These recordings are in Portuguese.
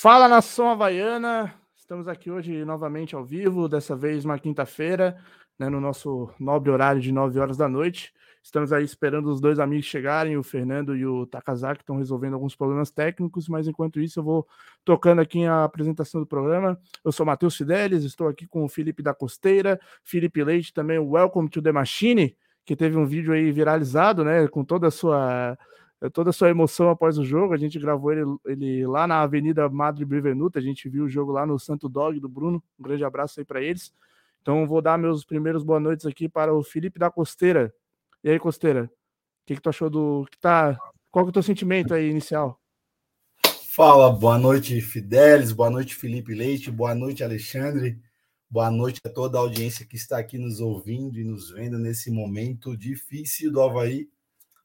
Fala nação havaiana! Estamos aqui hoje novamente ao vivo, dessa vez uma quinta-feira, né, no nosso nobre horário de 9 horas da noite. Estamos aí esperando os dois amigos chegarem, o Fernando e o Takazaki, estão resolvendo alguns problemas técnicos, mas enquanto isso eu vou tocando aqui a apresentação do programa. Eu sou Matheus Fidelis, estou aqui com o Felipe da Costeira, Felipe Leite também, Welcome to the Machine, que teve um vídeo aí viralizado, né, com toda a sua toda a sua emoção após o jogo. A gente gravou ele, ele lá na Avenida Madre Brivenuta, a gente viu o jogo lá no Santo Dog do Bruno. Um grande abraço aí para eles. Então vou dar meus primeiros boas noites aqui para o Felipe da Costeira. E aí, Costeira, o que, que tu achou do que tá? Qual que é o teu sentimento aí inicial? Fala, boa noite, Fidelis, boa noite, Felipe Leite, boa noite, Alexandre, boa noite a toda a audiência que está aqui nos ouvindo e nos vendo nesse momento difícil do Havaí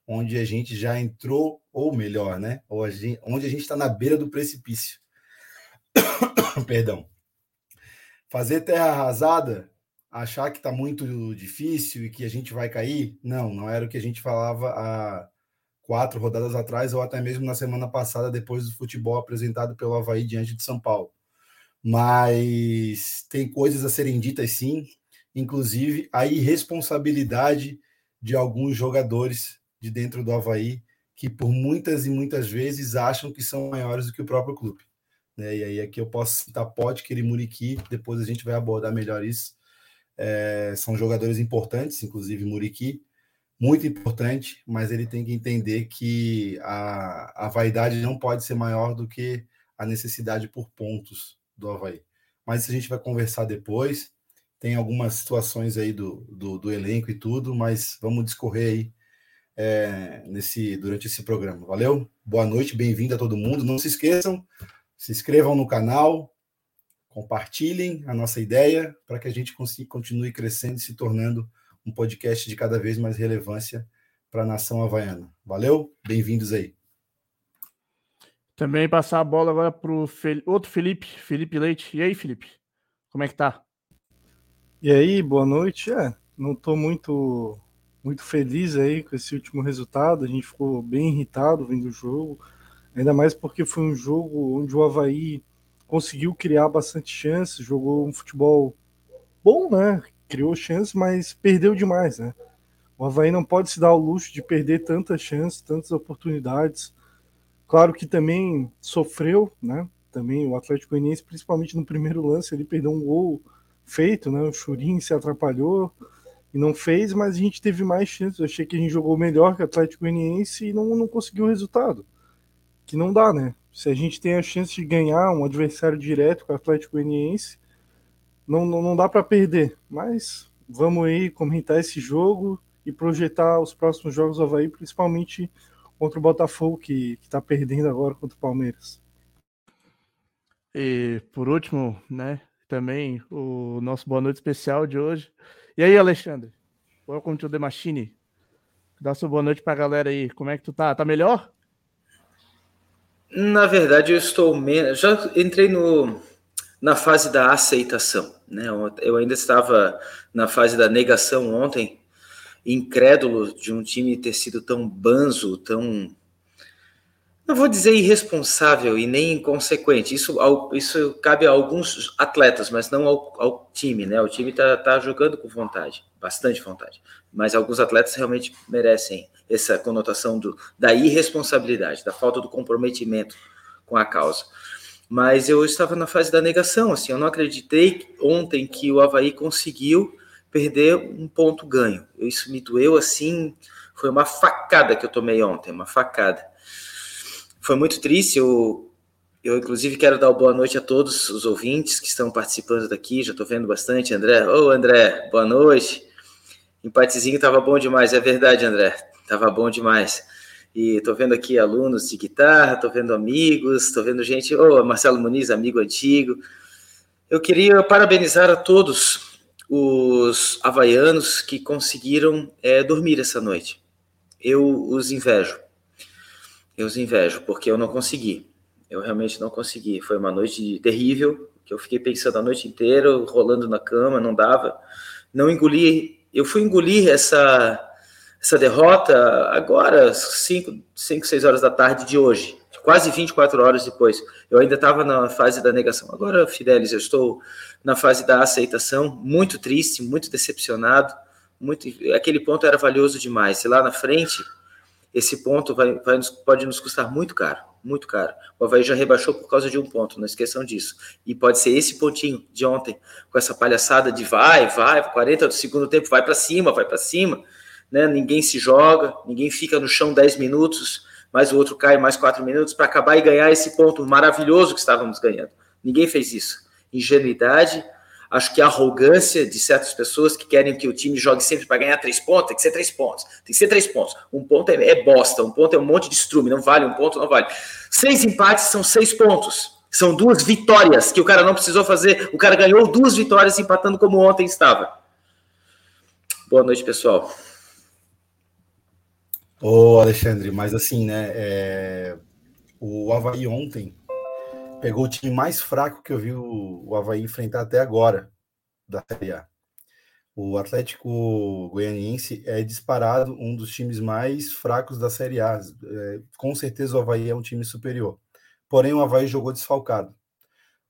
onde a gente já entrou, ou melhor, né? Onde a gente está na beira do precipício. Perdão. Fazer terra arrasada, achar que está muito difícil e que a gente vai cair, não, não era o que a gente falava há quatro rodadas atrás, ou até mesmo na semana passada, depois do futebol apresentado pelo Havaí diante de São Paulo. Mas tem coisas a serem ditas sim, inclusive a irresponsabilidade de alguns jogadores de dentro do Havaí que por muitas e muitas vezes acham que são maiores do que o próprio clube. Né? E aí aqui eu posso citar Potker e Muriqui, depois a gente vai abordar melhor isso. É, são jogadores importantes, inclusive Muriqui, muito importante, mas ele tem que entender que a, a vaidade não pode ser maior do que a necessidade por pontos do Havaí. Mas isso a gente vai conversar depois. Tem algumas situações aí do, do, do elenco e tudo, mas vamos discorrer aí é, nesse, durante esse programa. Valeu? Boa noite, bem-vindo a todo mundo. Não se esqueçam, se inscrevam no canal, compartilhem a nossa ideia para que a gente consiga, continue crescendo e se tornando um podcast de cada vez mais relevância para a nação havaiana. Valeu? Bem-vindos aí. Também passar a bola agora para o Fel... outro Felipe, Felipe Leite. E aí, Felipe? Como é que tá? E aí, boa noite. É, não estou muito muito feliz aí com esse último resultado. A gente ficou bem irritado vendo o jogo, ainda mais porque foi um jogo onde o Havaí conseguiu criar bastante chances, jogou um futebol bom, né? Criou chances, mas perdeu demais, né? O Havaí não pode se dar o luxo de perder tantas chances, tantas oportunidades. Claro que também sofreu, né? Também o Atlético Goianiense, principalmente no primeiro lance, ele perdeu um gol feito, né? O Churin se atrapalhou e não fez, mas a gente teve mais chances. Eu achei que a gente jogou melhor que o Atlético Goianiense e não, não conseguiu o resultado. Que não dá, né? Se a gente tem a chance de ganhar um adversário direto com o Atlético Goianiense, não, não, não dá para perder. Mas vamos aí comentar esse jogo e projetar os próximos jogos do Havaí, principalmente contra o Botafogo, que está perdendo agora contra o Palmeiras. E por último, né, também o nosso boa noite especial de hoje e aí, Alexandre? Welcome to the machine. Dá sua boa noite para a galera aí. Como é que tu tá? Tá melhor? Na verdade, eu estou menos. Já entrei no, na fase da aceitação. Né? Eu ainda estava na fase da negação ontem, incrédulo de um time ter sido tão banzo, tão não vou dizer irresponsável e nem inconsequente. Isso, isso cabe a alguns atletas, mas não ao, ao time, né? O time está tá jogando com vontade, bastante vontade. Mas alguns atletas realmente merecem essa conotação do, da irresponsabilidade, da falta do comprometimento com a causa. Mas eu estava na fase da negação, assim, eu não acreditei ontem que o Havaí conseguiu perder um ponto ganho. Isso me doeu assim, foi uma facada que eu tomei ontem, uma facada foi muito triste. Eu, eu, inclusive, quero dar boa noite a todos os ouvintes que estão participando daqui. Já estou vendo bastante, André. Ô, André, boa noite. Empatezinho estava bom demais, é verdade, André. Estava bom demais. E estou vendo aqui alunos de guitarra, estou vendo amigos, estou vendo gente. Ô, Marcelo Muniz, amigo antigo. Eu queria parabenizar a todos os havaianos que conseguiram é, dormir essa noite. Eu os invejo eu os invejo, porque eu não consegui. Eu realmente não consegui. Foi uma noite terrível, que eu fiquei pensando a noite inteira, rolando na cama, não dava. Não engoli. Eu fui engolir essa, essa derrota agora, 5, 5, 6 horas da tarde de hoje, quase 24 horas depois. Eu ainda estava na fase da negação. Agora, Fidelis, eu estou na fase da aceitação, muito triste, muito decepcionado. Muito, aquele ponto era valioso demais. E lá na frente, esse ponto vai, vai pode nos custar muito caro, muito caro. O Havaí já rebaixou por causa de um ponto, não esqueçam disso. E pode ser esse pontinho de ontem, com essa palhaçada de vai, vai, 40 do segundo tempo, vai para cima, vai para cima né? Ninguém se joga, ninguém fica no chão 10 minutos, mas o outro cai mais 4 minutos para acabar e ganhar esse ponto maravilhoso que estávamos ganhando. Ninguém fez isso. Ingenuidade, acho que arrogância de certas pessoas que querem que o time jogue sempre para ganhar três pontos, tem que ser três pontos, tem que ser três pontos. Um ponto é, é bosta, um ponto é um monte de estrume, não vale, um ponto não vale. Seis empates são seis pontos. São duas vitórias que o cara não precisou fazer. O cara ganhou duas vitórias empatando como ontem estava. Boa noite, pessoal. Ô, Alexandre, mas assim, né? É... O Havaí ontem pegou o time mais fraco que eu vi o, o Havaí enfrentar até agora da Série A. O Atlético Goianiense é disparado um dos times mais fracos da Série A. É, com certeza o Havaí é um time superior. Porém, o Havaí jogou desfalcado.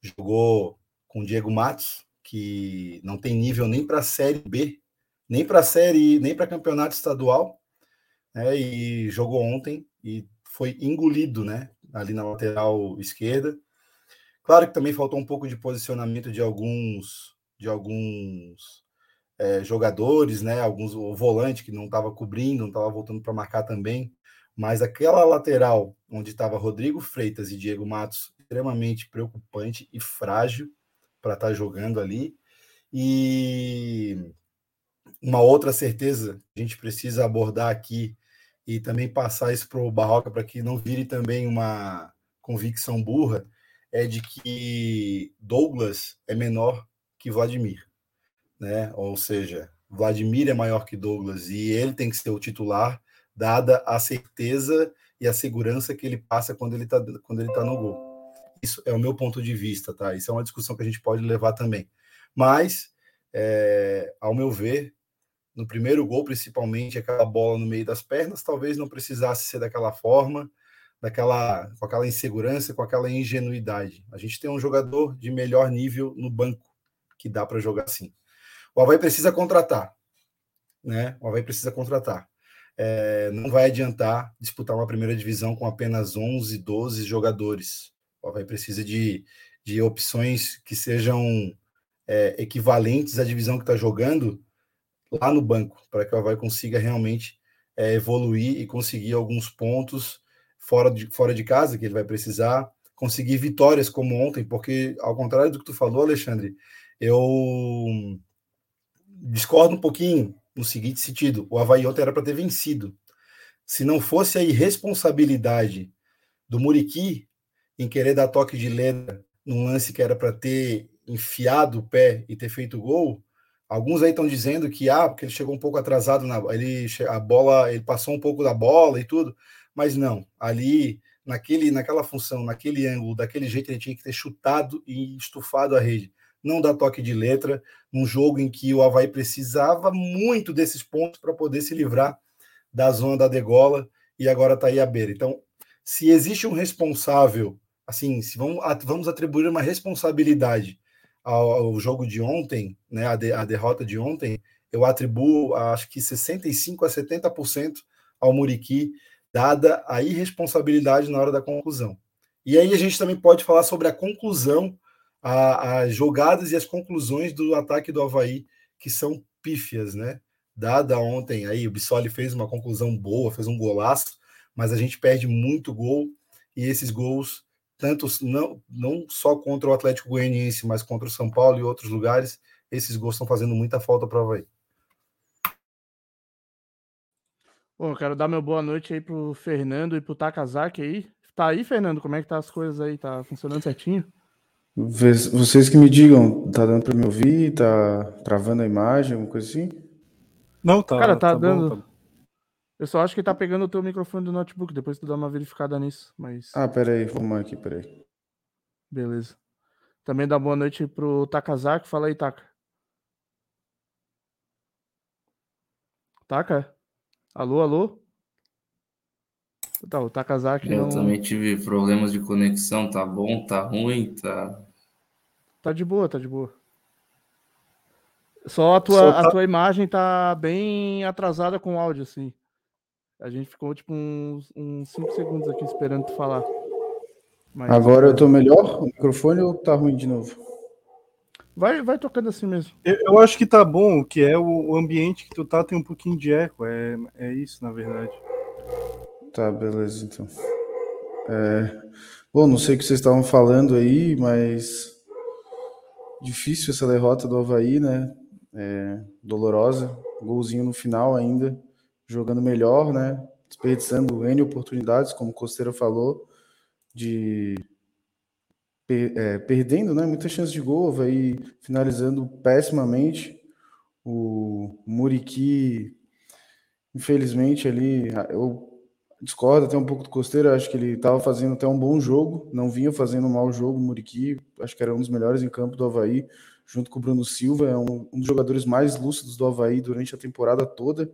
Jogou com Diego Matos, que não tem nível nem para a Série B, nem para a Série, nem para campeonato estadual né, e jogou ontem e foi engolido, né, ali na lateral esquerda. Claro que também faltou um pouco de posicionamento de alguns de alguns é, jogadores, né, alguns o volante que não estava cobrindo, não estava voltando para marcar também, mas aquela lateral onde estava Rodrigo Freitas e Diego Matos extremamente preocupante e frágil para estar tá jogando ali. E uma outra certeza que a gente precisa abordar aqui e também passar isso para o Barroca para que não vire também uma convicção burra, é de que Douglas é menor que Vladimir, né? Ou seja, Vladimir é maior que Douglas e ele tem que ser o titular, dada a certeza e a segurança que ele passa quando ele está quando ele tá no gol. Isso é o meu ponto de vista, tá? Isso é uma discussão que a gente pode levar também. Mas, é, ao meu ver, no primeiro gol, principalmente, aquela bola no meio das pernas, talvez não precisasse ser daquela forma, daquela, com aquela insegurança, com aquela ingenuidade. A gente tem um jogador de melhor nível no banco que dá para jogar assim. O Havaí precisa contratar, né? O Havaí precisa contratar. É, não vai adiantar disputar uma primeira divisão com apenas 11, 12 jogadores. O Havaí precisa de, de opções que sejam é, equivalentes à divisão que está jogando lá no banco, para que o Havaí consiga realmente é, evoluir e conseguir alguns pontos fora de, fora de casa, que ele vai precisar, conseguir vitórias como ontem, porque, ao contrário do que tu falou, Alexandre, eu discordo um pouquinho no seguinte sentido: o Havaí ontem era para ter vencido. Se não fosse a irresponsabilidade do Muriqui em querer dar toque de letra num lance que era para ter enfiado o pé e ter feito gol, Alguns aí estão dizendo que ah, porque ele chegou um pouco atrasado na ele a bola, ele passou um pouco da bola e tudo, mas não. Ali naquele naquela função, naquele ângulo, daquele jeito ele tinha que ter chutado e estufado a rede. Não dá toque de letra num jogo em que o Havaí precisava muito desses pontos para poder se livrar da zona da degola e agora está aí a beira. Então, se existe um responsável, assim, se vamos, vamos atribuir uma responsabilidade ao, ao jogo de ontem, né, a, de, a derrota de ontem, eu atribuo acho que 65 a 70% ao Muriqui, dada a irresponsabilidade na hora da conclusão. E aí a gente também pode falar sobre a conclusão, as jogadas e as conclusões do ataque do Havaí, que são pífias, né? Dada ontem aí, o Bissoli fez uma conclusão boa, fez um golaço, mas a gente perde muito gol e esses gols tanto não, não só contra o Atlético Goianiense, mas contra o São Paulo e outros lugares, esses gols estão fazendo muita falta para o Havaí. Bom, quero dar meu boa noite aí pro Fernando e pro Takazaki aí. Tá aí, Fernando? Como é que tá as coisas aí? Tá funcionando certinho? Vocês que me digam, tá dando para me ouvir? Tá travando a imagem, alguma coisa assim? Não, tá. Cara, tá, tá dando. Bom, tá... Eu só acho que tá pegando o teu microfone do notebook, depois tu dá uma verificada nisso, mas... Ah, peraí, vamos aqui, peraí. Beleza. Também dá boa noite pro Takazaki, fala aí, Taka. Taka? Alô, alô? Tá, o Takazaki Eu não... também tive problemas de conexão, tá bom, tá ruim, tá. Tá de boa, tá de boa. Só a tua, Só tá- a tua imagem tá bem atrasada com o áudio, assim. A gente ficou tipo uns 5 segundos aqui esperando tu falar. Mas, Agora eu tô melhor? O microfone ou tá ruim de novo? Vai, vai tocando assim mesmo. Eu, eu acho que tá bom, o que é o, o ambiente que tu tá tem um pouquinho de eco. É, é isso, na verdade. Tá, beleza, então. É, Bom, não sei o que vocês estavam falando aí, mas difícil essa derrota do Havaí, né? É, dolorosa. Golzinho no final ainda, jogando melhor, né? Desperdiçando N oportunidades, como o Costeira falou, de per- é, perdendo, né? Muitas chances de gol, Havaí finalizando pessimamente. O Muriqui, infelizmente, ali, eu discordo até um pouco do Costeiro, acho que ele estava fazendo até um bom jogo, não vinha fazendo um mau jogo, o Muriqui, acho que era um dos melhores em campo do Havaí, junto com o Bruno Silva, é um, um dos jogadores mais lúcidos do Havaí durante a temporada toda.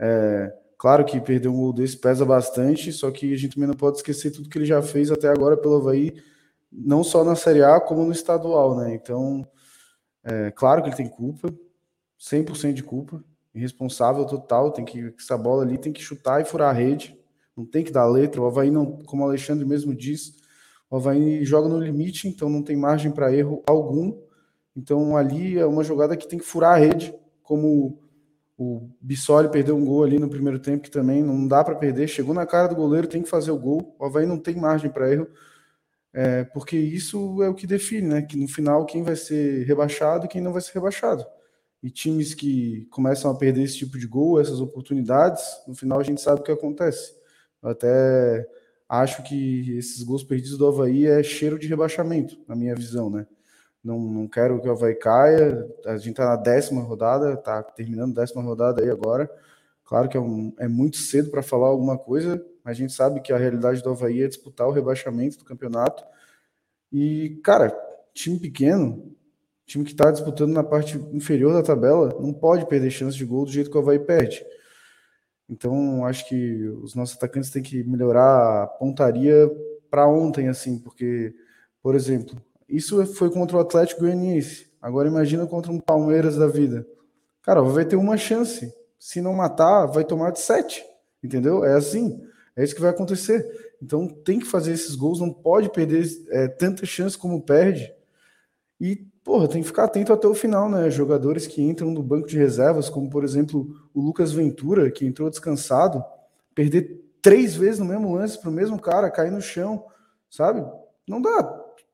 É, claro que perder um gol desse pesa bastante, só que a gente também não pode esquecer tudo que ele já fez até agora pelo Havaí, não só na Série A, como no estadual, né? Então, é, claro que ele tem culpa, 100% de culpa, irresponsável total, tem que essa bola ali tem que chutar e furar a rede, não tem que dar letra. O Havaí não, como o Alexandre mesmo diz, o Havaí joga no limite, então não tem margem para erro algum. Então ali é uma jogada que tem que furar a rede, como o Bissoli perdeu um gol ali no primeiro tempo, que também não dá para perder. Chegou na cara do goleiro, tem que fazer o gol. O Havaí não tem margem para erro, é, porque isso é o que define, né? Que no final quem vai ser rebaixado e quem não vai ser rebaixado. E times que começam a perder esse tipo de gol, essas oportunidades, no final a gente sabe o que acontece. Eu até acho que esses gols perdidos do Havaí é cheiro de rebaixamento, na minha visão, né? Não, não quero que o Havaí caia. A gente tá na décima rodada, tá terminando a décima rodada aí agora. Claro que é, um- é muito cedo para falar alguma coisa, a gente sabe que a realidade do Havaí é disputar o rebaixamento do campeonato. E, cara, time pequeno, time que está disputando na parte inferior da tabela, não pode perder chance de gol do jeito que o Havaí perde. Então, acho que os nossos atacantes têm que melhorar a pontaria para ontem, assim, porque, por exemplo, isso foi contra o Atlético Goianiense. Agora imagina contra um Palmeiras da vida. Cara, vai ter uma chance. Se não matar, vai tomar de sete. Entendeu? É assim. É isso que vai acontecer. Então tem que fazer esses gols, não pode perder é, tanta chance como perde. E, porra, tem que ficar atento até o final, né? Jogadores que entram no banco de reservas, como por exemplo o Lucas Ventura, que entrou descansado, perder três vezes no mesmo lance para o mesmo cara, cair no chão, sabe? Não dá.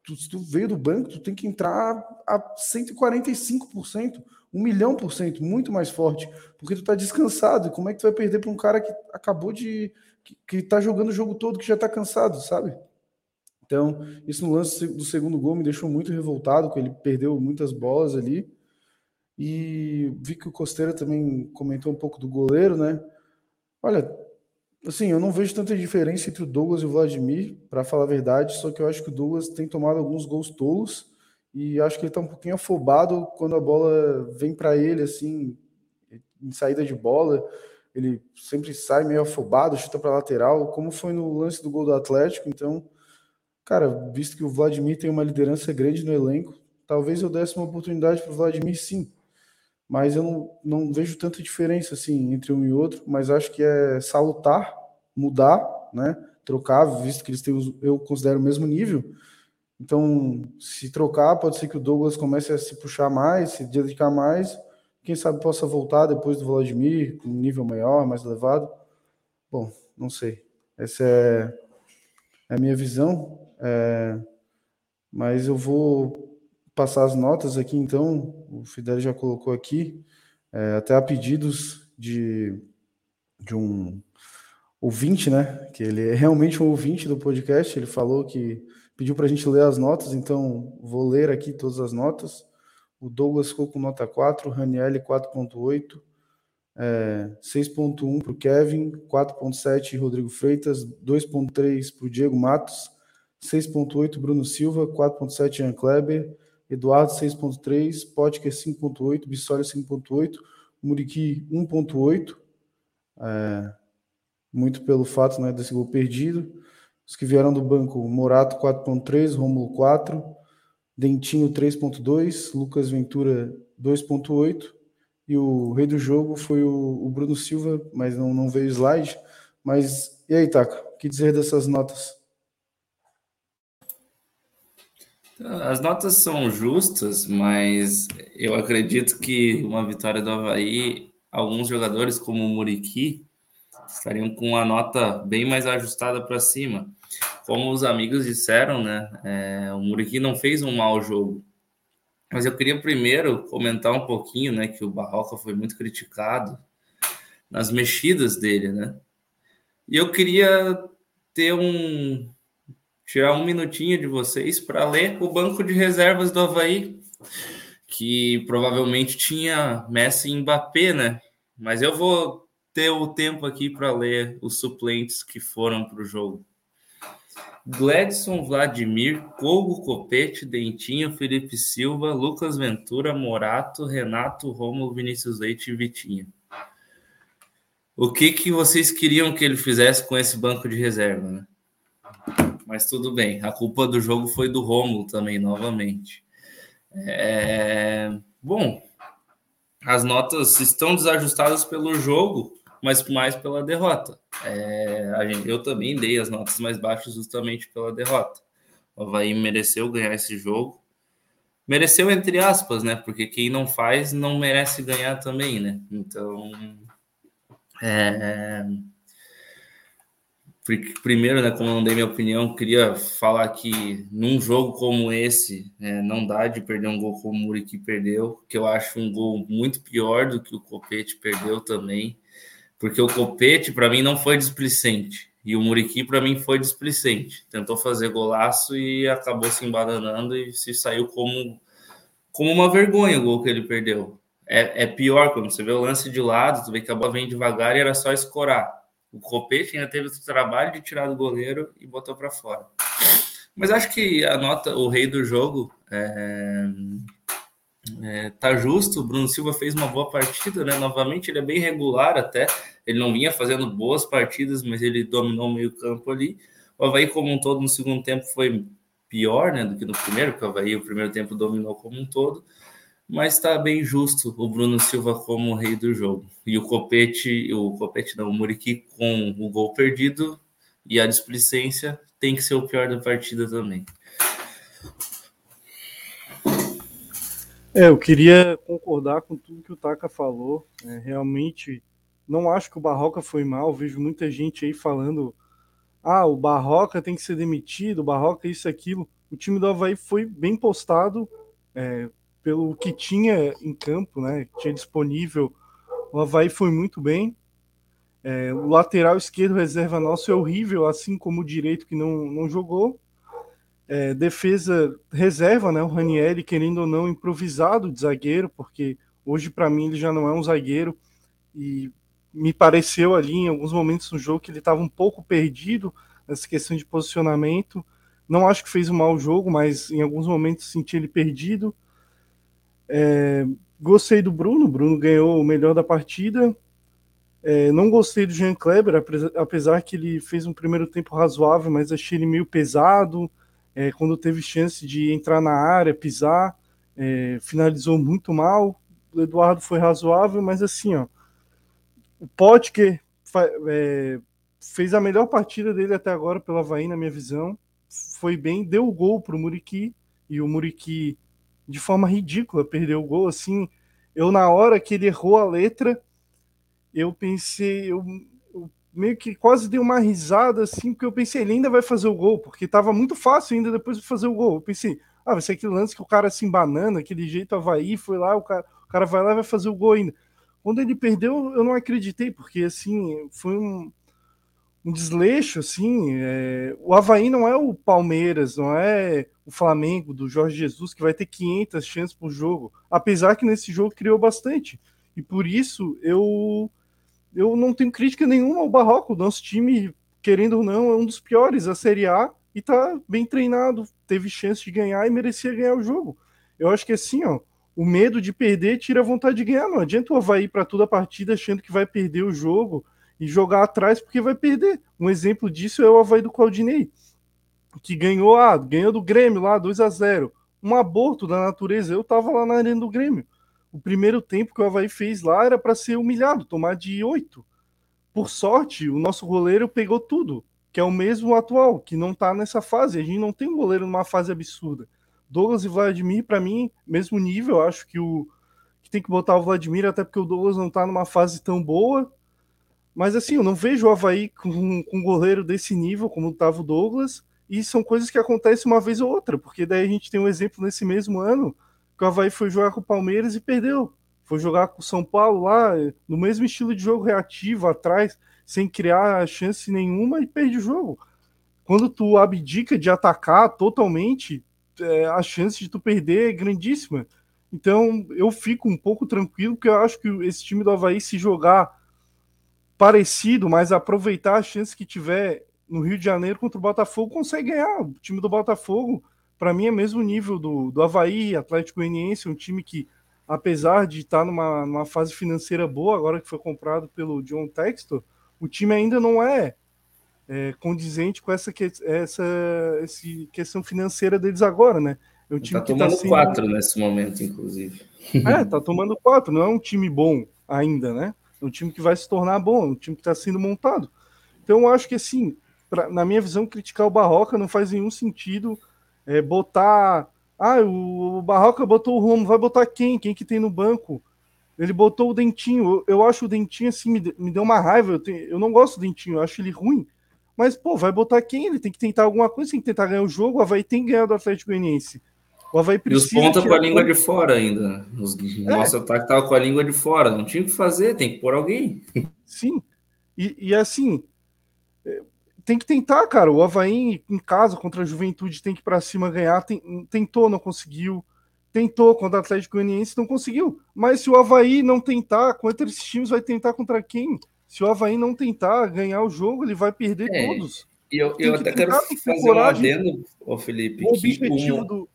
Tu, se tu veio do banco, tu tem que entrar a 145%, um milhão por cento, muito mais forte, porque tu tá descansado. Como é que tu vai perder para um cara que acabou de. Que, que tá jogando o jogo todo, que já tá cansado, sabe? Então, isso no lance do segundo gol me deixou muito revoltado, que ele perdeu muitas bolas ali. E vi que o Costeira também comentou um pouco do goleiro, né? Olha, assim, eu não vejo tanta diferença entre o Douglas e o Vladimir, para falar a verdade, só que eu acho que o Douglas tem tomado alguns gols tolos e acho que ele tá um pouquinho afobado quando a bola vem para ele, assim, em saída de bola. Ele sempre sai meio afobado, chuta para lateral, como foi no lance do gol do Atlético. Então, cara, visto que o Vladimir tem uma liderança grande no elenco, talvez eu desse uma oportunidade para o Vladimir, sim. Mas eu não, não vejo tanta diferença assim entre um e outro, mas acho que é salutar, mudar, né? Trocar, visto que eles têm, eu considero o mesmo nível. Então, se trocar, pode ser que o Douglas comece a se puxar mais, se dedicar mais. Quem sabe possa voltar depois do Vladimir, com um nível maior, mais elevado. Bom, não sei. Essa é é a minha visão. É, mas eu vou passar as notas aqui, então. O Fidel já colocou aqui, é, até a pedidos de, de um ouvinte, né? Que ele é realmente um ouvinte do podcast. Ele falou que pediu para a gente ler as notas, então vou ler aqui todas as notas. O Douglas ficou com nota 4, o Raniel 4.8, é, 6.1 para o Kevin, 4.7 Rodrigo Freitas, 2.3 para o Diego Matos, 6.8 Bruno Silva, 4.7 Ian Kleber, Eduardo 6.3, Potker 5.8, Bissoli 5.8, Muriqui 1.8, é, muito pelo fato né, desse gol perdido. Os que vieram do banco, Morato 4.3, Rômulo 4, Dentinho 3.2, Lucas Ventura 2.8 e o rei do jogo foi o, o, Bruno Silva, mas não, não veio slide. Mas e aí, Taca, o que dizer dessas notas? As notas são justas, mas eu acredito que uma vitória do Havaí, alguns jogadores como o Muriqui estariam com uma nota bem mais ajustada para cima. Como os amigos disseram, né? É, o Muriqui não fez um mau jogo. Mas eu queria primeiro comentar um pouquinho, né? Que o Barroca foi muito criticado nas mexidas dele, né? E eu queria ter um, tirar um minutinho de vocês para ler o banco de reservas do Havaí, que provavelmente tinha Messi e Mbappé, né? Mas eu vou ter o tempo aqui para ler os suplentes que foram para o jogo. Gladson, Vladimir, Kogo, Copete, Dentinho, Felipe Silva, Lucas Ventura, Morato, Renato, Romulo, Vinícius Leite e Vitinha. O que, que vocês queriam que ele fizesse com esse banco de reserva, né? mas tudo bem. A culpa do jogo foi do Romulo também, novamente. É... Bom, as notas estão desajustadas pelo jogo, mas mais pela derrota. É... Gente, eu também dei as notas mais baixas justamente pela derrota. O Havaí mereceu ganhar esse jogo. Mereceu, entre aspas, né? Porque quem não faz não merece ganhar também, né? Então. É primeiro, né, como eu não dei minha opinião, queria falar que num jogo como esse, é, não dá de perder um gol como o Muriqui perdeu, que eu acho um gol muito pior do que o Copete perdeu também, porque o Copete, para mim, não foi displicente, e o Muriqui, para mim, foi displicente. Tentou fazer golaço e acabou se embananando e se saiu como, como uma vergonha o gol que ele perdeu. É, é pior quando você vê o lance de lado, tu vê que a bola vem devagar e era só escorar o Copete ainda teve o trabalho de tirar do goleiro e botou para fora. Mas acho que a nota, o rei do jogo, é, é, tá justo. O Bruno Silva fez uma boa partida, né? Novamente, ele é bem regular até. Ele não vinha fazendo boas partidas, mas ele dominou o meio-campo ali. O Havaí, como um todo, no segundo tempo foi pior né, do que no primeiro, porque o Havaí, o primeiro tempo, dominou como um todo mas está bem justo o Bruno Silva como o rei do jogo. E o Copete, o Copete não, o Muriqui com o gol perdido e a displicência tem que ser o pior da partida também. É, eu queria concordar com tudo que o Taka falou. É, realmente, não acho que o Barroca foi mal. Vejo muita gente aí falando: ah, o Barroca tem que ser demitido, o Barroca isso, aquilo. O time do Havaí foi bem postado. É, pelo que tinha em campo, né? Tinha disponível. O Havaí foi muito bem. É, o lateral esquerdo reserva nosso é horrível, assim como o direito que não, não jogou. É, defesa reserva, né? O Ranieri, querendo ou não, improvisado de zagueiro, porque hoje, para mim, ele já não é um zagueiro. E me pareceu ali, em alguns momentos no jogo, que ele estava um pouco perdido nessa questão de posicionamento. Não acho que fez um mau jogo, mas em alguns momentos senti ele perdido. É, gostei do Bruno, Bruno ganhou o melhor da partida. É, não gostei do Jean Kleber, apesar que ele fez um primeiro tempo razoável, mas achei ele meio pesado. É, quando teve chance de entrar na área, pisar, é, finalizou muito mal. O Eduardo foi razoável, mas assim, ó, o Potker é, fez a melhor partida dele até agora pela Havaí, na minha visão. Foi bem, deu o gol para o Muriqui, e o Muriqui de forma ridícula, perdeu o gol assim. Eu na hora que ele errou a letra, eu pensei, eu, meio que quase dei uma risada assim, porque eu pensei, ele ainda vai fazer o gol, porque estava muito fácil ainda depois de fazer o gol. Eu pensei, ah, vai ser aquele lance que o cara se embanana, aquele jeito Havaí, foi lá, o cara, o cara vai lá e vai fazer o gol ainda. Quando ele perdeu, eu não acreditei, porque assim, foi um, um desleixo, assim. É... O Havaí não é o Palmeiras, não é o Flamengo do Jorge Jesus, que vai ter 500 chances por jogo, apesar que nesse jogo criou bastante. E por isso eu eu não tenho crítica nenhuma ao Barroco. O nosso time, querendo ou não, é um dos piores da Série A e tá bem treinado, teve chance de ganhar e merecia ganhar o jogo. Eu acho que assim, ó, o medo de perder tira a vontade de ganhar. Não adianta o Havaí para toda a partida achando que vai perder o jogo e jogar atrás porque vai perder. Um exemplo disso é o Havaí do Claudinei, que ganhou, ah, ganhou do Grêmio lá 2 a 0 Um aborto da natureza. Eu tava lá na arena do Grêmio. O primeiro tempo que o Havaí fez lá era para ser humilhado, tomar de 8. Por sorte, o nosso goleiro pegou tudo, que é o mesmo atual, que não tá nessa fase. A gente não tem um goleiro numa fase absurda. Douglas e Vladimir, para mim, mesmo nível, acho que o que tem que botar o Vladimir, até porque o Douglas não tá numa fase tão boa. Mas assim, eu não vejo o Havaí com, com um goleiro desse nível, como estava o Douglas, e são coisas que acontecem uma vez ou outra, porque daí a gente tem um exemplo nesse mesmo ano, o Havaí foi jogar com o Palmeiras e perdeu. Foi jogar com o São Paulo lá, no mesmo estilo de jogo reativo, atrás, sem criar chance nenhuma e perde o jogo. Quando tu abdica de atacar totalmente, é, a chance de tu perder é grandíssima. Então eu fico um pouco tranquilo, porque eu acho que esse time do Havaí, se jogar parecido, mas aproveitar a chance que tiver no Rio de Janeiro contra o Botafogo, consegue ganhar. O time do Botafogo, para mim, é mesmo nível do, do Havaí, Atlético Goianiense, um time que, apesar de estar numa, numa fase financeira boa, agora que foi comprado pelo John Textor, o time ainda não é, é condizente com essa, essa, essa questão financeira deles agora, né? É um time tá que tomando tá sendo... quatro nesse momento, inclusive. É, tá tomando quatro, não é um time bom ainda, né? É um time que vai se tornar bom, é um time que está sendo montado. Então, eu acho que, assim, pra, na minha visão, criticar o Barroca não faz nenhum sentido é, botar. Ah, o, o Barroca botou o Romo, vai botar quem? Quem que tem no banco? Ele botou o Dentinho. Eu, eu acho o Dentinho assim, me, me deu uma raiva. Eu, tenho, eu não gosto do Dentinho, eu acho ele ruim. Mas, pô, vai botar quem? Ele tem que tentar alguma coisa, tem que tentar ganhar o jogo. O Havaí tem que ganhar do Atlético Goianiense. O Havaí precisa. E os pontas com a língua de fora ainda. Os, é. Nosso ataque tava com a língua de fora. Não tinha o que fazer, tem que pôr alguém. Sim. E, e assim, tem que tentar, cara. O Havaí em casa contra a Juventude tem que ir para cima ganhar. Tem, tentou, não conseguiu. Tentou contra o Atlético Goianiense, não conseguiu. Mas se o Havaí não tentar, contra esses times vai tentar contra quem? Se o Havaí não tentar ganhar o jogo, ele vai perder é. todos. E eu, eu até quero fazer um adendo, ô Felipe, o objetivo o, do...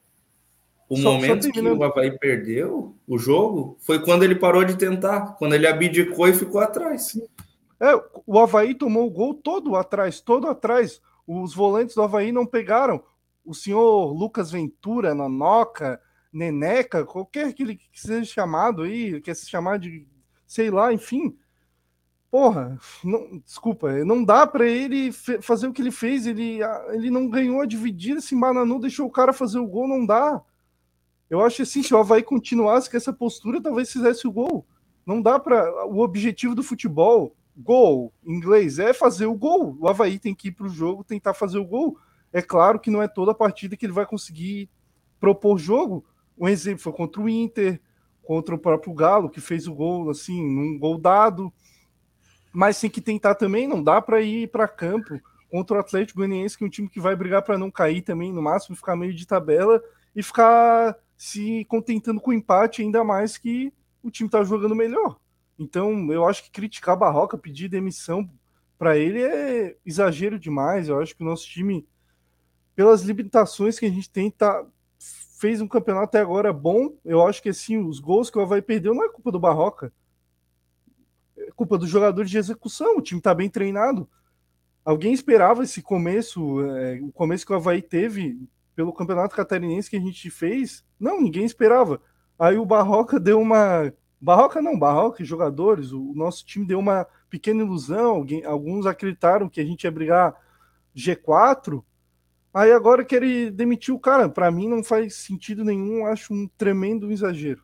o só, momento só que o Havaí perdeu o jogo foi quando ele parou de tentar, quando ele abdicou e ficou atrás. É, o Havaí tomou o gol todo atrás, todo atrás. Os volantes do Havaí não pegaram. O senhor Lucas Ventura, Nanoca, Neneca, qualquer que ele seja chamado aí, quer se chamar de, sei lá, enfim. Porra, não, desculpa, não dá para ele fazer o que ele fez. Ele, ele não ganhou a dividida, se Mananu deixou o cara fazer o gol, não dá. Eu acho assim, se o Havaí continuasse com essa postura, talvez fizesse o gol. Não dá para. O objetivo do futebol, gol, em inglês, é fazer o gol. O Havaí tem que ir para o jogo, tentar fazer o gol. É claro que não é toda a partida que ele vai conseguir propor jogo, um exemplo foi contra o Inter, contra o próprio Galo, que fez o gol, assim, num gol dado. Mas tem que tentar também, não dá para ir para campo contra o Atlético Goianiense, que é um time que vai brigar para não cair também, no máximo ficar meio de tabela e ficar se contentando com o empate, ainda mais que o time está jogando melhor. Então, eu acho que criticar Barroca, pedir demissão para ele é exagero demais. Eu acho que o nosso time, pelas limitações que a gente tem, tá, fez um campeonato até agora bom. Eu acho que assim, os gols que o Havaí perdeu não é culpa do Barroca. É culpa dos jogadores de execução. O time está bem treinado. Alguém esperava esse começo, é, o começo que o Havaí teve pelo campeonato catarinense que a gente fez? Não, ninguém esperava. Aí o Barroca deu uma. Barroca não, Barroca, jogadores, o nosso time deu uma pequena ilusão. Alguns acreditaram que a gente ia brigar G4 Aí agora que ele demitiu o cara, para mim não faz sentido nenhum, acho um tremendo exagero.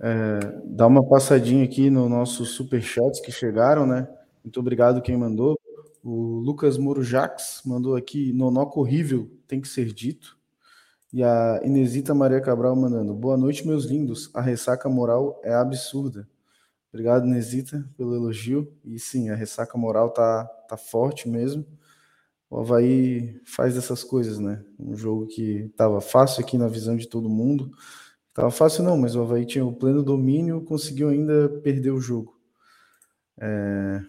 É, dá uma passadinha aqui no nossos superchats que chegaram, né? Muito obrigado quem mandou. O Lucas Moro Jax mandou aqui, nonoco horrível, tem que ser dito. E a Inesita Maria Cabral mandando, boa noite, meus lindos. A ressaca moral é absurda. Obrigado, Inesita, pelo elogio. E sim, a ressaca moral tá, tá forte mesmo o Havaí faz essas coisas, né? Um jogo que estava fácil aqui na visão de todo mundo. Tava fácil não, mas o Havaí tinha o pleno domínio, conseguiu ainda perder o jogo. É...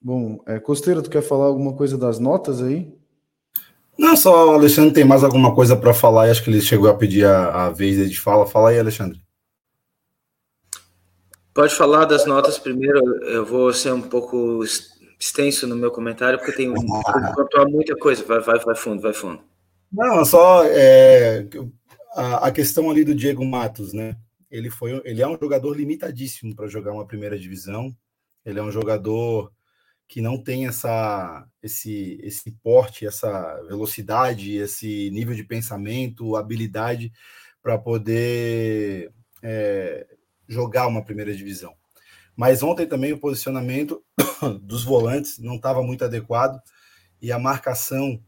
Bom, é, Costeiro, tu quer falar alguma coisa das notas aí? Não, só o Alexandre tem mais alguma coisa para falar e acho que ele chegou a pedir a, a vez de fala. Fala aí, Alexandre. Pode falar das notas primeiro. Eu vou ser um pouco extenso no meu comentário, porque tem muita coisa. Vai, vai, vai fundo, vai fundo. Não, só é, a, a, questão ali do Diego Matos, né? Ele foi, ele é um jogador limitadíssimo para jogar uma primeira divisão. Ele é um jogador que não tem essa, esse, esse porte, essa velocidade, esse nível de pensamento, habilidade para poder é, jogar uma primeira divisão. Mas ontem também o posicionamento dos volantes não estava muito adequado e a marcação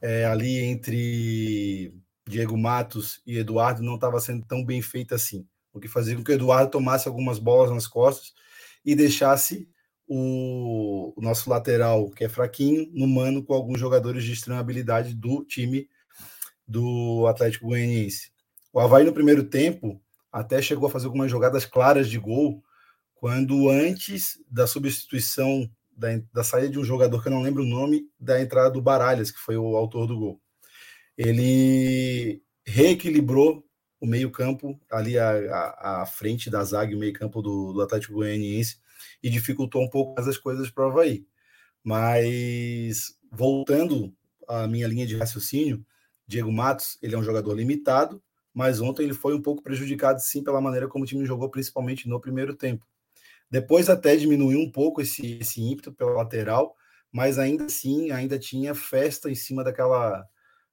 é, ali entre Diego Matos e Eduardo não estava sendo tão bem feita assim, o que fazia com que o Eduardo tomasse algumas bolas nas costas e deixasse o, o nosso lateral, que é fraquinho, no mano com alguns jogadores de extrema habilidade do time do Atlético Goianiense. O Havaí no primeiro tempo até chegou a fazer algumas jogadas claras de gol, quando antes da substituição da, da saída de um jogador que eu não lembro o nome, da entrada do Baralhas, que foi o autor do gol. Ele reequilibrou o meio-campo ali à, à, frente da zaga, o meio-campo do, do Atlético Goianiense, e dificultou um pouco mais as coisas para o Havaí. Mas voltando à minha linha de raciocínio, Diego Matos, ele é um jogador limitado, mas ontem ele foi um pouco prejudicado sim pela maneira como o time jogou, principalmente no primeiro tempo. Depois até diminuiu um pouco esse, esse ímpeto pela lateral, mas ainda assim, ainda tinha festa em cima daquela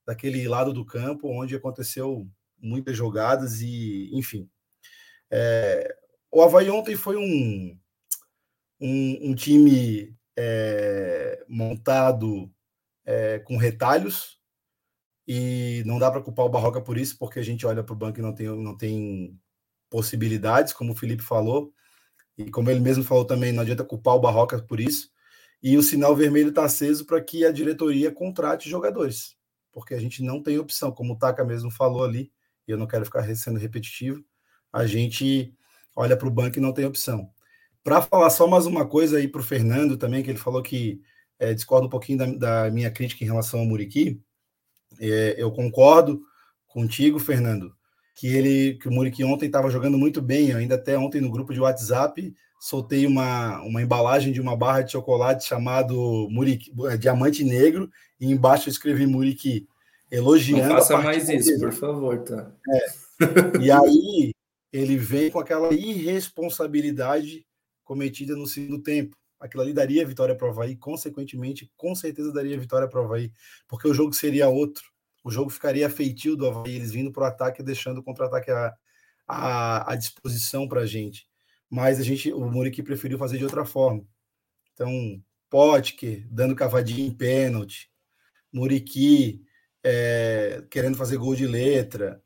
daquele lado do campo onde aconteceu muitas jogadas e, enfim. É, o Havaí ontem foi um, um, um time é, montado é, com retalhos, e não dá para culpar o Barroca por isso, porque a gente olha para o banco e não tem, não tem possibilidades, como o Felipe falou, e como ele mesmo falou também, não adianta culpar o Barroca por isso. E o sinal vermelho está aceso para que a diretoria contrate jogadores, porque a gente não tem opção, como o Taka mesmo falou ali, e eu não quero ficar sendo repetitivo, a gente olha para o banco e não tem opção. Para falar só mais uma coisa aí para o Fernando também, que ele falou que é, discorda um pouquinho da, da minha crítica em relação ao Muriqui, é, eu concordo contigo, Fernando, que ele, que o Muriqui ontem estava jogando muito bem. Eu ainda até ontem no grupo de WhatsApp soltei uma, uma embalagem de uma barra de chocolate chamado Muriqui, é, Diamante Negro e embaixo eu escrevi Muriqui elogiando. Não faça mais isso, dele. por favor, tá? É. E aí ele vem com aquela irresponsabilidade cometida no segundo tempo aquilo ali daria vitória para o Havaí, consequentemente, com certeza daria vitória para o Havaí, porque o jogo seria outro. O jogo ficaria feitio do Havaí, eles vindo para o ataque, deixando o contra-ataque à, à, à disposição para a gente. Mas a gente, o Muriqui preferiu fazer de outra forma. Então, Potker dando cavadinha em pênalti, Muriqui é, querendo fazer gol de letra,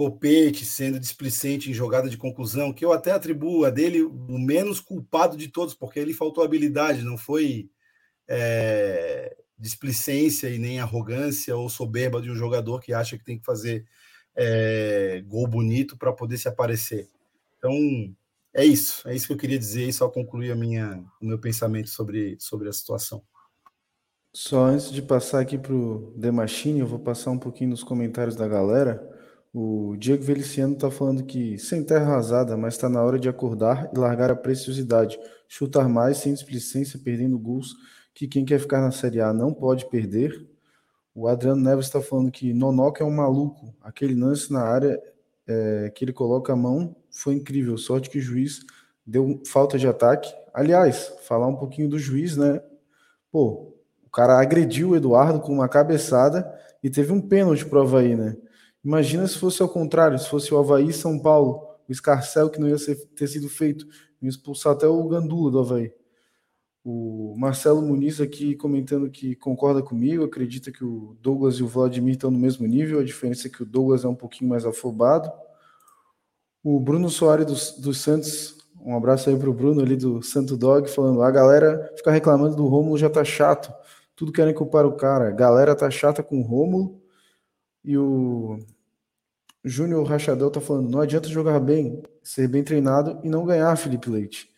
Copete sendo displicente em jogada de conclusão, que eu até atribuo a dele o menos culpado de todos, porque ele faltou habilidade, não foi é, displicência e nem arrogância ou soberba de um jogador que acha que tem que fazer é, gol bonito para poder se aparecer. Então, é isso, é isso que eu queria dizer e só concluir a minha, o meu pensamento sobre, sobre a situação. Só antes de passar aqui para o The Machine, eu vou passar um pouquinho nos comentários da galera. O Diego Feliciano está falando que sem terra arrasada, mas está na hora de acordar e largar a preciosidade. Chutar mais sem displicência, perdendo gols que quem quer ficar na Série A não pode perder. O Adriano Neves está falando que Nonoca é um maluco. Aquele lance na área é, que ele coloca a mão foi incrível. Sorte que o juiz deu falta de ataque. Aliás, falar um pouquinho do juiz, né? Pô, o cara agrediu o Eduardo com uma cabeçada e teve um pênalti pro Havaí, né? Imagina se fosse ao contrário, se fosse o Havaí São Paulo, o escarcel que não ia ser, ter sido feito, ia expulsar até o Gandula do Havaí. O Marcelo Muniz aqui comentando que concorda comigo, acredita que o Douglas e o Vladimir estão no mesmo nível, a diferença é que o Douglas é um pouquinho mais afobado. O Bruno Soares dos, dos Santos, um abraço aí para o Bruno ali do Santo Dog, falando: a galera fica reclamando do Rômulo já tá chato, tudo querem culpar o cara. A galera tá chata com o Rômulo e o Júnior Rachadel tá falando: não adianta jogar bem, ser bem treinado e não ganhar, Felipe Leite.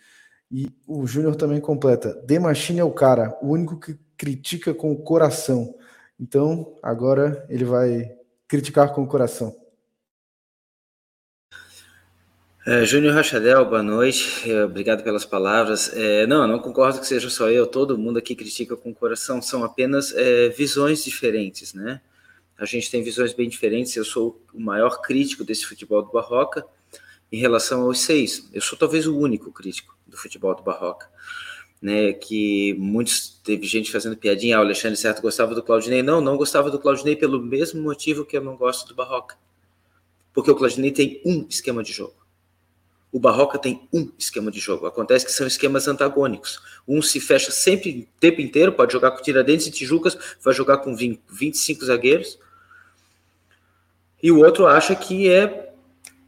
E o Júnior também completa: The Machine é o cara, o único que critica com o coração. Então, agora ele vai criticar com o coração. É, Júnior Rachadel, boa noite, é, obrigado pelas palavras. É, não, não concordo que seja só eu, todo mundo aqui critica com o coração, são apenas é, visões diferentes, né? A gente tem visões bem diferentes, eu sou o maior crítico desse futebol do Barroca em relação aos seis. Eu sou talvez o único crítico do futebol do Barroca. Né, que muitos teve gente fazendo piadinha, ah, o Alexandre Certo gostava do Claudinei. Não, não gostava do Claudinei pelo mesmo motivo que eu não gosto do Barroca. Porque o Claudinei tem um esquema de jogo. O Barroca tem um esquema de jogo. Acontece que são esquemas antagônicos. Um se fecha sempre o tempo inteiro, pode jogar com Tiradentes e Tijucas, vai jogar com 20, 25 zagueiros. E o outro acha que é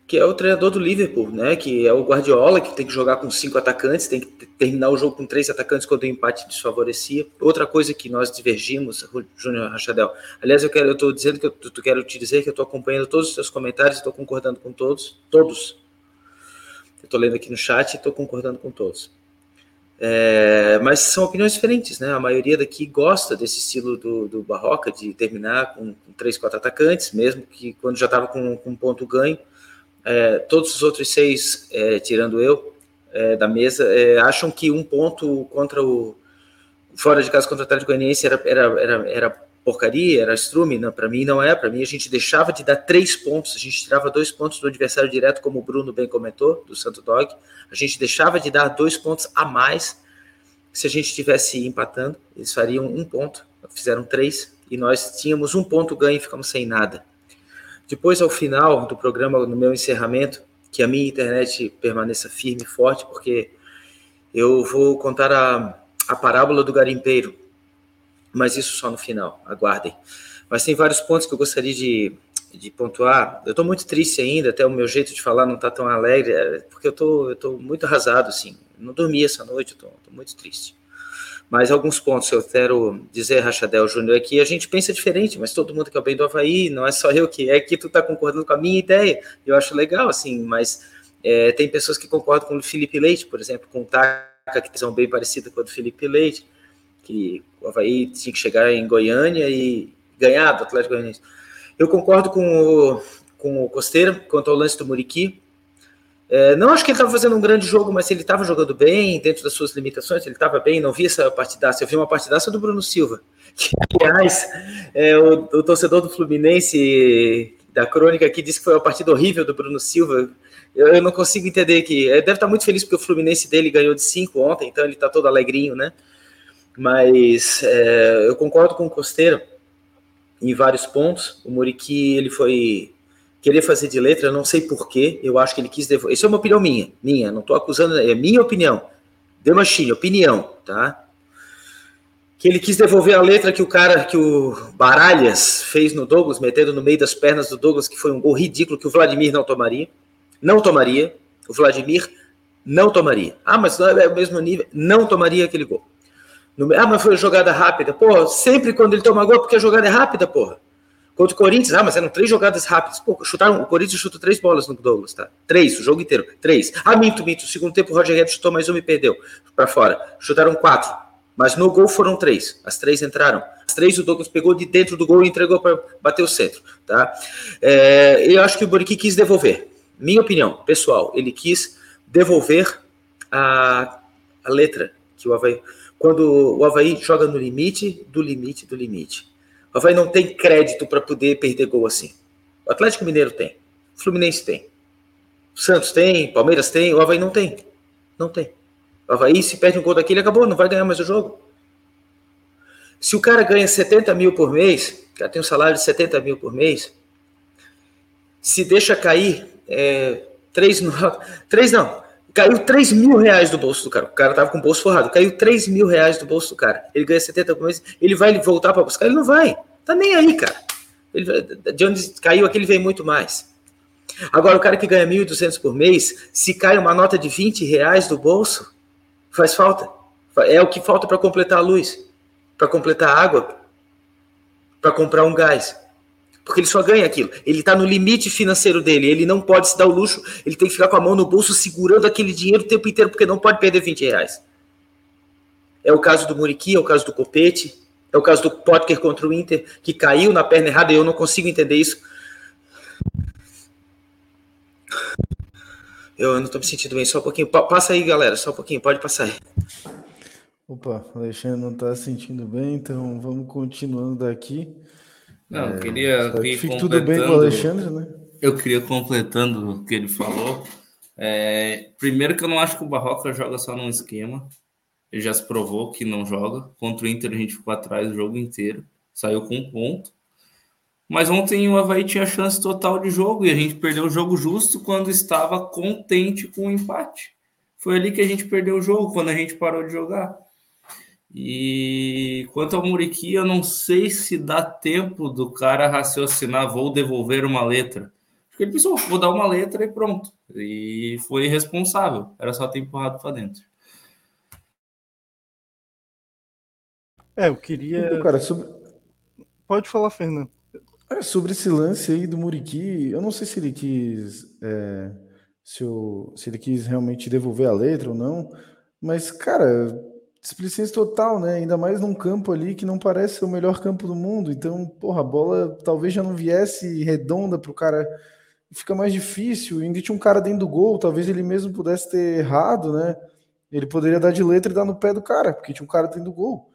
que é o treinador do Liverpool, né? Que é o Guardiola, que tem que jogar com cinco atacantes, tem que terminar o jogo com três atacantes quando o empate desfavorecia. Outra coisa que nós divergimos, Júnior Rachadel. Aliás, eu quero, eu estou dizendo que eu, eu quero te dizer que eu estou acompanhando todos os seus comentários, estou concordando com todos, todos eu estou lendo aqui no chat e estou concordando com todos. É, mas são opiniões diferentes, né? A maioria daqui gosta desse estilo do, do Barroca, de terminar com, três, quatro atacantes, mesmo que quando já estava com, com um ponto ganho. É, todos os outros seis, é, tirando eu, é, da mesa, é, acham que um ponto contra o. fora de casa contra o Atlético Goianiense era, era, era, era porcaria, era strume, não, para mim não é, para mim a gente deixava de dar três pontos, a gente tirava dois pontos do adversário direto, como o Bruno bem comentou, do Santo Dog, a gente deixava de dar dois pontos a mais se a gente estivesse empatando, eles fariam um ponto, fizeram três, e nós tínhamos um ponto ganho e ficamos sem nada. Depois, ao final do programa, no meu encerramento, que a minha internet permaneça firme e forte, porque eu vou contar a, a parábola do garimpeiro, mas isso só no final, aguardem. Mas tem vários pontos que eu gostaria de, de pontuar. Eu estou muito triste ainda, até o meu jeito de falar não está tão alegre, é, porque eu tô, estou muito arrasado, assim. Não dormi essa noite, estou muito triste. Mas alguns pontos eu quero dizer, Rachadel Júnior, é que a gente pensa diferente, mas todo mundo que é o bem do Havaí, não é só eu que é que tu está concordando com a minha ideia. Eu acho legal, assim, mas é, tem pessoas que concordam com o Felipe Leite, por exemplo, com o Taca, que são bem parecidas com a do Felipe Leite que o Havaí tinha que chegar em Goiânia e ganhar do Atlético Goianiense. Eu concordo com o, com o Costeira quanto ao lance do Muriqui. É, não acho que ele estava fazendo um grande jogo, mas ele estava jogando bem, dentro das suas limitações, ele estava bem, não vi essa partidaça, eu vi uma partidaça do Bruno Silva, que, aliás, é, o, o, torcedor do Fluminense da crônica aqui disse que foi uma partida horrível do Bruno Silva, eu, eu não consigo entender que, ele deve estar muito feliz porque o Fluminense dele ganhou de 5 ontem, então ele está todo alegrinho, né, mas é, eu concordo com o Costeiro em vários pontos. O Muriqui, ele foi querer fazer de letra, não sei porquê, eu acho que ele quis devolver. Isso é uma opinião minha, minha, não estou acusando, é minha opinião. The Machine, opinião, tá? Que ele quis devolver a letra que o cara, que o Baralhas fez no Douglas, metendo no meio das pernas do Douglas, que foi um gol ridículo que o Vladimir não tomaria. Não tomaria. O Vladimir não tomaria. Ah, mas não é o mesmo nível. Não tomaria aquele gol. No, ah, mas foi jogada rápida. Pô, sempre quando ele toma gol, é porque a jogada é rápida, porra. Contra o Corinthians, ah, mas eram três jogadas rápidas. Pô, chutaram, o Corinthians chutou três bolas no Douglas, tá? Três, o jogo inteiro. Três. Ah, minto, minto. Segundo tempo o Roger Guedes chutou mais uma e perdeu para fora. Chutaram quatro. Mas no gol foram três. As três entraram. As três o Douglas pegou de dentro do gol e entregou para bater o centro, tá? É, eu acho que o Boriqui quis devolver. Minha opinião, pessoal, ele quis devolver a, a letra que o Havaí quando o Havaí joga no limite, do limite, do limite. O Havaí não tem crédito para poder perder gol assim. O Atlético Mineiro tem, o Fluminense tem, o Santos tem, Palmeiras tem, o Havaí não tem. Não tem. O Havaí, se perde um gol daquele, acabou, não vai ganhar mais o jogo. Se o cara ganha 70 mil por mês, cara tem um salário de 70 mil por mês, se deixa cair é, 3, 3 não, Caiu 3 mil reais do bolso do cara. O cara tava com o bolso forrado. Caiu 3 mil reais do bolso do cara. Ele ganha 70 por mês. Ele vai voltar para buscar? Ele não vai. Tá nem aí, cara. Ele, de onde caiu aquele vem muito mais. Agora, o cara que ganha 1.200 por mês, se cai uma nota de 20 reais do bolso, faz falta. É o que falta para completar a luz, para completar a água, para comprar um gás porque ele só ganha aquilo. Ele está no limite financeiro dele, ele não pode se dar o luxo, ele tem que ficar com a mão no bolso segurando aquele dinheiro o tempo inteiro, porque não pode perder 20 reais. É o caso do Muriqui, é o caso do Copete, é o caso do Potker contra o Inter, que caiu na perna errada, e eu não consigo entender isso. Eu não tô me sentindo bem, só um pouquinho. Passa aí, galera, só um pouquinho, pode passar aí. Opa, o Alexandre não tá se sentindo bem, então vamos continuando daqui. Não, eu queria. É, fique tudo bem com o Alexandre, né? Eu queria completando o que ele falou. É, primeiro que eu não acho que o Barroca joga só num esquema. Ele já se provou que não joga. Contra o Inter a gente ficou atrás o jogo inteiro. Saiu com um ponto. Mas ontem o Havaí tinha chance total de jogo e a gente perdeu o jogo justo quando estava contente com o empate. Foi ali que a gente perdeu o jogo, quando a gente parou de jogar. E quanto ao Muriqui, eu não sei se dá tempo do cara raciocinar, vou devolver uma letra. Porque ele pensou, vou dar uma letra e pronto. E foi irresponsável. Era só ter empurrado para dentro. É, eu queria. Então, cara, sobre... Pode falar, Fernando. É, sobre esse lance aí do Muriqui, eu não sei se ele quis. É, se, o, se ele quis realmente devolver a letra ou não. Mas, cara, displicência total, né? Ainda mais num campo ali que não parece ser o melhor campo do mundo. Então, porra, a bola talvez já não viesse redonda para o cara. Fica mais difícil. Ainda tinha um cara dentro do gol, talvez ele mesmo pudesse ter errado, né? Ele poderia dar de letra e dar no pé do cara, porque tinha um cara dentro do gol.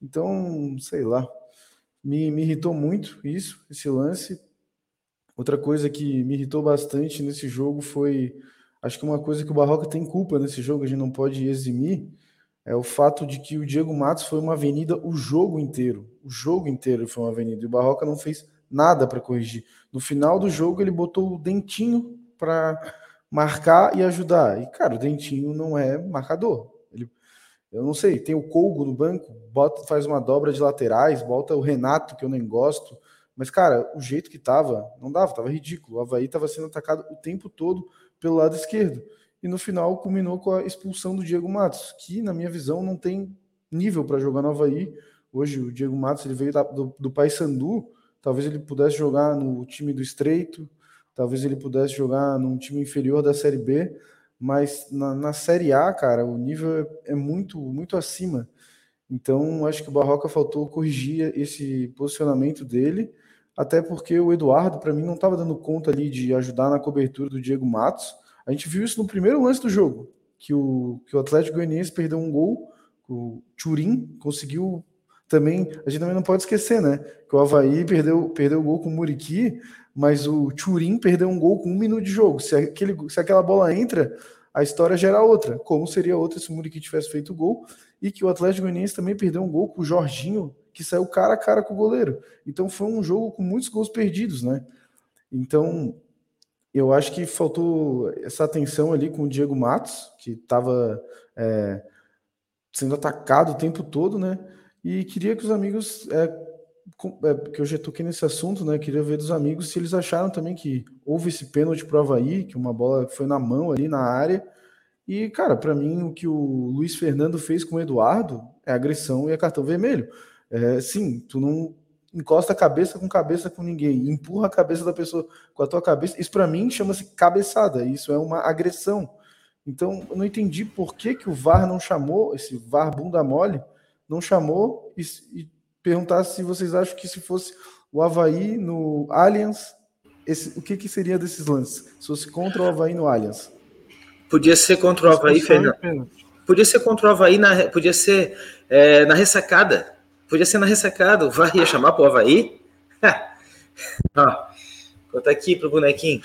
Então, sei lá. Me, me irritou muito isso, esse lance. Outra coisa que me irritou bastante nesse jogo foi. Acho que uma coisa que o Barroca tem culpa nesse jogo, a gente não pode eximir é o fato de que o Diego Matos foi uma avenida o jogo inteiro. O jogo inteiro foi uma avenida. E o Barroca não fez nada para corrigir. No final do jogo, ele botou o Dentinho para marcar e ajudar. E, cara, o Dentinho não é marcador. Ele, eu não sei, tem o Colgo no banco, bota, faz uma dobra de laterais, bota o Renato, que eu nem gosto. Mas, cara, o jeito que tava, não dava, tava ridículo. O Havaí tava sendo atacado o tempo todo pelo lado esquerdo e no final culminou com a expulsão do Diego Matos, que na minha visão não tem nível para jogar no Havaí. Hoje o Diego Matos ele veio da, do, do Paysandu, talvez ele pudesse jogar no time do Estreito, talvez ele pudesse jogar num time inferior da Série B, mas na, na Série A, cara, o nível é, é muito, muito acima. Então, acho que o Barroca faltou corrigir esse posicionamento dele, até porque o Eduardo, para mim, não estava dando conta ali de ajudar na cobertura do Diego Matos. A gente viu isso no primeiro lance do jogo, que o, que o Atlético Goianiense perdeu um gol, o Turim conseguiu também, a gente também não pode esquecer, né? Que o Havaí perdeu, perdeu o gol com o Muriqui, mas o Turim perdeu um gol com um minuto de jogo. Se, aquele, se aquela bola entra, a história gera outra. Como seria outra se o Muriqui tivesse feito o gol? E que o Atlético Goianiense também perdeu um gol com o Jorginho, que saiu cara a cara com o goleiro. Então foi um jogo com muitos gols perdidos, né? Então, eu acho que faltou essa atenção ali com o Diego Matos, que estava é, sendo atacado o tempo todo, né? E queria que os amigos, é, com, é, que eu já toquei nesse assunto, né? Queria ver dos amigos se eles acharam também que houve esse pênalti para o Havaí, que uma bola foi na mão ali na área. E, cara, para mim, o que o Luiz Fernando fez com o Eduardo é agressão e é cartão vermelho. É, sim, tu não encosta a cabeça com cabeça com ninguém, empurra a cabeça da pessoa com a tua cabeça. Isso para mim chama-se cabeçada, isso é uma agressão. Então, eu não entendi por que, que o VAR não chamou, esse VAR bunda mole, não chamou e, e perguntasse se vocês acham que se fosse o Havaí no Allianz, esse, o que, que seria desses lances? Se fosse contra o Havaí no Allianz. Podia ser contra o Havaí, Fernando. Podia ser contra o Havaí, na, podia ser é, na ressacada. Podia ser na ressacada, o VAR ia chamar pro Havaí. Ó, conta aqui pro bonequinho.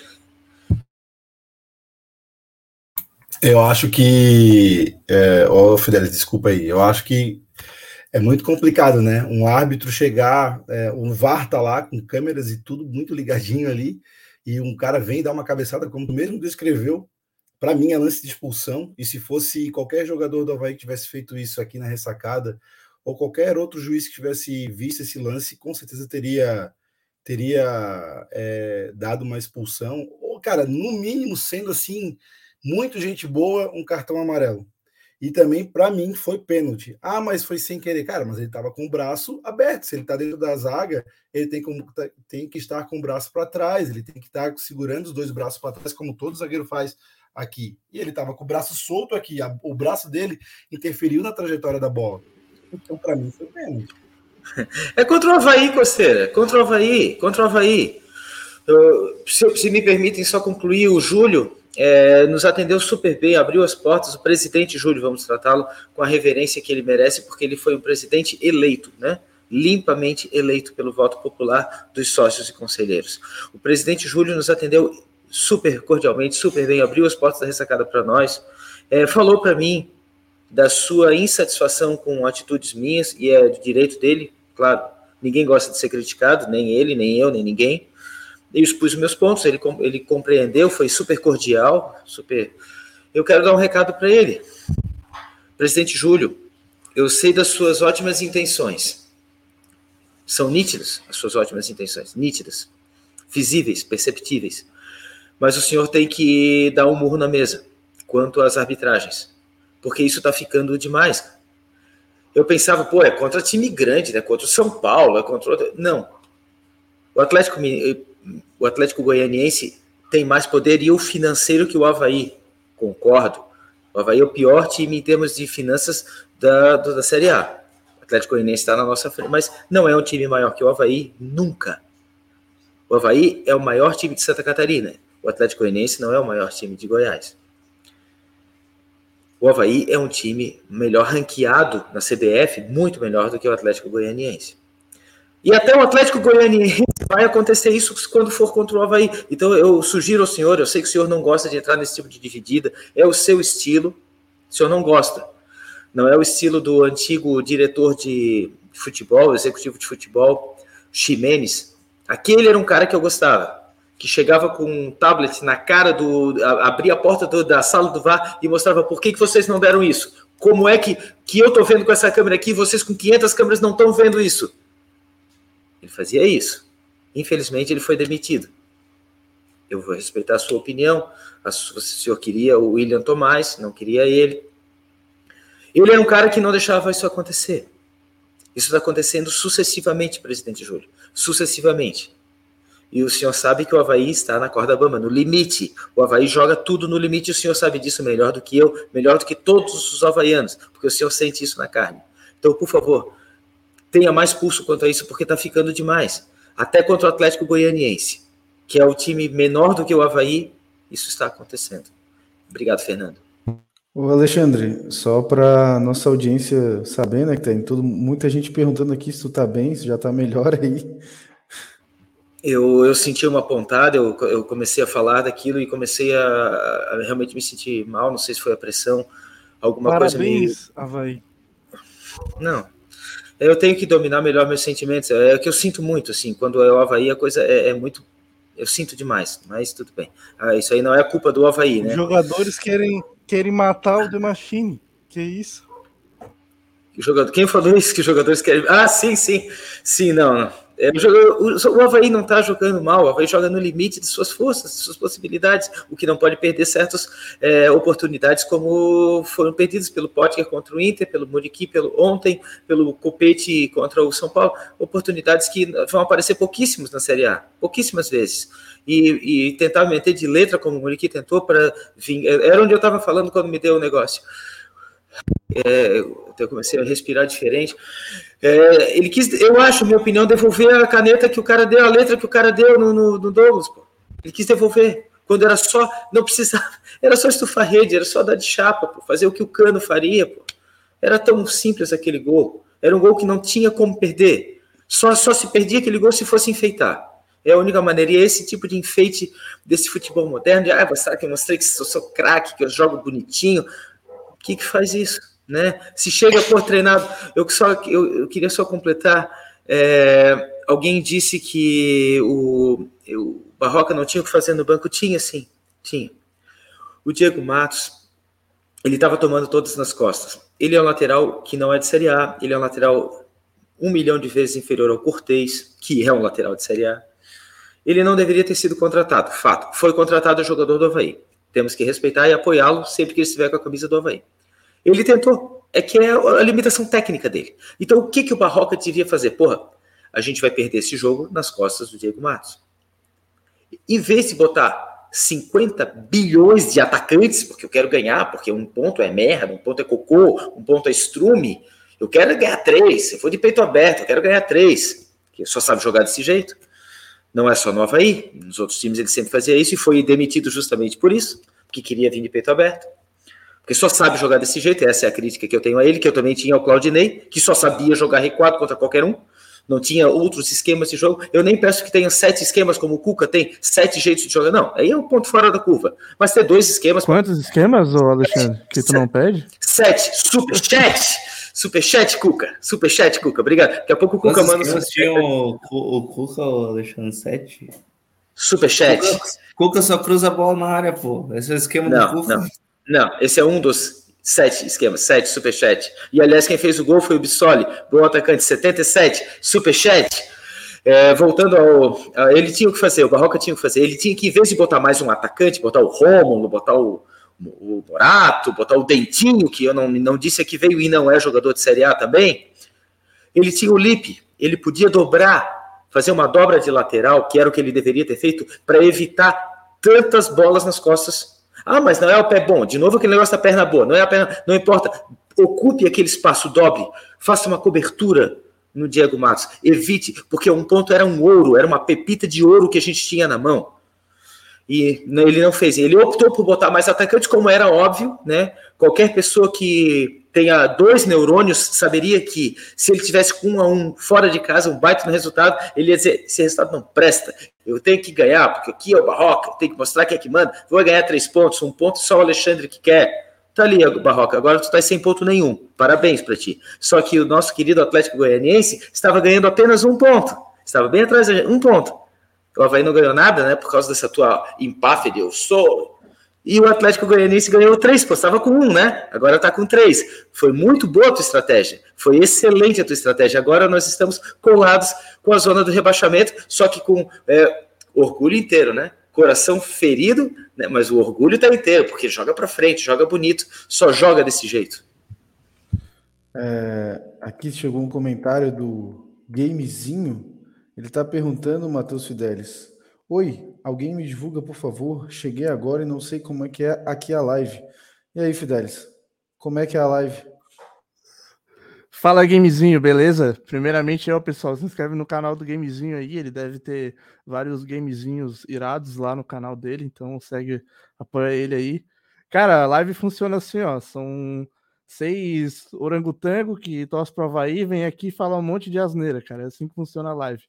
Eu acho que. É, oh, Fidelis, desculpa aí. Eu acho que é muito complicado, né? Um árbitro chegar, é, o VAR tá lá com câmeras e tudo muito ligadinho ali, e um cara vem dar uma cabeçada, como tu mesmo descreveu. Para mim, é lance de expulsão. E se fosse qualquer jogador do Havaí que tivesse feito isso aqui na ressacada, ou qualquer outro juiz que tivesse visto esse lance, com certeza teria teria é, dado uma expulsão, ou, cara, no mínimo, sendo assim, muito gente boa, um cartão amarelo. E também, para mim, foi pênalti. Ah, mas foi sem querer. Cara, mas ele estava com o braço aberto. Se ele está dentro da zaga, ele tem, como, tem que estar com o braço para trás, ele tem que estar segurando os dois braços para trás, como todo zagueiro faz aqui. E ele estava com o braço solto aqui. O braço dele interferiu na trajetória da bola. Então, para mim, foi pênalti. É contra o Havaí, Costeira. Contra o Havaí. Contra o Havaí. Eu, se, se, me permitem só concluir, o Júlio, é, nos atendeu super bem, abriu as portas. O presidente Júlio, vamos tratá-lo com a reverência que ele merece, porque ele foi um presidente eleito, né? limpamente eleito pelo voto popular dos sócios e conselheiros. O presidente Júlio nos atendeu super cordialmente, super bem, abriu as portas da ressacada para nós, é, falou para mim da sua insatisfação com atitudes minhas, e é direito dele, claro, ninguém gosta de ser criticado, nem ele, nem eu, nem ninguém. Eu expus meus pontos, ele, ele compreendeu, foi super cordial, super. Eu quero dar um recado para ele. Presidente Júlio, eu sei das suas ótimas intenções. São nítidas as suas ótimas intenções, nítidas, visíveis, perceptíveis. Mas o senhor tem que dar um murro na mesa quanto às arbitragens, porque isso está ficando demais. Eu pensava, pô, é contra time grande, né? Contra o São Paulo, é contra outro... Não. O Atlético, o Atlético Goianiense tem mais poder e o financeiro que o Havaí. Concordo. O Havaí é o pior time em termos de finanças da, da Série A. O Atlético Goianiense está na nossa frente, mas não é um time maior que o Havaí, nunca. O Havaí é o maior time de Santa Catarina. O Atlético Goianiense não é o maior time de Goiás. O Havaí é um time melhor ranqueado na CBF, muito melhor do que o Atlético Goianiense. E até o Atlético Goianiense vai acontecer isso quando for contra o Havaí. Então eu sugiro ao senhor, eu sei que o senhor não gosta de entrar nesse tipo de dividida, é o seu estilo, o senhor não gosta. Não é o estilo do antigo diretor de futebol, executivo de futebol, Ximenes. Aquele era um cara que eu gostava que chegava com um tablet na cara do. abria a porta do, da sala do VAR e mostrava por que, que vocês não deram isso. Como é que, que eu estou vendo com essa câmera aqui vocês com 500 câmeras não estão vendo isso? Ele fazia isso. Infelizmente, ele foi demitido. Eu vou respeitar a sua opinião. Se o senhor queria o William Tomás, não queria ele. Ele é um cara que não deixava isso acontecer. Isso está acontecendo sucessivamente, presidente Júlio. Sucessivamente. E o senhor sabe que o Havaí está na corda bamba, no limite. O Havaí joga tudo no limite, o senhor sabe disso melhor do que eu, melhor do que todos os havaianos, porque o senhor sente isso na carne. Então, por favor, tenha mais pulso quanto a isso, porque está ficando demais. Até contra o Atlético Goianiense, que é o time menor do que o Havaí, isso está acontecendo. Obrigado, Fernando. O Alexandre, só para nossa audiência saber, né, que tem tudo, muita gente perguntando aqui se tu tá bem, se já tá melhor aí. Eu, eu senti uma pontada, eu, eu comecei a falar daquilo e comecei a, a realmente me sentir mal, não sei se foi a pressão, alguma Parabéns, coisa Parabéns, Havaí. Não, eu tenho que dominar melhor meus sentimentos, é que eu sinto muito, assim, quando é o Havaí a coisa é, é muito, eu sinto demais, mas tudo bem. Ah, isso aí não é culpa do Havaí, né? Os jogadores querem, querem matar o The Machine, que isso? Quem falou isso que os jogadores querem... Ah, sim, sim, sim, não, não. É, o, o Havaí não está jogando mal, o Havaí joga no limite de suas forças, de suas possibilidades, o que não pode perder certas é, oportunidades, como foram perdidas pelo Potker contra o Inter, pelo Muriqui pelo ontem, pelo Copete contra o São Paulo, oportunidades que vão aparecer pouquíssimos na Série A, pouquíssimas vezes. E, e tentar meter de letra, como o Muriqui tentou, para vir. Era onde eu estava falando quando me deu o negócio. É, eu comecei a respirar diferente. É, ele quis, eu acho, minha opinião, devolver a caneta que o cara deu, a letra que o cara deu no, no, no Douglas. Pô. Ele quis devolver. Quando era só, não precisava, era só estufar rede, era só dar de chapa, pô, fazer o que o Cano faria. Pô. Era tão simples aquele gol. Era um gol que não tinha como perder. Só, só se perdia aquele gol se fosse enfeitar. É a única maneira. E é esse tipo de enfeite desse futebol moderno, de ah, mostrar que eu mostrei que sou, sou craque, que eu jogo bonitinho. O que, que faz isso? né? Se chega por treinado, eu só eu, eu queria só completar. É, alguém disse que o, o Barroca não tinha o que fazer no banco, tinha sim, tinha. O Diego Matos, ele estava tomando todas nas costas. Ele é um lateral que não é de Série A, ele é um lateral um milhão de vezes inferior ao Cortez, que é um lateral de Série A. Ele não deveria ter sido contratado, fato. Foi contratado o jogador do Havaí. Temos que respeitar e apoiá-lo sempre que ele estiver com a camisa do Havaí. Ele tentou. É que é a limitação técnica dele. Então, o que, que o Barroca devia fazer? Porra, a gente vai perder esse jogo nas costas do Diego Matos. Em vez de botar 50 bilhões de atacantes, porque eu quero ganhar, porque um ponto é merda, um ponto é cocô, um ponto é estrume, eu quero ganhar três. Se for de peito aberto, eu quero ganhar três. Que só sabe jogar desse jeito. Não é só no Havaí, nos outros times ele sempre fazia isso e foi demitido justamente por isso que queria vir de peito aberto. Porque só sabe jogar desse jeito, essa é a crítica que eu tenho a ele, que eu também tinha ao Claudinei, que só sabia jogar recuado contra qualquer um, não tinha outros esquemas de jogo. Eu nem peço que tenha sete esquemas, como o Cuca tem, sete jeitos de jogar. Não, aí é um ponto fora da curva. Mas ter dois esquemas. Quantos esquemas, Alexandre, que tu sete, não pede? Sete, superchat! Superchat, Cuca. Superchat, Cuca. Obrigado. Daqui a pouco o Cuca manda. Você tinha o, o Cuca, o Alexandre, sete? Superchat. Cuca, Cuca só cruza a bola na área, pô. Esse é o esquema não, do Cuca. Não, não, esse é um dos sete esquemas, sete superchat. E aliás, quem fez o gol foi o Bissoli, gol atacante 77, superchat. É, voltando ao. Ele tinha o que fazer, o Barroca tinha o que fazer. Ele tinha que, em vez de botar mais um atacante, botar o Rômulo, botar o, o Morato, botar o Dentinho, que eu não, não disse aqui veio e não é jogador de Série A também. Ele tinha o Lipe, ele podia dobrar, fazer uma dobra de lateral, que era o que ele deveria ter feito, para evitar tantas bolas nas costas ah, mas não é o pé bom. De novo aquele negócio da perna boa. Não é a perna. Não importa. Ocupe aquele espaço, dobre. Faça uma cobertura no Diego Matos. Evite, porque um ponto era um ouro, era uma pepita de ouro que a gente tinha na mão. E ele não fez. Ele optou por botar mais atacantes, como era óbvio, né? Qualquer pessoa que tenha dois neurônios saberia que se ele tivesse com um a um fora de casa, um baita no resultado, ele ia dizer: esse resultado não presta. Eu tenho que ganhar, porque aqui é o Barroca, eu tenho que mostrar quem é que manda. Vou ganhar três pontos, um ponto só o Alexandre que quer. Tá ali, Barroca, agora tu tá sem ponto nenhum. Parabéns para ti. Só que o nosso querido Atlético Goianiense estava ganhando apenas um ponto. Estava bem atrás um ponto. O Havaí não ganhou nada, né? Por causa dessa tua empáfia de eu sou. E o Atlético Goianiense ganhou três, pô, estava com um, né? Agora está com três. Foi muito boa a tua estratégia. Foi excelente a tua estratégia. Agora nós estamos colados com a zona do rebaixamento, só que com é, orgulho inteiro, né? Coração ferido, né? mas o orgulho está inteiro, porque joga para frente, joga bonito, só joga desse jeito. É, aqui chegou um comentário do Gamezinho ele está perguntando, Matheus Fidelis. Oi, alguém me divulga, por favor? Cheguei agora e não sei como é que é aqui a live. E aí, Fidelis? Como é que é a live? Fala, Gamezinho, beleza? Primeiramente, eu, pessoal, se inscreve no canal do Gamezinho aí. Ele deve ter vários gamezinhos irados lá no canal dele, então segue, apoia ele aí. Cara, a live funciona assim, ó. São seis orangotango que torce pro Havaí, vem aqui fala um monte de asneira, cara. É assim que funciona a live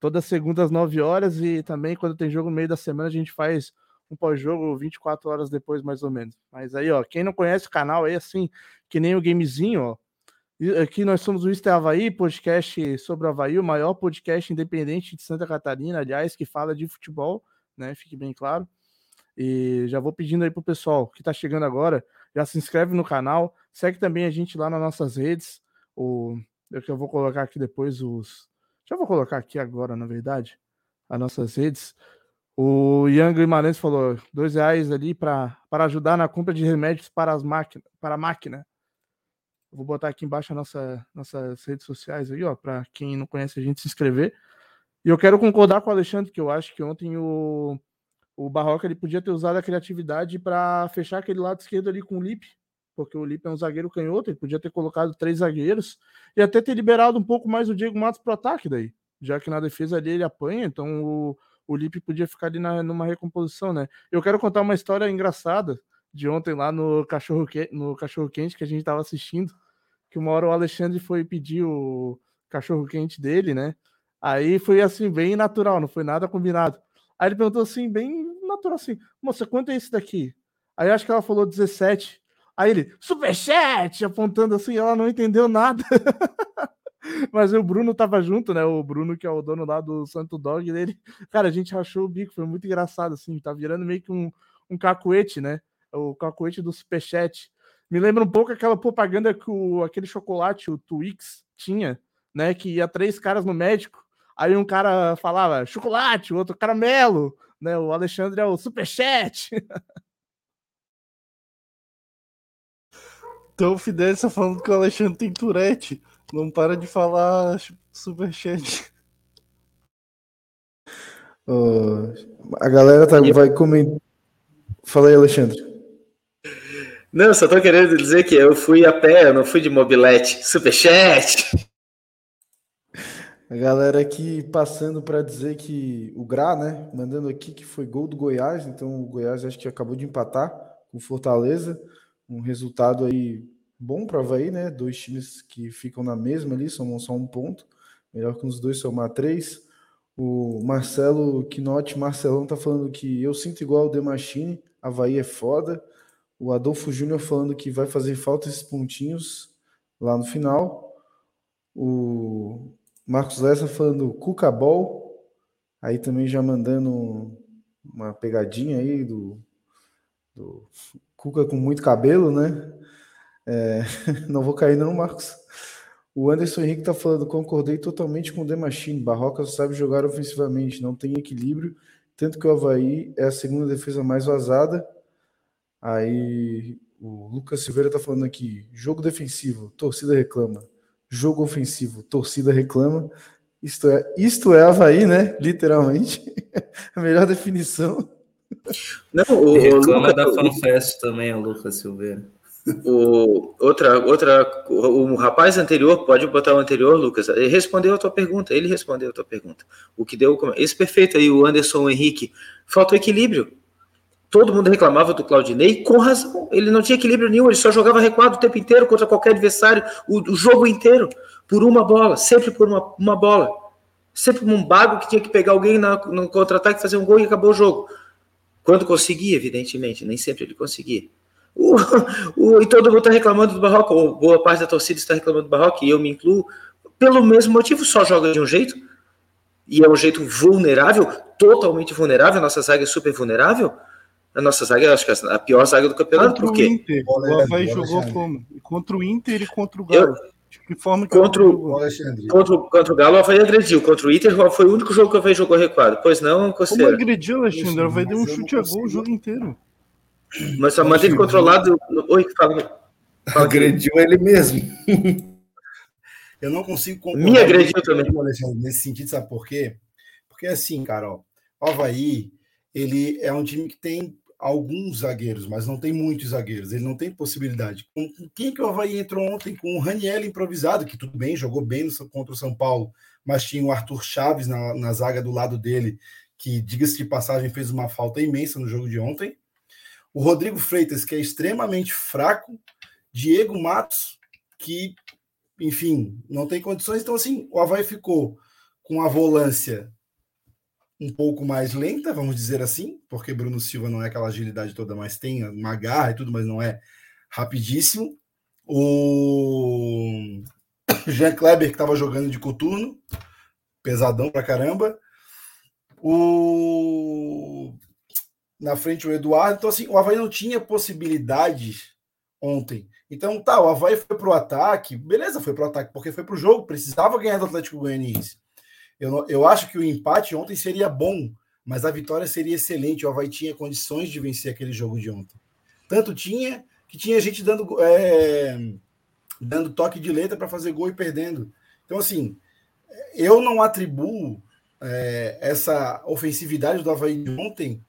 toda segunda às 9 horas e também quando tem jogo no meio da semana a gente faz um pós-jogo 24 horas depois, mais ou menos. Mas aí, ó, quem não conhece o canal aí, assim, que nem o Gamezinho, ó. Aqui nós somos o Ister Havaí, podcast sobre o Havaí, o maior podcast independente de Santa Catarina, aliás, que fala de futebol, né? Fique bem claro. E já vou pedindo aí pro pessoal que tá chegando agora, já se inscreve no canal, segue também a gente lá nas nossas redes, o eu que eu vou colocar aqui depois os já vou colocar aqui agora, na verdade, as nossas redes. O Ian Guimarães falou dois reais ali para ajudar na compra de remédios para as máquinas, para a máquina. Vou botar aqui embaixo nossa, nossas redes sociais aí, ó, para quem não conhece a gente se inscrever. E eu quero concordar com o Alexandre que eu acho que ontem o, o Barroca ele podia ter usado a criatividade para fechar aquele lado esquerdo ali com o Lipe, porque o Lipe é um zagueiro canhoto, ele podia ter colocado três zagueiros e até ter liberado um pouco mais o Diego Matos para o ataque daí, já que na defesa ali ele apanha, então o, o Lipe podia ficar ali na, numa recomposição, né? Eu quero contar uma história engraçada de ontem lá no cachorro, no cachorro quente que a gente estava assistindo, que uma hora o Alexandre foi pedir o cachorro quente dele, né? Aí foi assim, bem natural, não foi nada combinado. Aí ele perguntou assim, bem natural assim, moça, quanto é esse daqui? Aí acho que ela falou 17. Aí ele, superchat, apontando assim, ela não entendeu nada. Mas o Bruno tava junto, né? O Bruno, que é o dono lá do Santo Dog dele. Cara, a gente achou o bico, foi muito engraçado, assim. Tá virando meio que um, um cacuete, né? O cacuete do superchat. Me lembra um pouco aquela propaganda que o, aquele chocolate, o Twix, tinha, né? Que ia três caras no médico. Aí um cara falava chocolate, o outro caramelo, né? O Alexandre é o superchat. Então o Fidel está falando que o Alexandre tem Tourette. Não para de falar superchat. Uh, a galera tá, vai comentar. Fala aí, Alexandre. Não, só tô querendo dizer que eu fui a pé, eu não fui de mobilete. Superchat! A galera aqui passando para dizer que o Gra, né? Mandando aqui que foi gol do Goiás, então o Goiás acho que acabou de empatar com Fortaleza. Um resultado aí bom para o Havaí, né? Dois times que ficam na mesma ali, somam só um ponto. Melhor que os dois somar três. O Marcelo Quinote Marcelão tá falando que eu sinto igual o Demachine, Havaí é foda. O Adolfo Júnior falando que vai fazer falta esses pontinhos lá no final. O Marcos Lessa falando Cucabol. Aí também já mandando uma pegadinha aí do, do Cuca com muito cabelo, né? É, não vou cair não, Marcos. O Anderson Henrique tá falando, concordei totalmente com o The Machine. Barroca sabe jogar ofensivamente, não tem equilíbrio, tanto que o Havaí é a segunda defesa mais vazada. Aí o Lucas Silveira tá falando aqui, jogo defensivo, torcida reclama. Jogo ofensivo, torcida reclama. Isto é, isto é Havaí, né? Literalmente. a melhor definição. Não, o, reclama o Lucas, da FanFest também, o Lucas Silveira. O, outra, outra, o, o rapaz anterior, pode botar o anterior, Lucas, ele respondeu a tua pergunta, ele respondeu a tua pergunta. O que deu, esse perfeito aí, o Anderson o Henrique, falta equilíbrio. Todo mundo reclamava do Claudinei, com razão. Ele não tinha equilíbrio nenhum, ele só jogava recuado o tempo inteiro contra qualquer adversário, o, o jogo inteiro, por uma bola, sempre por uma, uma bola. Sempre um bago que tinha que pegar alguém na, no contra-ataque, fazer um gol e acabou o jogo. Quando conseguia, evidentemente, nem sempre ele conseguia. O, o, e todo mundo está reclamando do Barroco, ou boa parte da torcida está reclamando do Barroco, e eu me incluo, pelo mesmo motivo, só joga de um jeito, e é um jeito vulnerável, totalmente vulnerável, a nossa zaga é super vulnerável. A nossa zaga, acho que é a pior zaga do campeonato, contra por quê? O Inter, o Havaí jogou como? Contra o Inter e contra o Galo. Eu, de que forma que contra, o, contra, contra o Galo, o Havaí agrediu. Contra o Inter, foi o único jogo que o Havaí jogou recuado. Pois não, Costeira. Como agrediu, Alexandre? O Havaí deu um chute a gol o jogo inteiro. Mas só manteve controlado. Oi, fala. fala agrediu ele mesmo. Eu não consigo Me agrediu também. Nesse sentido, sabe por quê? Porque assim, Carol, o Havaí, ele é um time que tem alguns zagueiros, mas não tem muitos zagueiros. Ele não tem possibilidade. Com, quem que o Havaí entrou ontem? Com o Raniel improvisado, que tudo bem, jogou bem no, contra o São Paulo, mas tinha o Arthur Chaves na, na zaga do lado dele, que, diga-se de passagem, fez uma falta imensa no jogo de ontem. O Rodrigo Freitas, que é extremamente fraco. Diego Matos, que, enfim, não tem condições. Então, assim, o Havaí ficou com a volância um pouco mais lenta, vamos dizer assim, porque Bruno Silva não é aquela agilidade toda, mas tem uma garra e tudo, mas não é rapidíssimo. O Jean Kleber, que estava jogando de coturno, pesadão pra caramba. O na frente o Eduardo. Então, assim, o Havaí não tinha possibilidades ontem. Então, tá, o Havaí foi pro ataque, beleza, foi pro ataque, porque foi pro jogo, precisava ganhar do Atlético Goianiense. Eu, eu acho que o empate ontem seria bom, mas a vitória seria excelente. O Havaí tinha condições de vencer aquele jogo de ontem. Tanto tinha que tinha gente dando, é, dando toque de letra para fazer gol e perdendo. Então, assim, eu não atribuo é, essa ofensividade do Havaí de ontem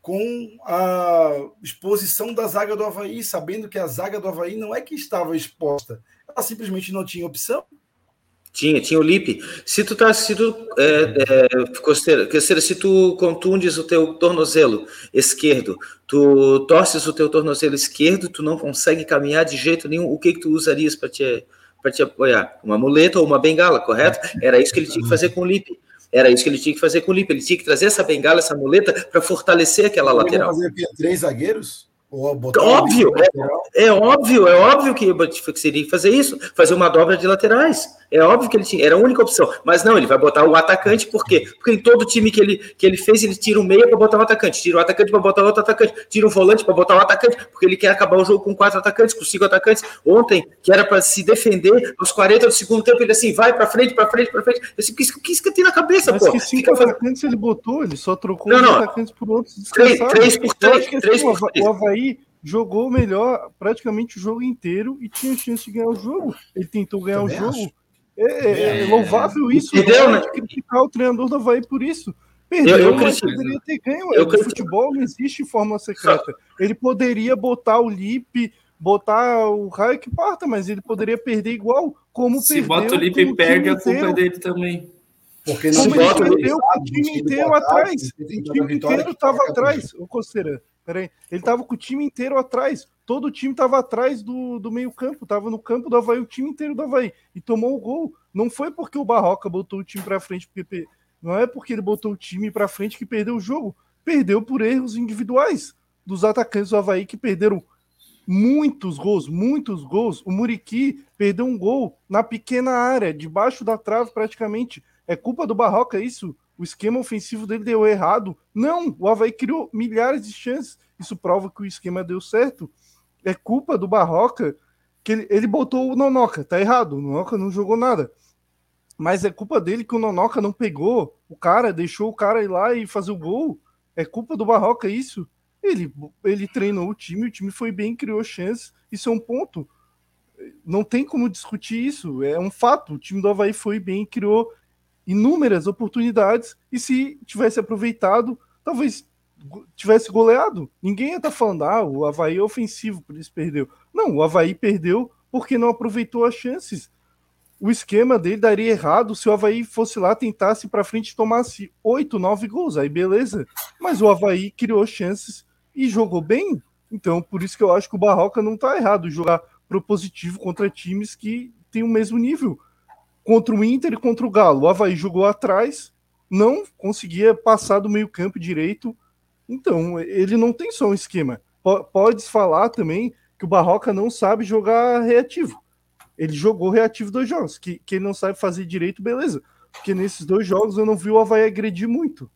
com a exposição da zaga do Havaí, sabendo que a zaga do Havaí não é que estava exposta, ela simplesmente não tinha opção. Tinha, tinha o Lipe. Se tu tá, se tu, é, é, costeira, se tu contundes o teu tornozelo esquerdo, tu torces o teu tornozelo esquerdo, tu não consegue caminhar de jeito nenhum, o que que tu usarias para te, para te apoiar? Uma muleta ou uma bengala, correto? Era isso que ele tinha que fazer com o Lipe. Era isso que ele tinha que fazer com o Lipe. Ele tinha que trazer essa bengala, essa muleta, para fortalecer aquela ele lateral. Fazer três zagueiros? Óbvio, é, é, óbvio, é óbvio que, que seria fazer isso, fazer uma dobra de laterais. É óbvio que ele tinha, era a única opção. Mas não, ele vai botar o atacante, por quê? Porque em todo time que ele, que ele fez, ele tira o meia para botar o atacante, tira o atacante para botar outro atacante, tira o volante para botar o atacante, porque ele quer acabar o jogo com quatro atacantes, com cinco atacantes. Ontem, que era para se defender, aos 40 do segundo tempo, ele assim, vai para frente, para frente, para frente. Eu que isso que, isso que tem na cabeça, Mas pô? que cinco Fica atacantes ele botou, ele só trocou não, não. os atacantes por outros Três, três por três, três assim, por três. O Havaí jogou melhor praticamente o jogo inteiro e tinha chance de ganhar o jogo. Ele tentou ganhar Também o jogo. Acho. É, é, é, louvável isso. Entendeu, né? criticar o treinador do Havaí por isso. Perdeu, eu, eu mas poderia ter ganho. Eu, o futebol não existe forma secreta. Ele poderia botar o Lipe, botar o raio que parta, mas ele poderia perder igual. Como Se bota o Lipe e perde, a culpa é dele também. Porque não Como ele perdeu o time inteiro atrás. O time inteiro estava atrás, o Costeira. Peraí. Ele estava com o time inteiro atrás. Todo o time estava atrás do, do meio-campo. Estava no campo do Havaí, o time inteiro do Havaí. E tomou o gol. Não foi porque o Barroca botou o time para frente, porque não é porque ele botou o time para frente que perdeu o jogo. Perdeu por erros individuais dos atacantes do Havaí que perderam muitos gols, muitos gols. O Muriqui perdeu um gol na pequena área, debaixo da trave praticamente. É culpa do Barroca isso? O esquema ofensivo dele deu errado? Não, o Havaí criou milhares de chances. Isso prova que o esquema deu certo. É culpa do Barroca que ele, ele botou o Nonoca. Tá errado, o Nonoca não jogou nada. Mas é culpa dele que o Nonoca não pegou o cara, deixou o cara ir lá e fazer o gol. É culpa do Barroca isso. Ele, ele treinou o time, o time foi bem, criou chances. Isso é um ponto. Não tem como discutir isso. É um fato. O time do Havaí foi bem, criou inúmeras oportunidades. E se tivesse aproveitado, talvez tivesse goleado. Ninguém ia estar tá falando, ah, o Havaí é ofensivo, por isso perdeu. Não, o Havaí perdeu porque não aproveitou as chances o esquema dele daria errado se o Havaí fosse lá, tentasse para frente e tomasse oito, nove gols. Aí beleza. Mas o Havaí criou chances e jogou bem. Então, por isso que eu acho que o Barroca não está errado jogar propositivo contra times que têm o mesmo nível. Contra o Inter e contra o Galo. O Havaí jogou atrás, não conseguia passar do meio-campo direito. Então, ele não tem só um esquema. Pode falar também que o Barroca não sabe jogar reativo ele jogou reativo dois jogos. Que, que ele não sabe fazer direito, beleza. Porque nesses dois jogos eu não vi o Havaí agredir muito.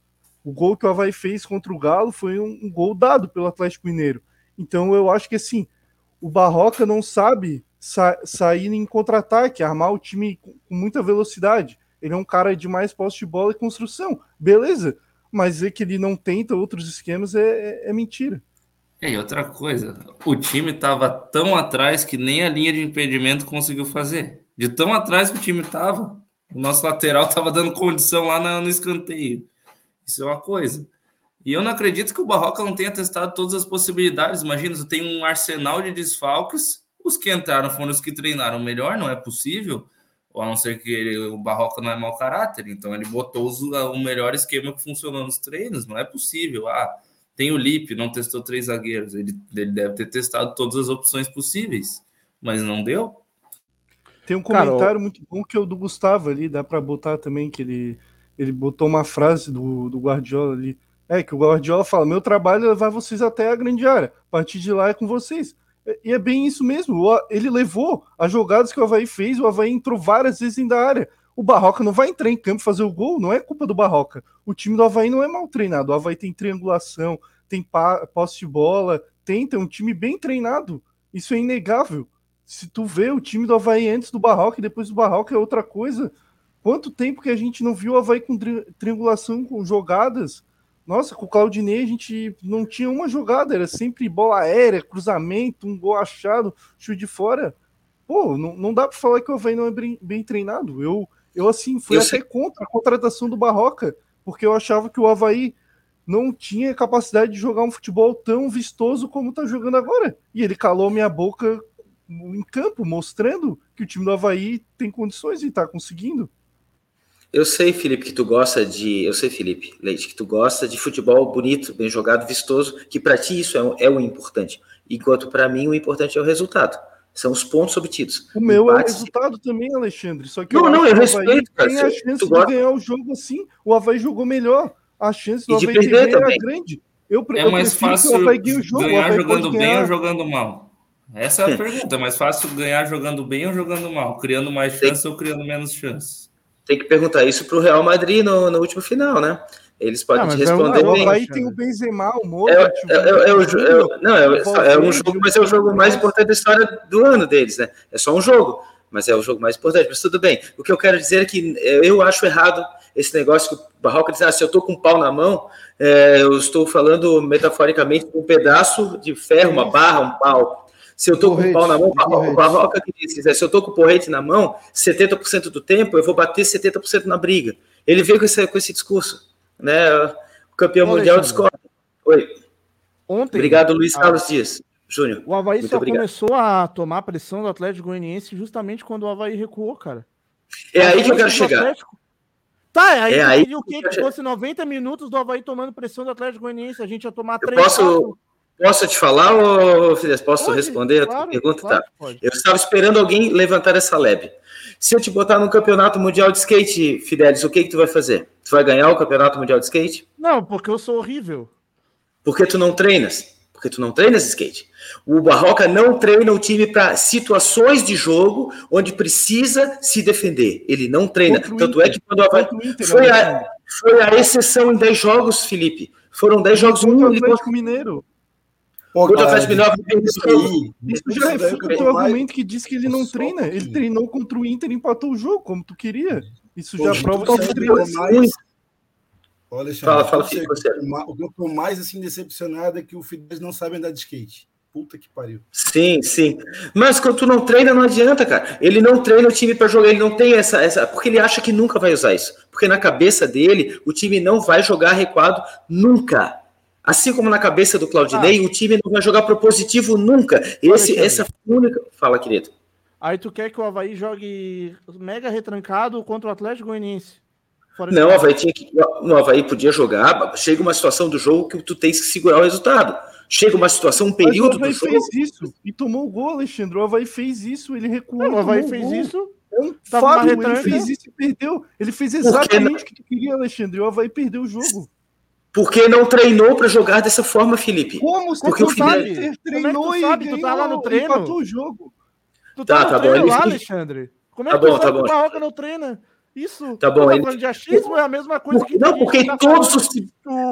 O gol que o Havaí fez contra o Galo foi um, um gol dado pelo Atlético Mineiro. Então eu acho que assim, o Barroca não sabe sa sair em contra-ataque, armar o time com, muita velocidade. Ele é um cara de mais posse de bola e construção. Beleza. Mas ver que ele não tenta outros esquemas é, é, é mentira. É, e outra coisa, o time estava tão atrás que nem a linha de impedimento conseguiu fazer. De tão atrás que o time estava, o nosso lateral estava dando condição lá no escanteio. Isso é uma coisa. E eu não acredito que o Barroca não tenha testado todas as possibilidades. Imagina, você tem um arsenal de desfalques, os que entraram foram os que treinaram melhor, não é possível. Ou a não ser que ele, o Barroca não é mau caráter, então ele botou os, o melhor esquema que funcionou nos treinos, não é possível. Ah, tem o Lipe, não testou três zagueiros. Ele, ele deve ter testado todas as opções possíveis, mas não deu. Tem um comentário Cara, muito bom que é o do Gustavo ali, dá para botar também, que ele, ele botou uma frase do, do Guardiola ali. É que o Guardiola fala: meu trabalho é levar vocês até a grande área. A partir de lá é com vocês. E é bem isso mesmo. Ele levou as jogadas que o Havaí fez, o Havaí entrou várias vezes dentro da área. O Barroca não vai entrar em campo fazer o gol, não é culpa do Barroca. O time do Havaí não é mal treinado. O Havaí tem triangulação, tem posse de bola, tem, tem um time bem treinado. Isso é inegável. Se tu vê o time do Havaí antes do Barroca e depois do Barroca é outra coisa. Quanto tempo que a gente não viu o Havaí com tri triangulação, com jogadas? Nossa, com o Claudinei a gente não tinha uma jogada, era sempre bola aérea, cruzamento, um gol achado, chute de fora. Pô, não, não dá para falar que o Havaí não é bem, bem treinado. Eu, eu, assim, fui eu até sei. contra a contratação do Barroca, porque eu achava que o Havaí não tinha capacidade de jogar um futebol tão vistoso como está jogando agora. E ele calou minha boca em campo, mostrando que o time do Havaí tem condições e está conseguindo. Eu sei, Felipe, que tu gosta de. Eu sei, Felipe Leite, que tu gosta de futebol bonito, bem jogado, vistoso, que para ti isso é, é o importante. Enquanto para mim o importante é o resultado. São os pontos obtidos. O meu Empates... é o resultado também, Alexandre. Só que não, eu não, eu respeito, cara. Tem a chance de gosta... ganhar o jogo assim. O Havaí jogou melhor. A chance do Havaí ganhar era grande. Eu, é eu mais fácil o jogo, ganhar jogando bem ou jogando mal? Essa é a pergunta. É mais fácil ganhar jogando bem ou jogando mal? Criando mais chance ou criando menos chance? Tem que perguntar isso para o Real Madrid no, no último final, né? Eles podem te responder é um, bem. Aí tem o Benzema, o Modric. É, é, é, é, o, não, é, um jogo, mas é o jogo mais importante da história do ano deles, né? É só um jogo, mas é o jogo mais importante. Mas tudo bem. O que eu quero dizer é que eu acho errado esse negócio que o Barroca diz: ah, se eu estou com um pau na mão, eu estou falando metaforicamente com um pedaço de ferro, uma barra, um pau. Se eu estou com o pau na mão, o Barroca que diz, se eu estou com o porrete na mão, 70% do tempo eu vou bater 70% na briga. Ele veio com esse, com esse discurso né? O campeão Ô, mundial discorda. Oi. Ontem. Obrigado, Luiz Carlos a... Dias. Júnior. O Havaí só obrigado. começou a tomar pressão do Atlético Goianiense justamente quando o Havaí recuou, cara. É aí que eu quero chegar. Tá, aí, É aí queria o quê? Que fosse 90 minutos do Havaí tomando pressão do Atlético Goianiense, a gente ia tomar Eu três. posso, quatro. Posso te falar, Fidesz? Posso Pode, responder a claro, tua pergunta? claro Tá. pode. Eu estava esperando alguém levantar essa lebre. Se eu te botar no campeonato mundial de skate, Fidelis, o que, que tu vai fazer? Tu vai ganhar o campeonato mundial de skate? Não, porque eu sou horrível. Porque tu não treinas. Porque tu não treinas skate. O Barroca não treina o time para situações de jogo onde precisa se defender. Ele não treina. Contra o Tanto Inter. é que quando Inter, Foi a, Alexandre. foi a exceção em 10 jogos, Felipe. Foram 10 jogos, um o ele Mineiro. Pô, Contra o Atlético Mineiro, isso aí, Isso isso já eu o teu argumento que diz que ele não Só um treina. Ele treinou contra o Inter e empatou o jogo, como tu queria. Isso Pô, já prova eu que ele tô treina. mais- Olha, Alexandre, Fala, fala, você. O que eu tô mais assim decepcionado é que o Fidesz não sabe andar de skate. Puta que pariu. Sim, sim. Mas quando tu não treina, não adianta, cara. Ele não treina o time para jogar, ele não tem essa, essa. Porque ele acha que nunca vai usar isso. Porque na cabeça dele, o time não vai jogar recuado nunca. Assim como na cabeça do Claudinei, o time não vai jogar propositivo nunca. Esse, essa única. Fala, querido. Aí tu quer que o Havaí jogue mega retrancado contra o Atlético Goianiense. Não, o. Havaí tinha que. No Havaí podia jogar. Chega uma situação do jogo que tu tens que segurar o resultado. Chega uma situação, um período o do Havaí jogo. fez isso e tomou o gol, Alexandre. O Havaí fez isso, ele recuou. Não, o Havaí fez gol. isso. É um fato, ele fez isso e perdeu. Ele fez exatamente o que tu queria, Alexandre. E o Havaí perdeu o jogo. Porque não treinou para jogar dessa forma, Felipe. Como se Porque tu o Fidel- Inter Como é que treinou tu e sabe? Tu tá lá no treino? o jogo. Tu Tá, tá, no tá bom, treino lá, Alexandre. Como é Tá que bom, tu tá sabe bom. que o Barroca não treina? Isso. Tá bom, ele- falando de achismo é a mesma coisa que Não, porque tá todos os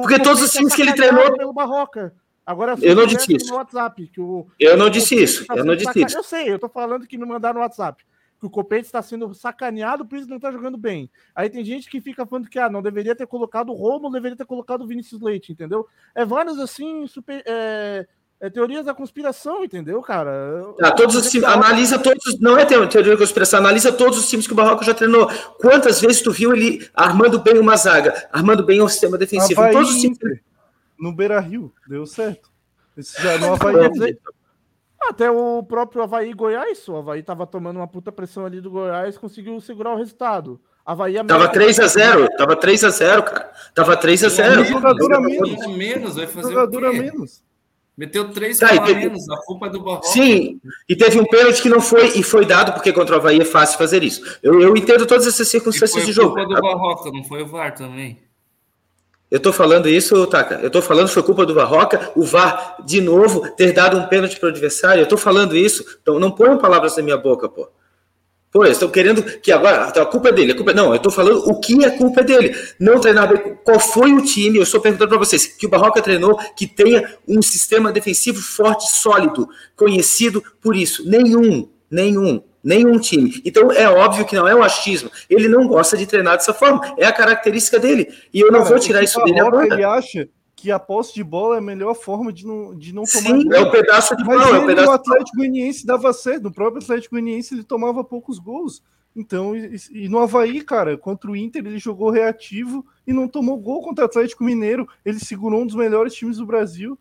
porque todos os times que ele treinou- pelo Barroca. Agora Eu não se disse isso. no WhatsApp que o Eu não disse isso. tá Eu não disse isso. Eu sei, eu tô falando que não mandaram no WhatsApp. Que o Copete está sendo sacaneado, por isso não tá jogando bem. Aí tem gente que fica falando que ah, não deveria ter colocado o Romo, deveria ter colocado o Vinícius Leite, entendeu? É várias assim, super, é, é, teorias da conspiração, entendeu, cara? Tá, todos os times, analisa todos, não é teoria da conspiração, analisa todos os times que o Barroca já treinou. Quantas vezes tu viu ele armando bem uma zaga, armando bem um sistema defensivo? Havaí todos os times. No Beira Rio, deu certo. Esse já no Havaí. Quer dizer, Até o próprio Havaí e Goiás, o Havaí tava tomando uma puta pressão ali do Goiás, conseguiu segurar o resultado. Havaí é Tava 3 a 0 tava 3 a 0 cara. Tava 3 a 0 Um jogador a menos. A menos, vai fazer jogador o a quê? menos. Meteu três Tá, a teve- menos, a culpa é do Barroca. Sim, e teve um pênalti que não foi, e foi dado, porque contra o Havaí é fácil fazer isso. Eu, eu entendo todas essas E circunstâncias foi de jogo. culpa do Barroca, não foi o VAR também. Eu tô falando isso, Taka. Eu tô falando foi culpa do Barroca, o VAR, de novo, ter dado um pênalti pro adversário. Eu tô falando isso. Então não ponham palavras na minha boca, pô. Pô, eles estão querendo que agora a culpa é dele. A culpa... Não, eu tô falando o que é culpa dele. Não treinar bem. Qual foi o time? Eu estou perguntando para vocês que o Barroca treinou que tenha um sistema defensivo forte, sólido, conhecido por isso. Nenhum, nenhum. Nenhum time. Então é óbvio que não é um achismo. Ele não gosta de treinar dessa forma. É a característica dele. E eu não Cara, vou tirar isso dele agora. Ele acha que a posse de bola é a melhor forma de não, de não tomar Sim, é o pedaço de pau, é o no pedaço pau. Atlético Goianiense dava certo. No próprio Atlético Goianiense ele tomava poucos gols. Então, e, no Havaí, cara, contra o Inter ele jogou reativo e não tomou gol contra o Atlético Mineiro. Ele segurou um dos melhores times do Brasil o-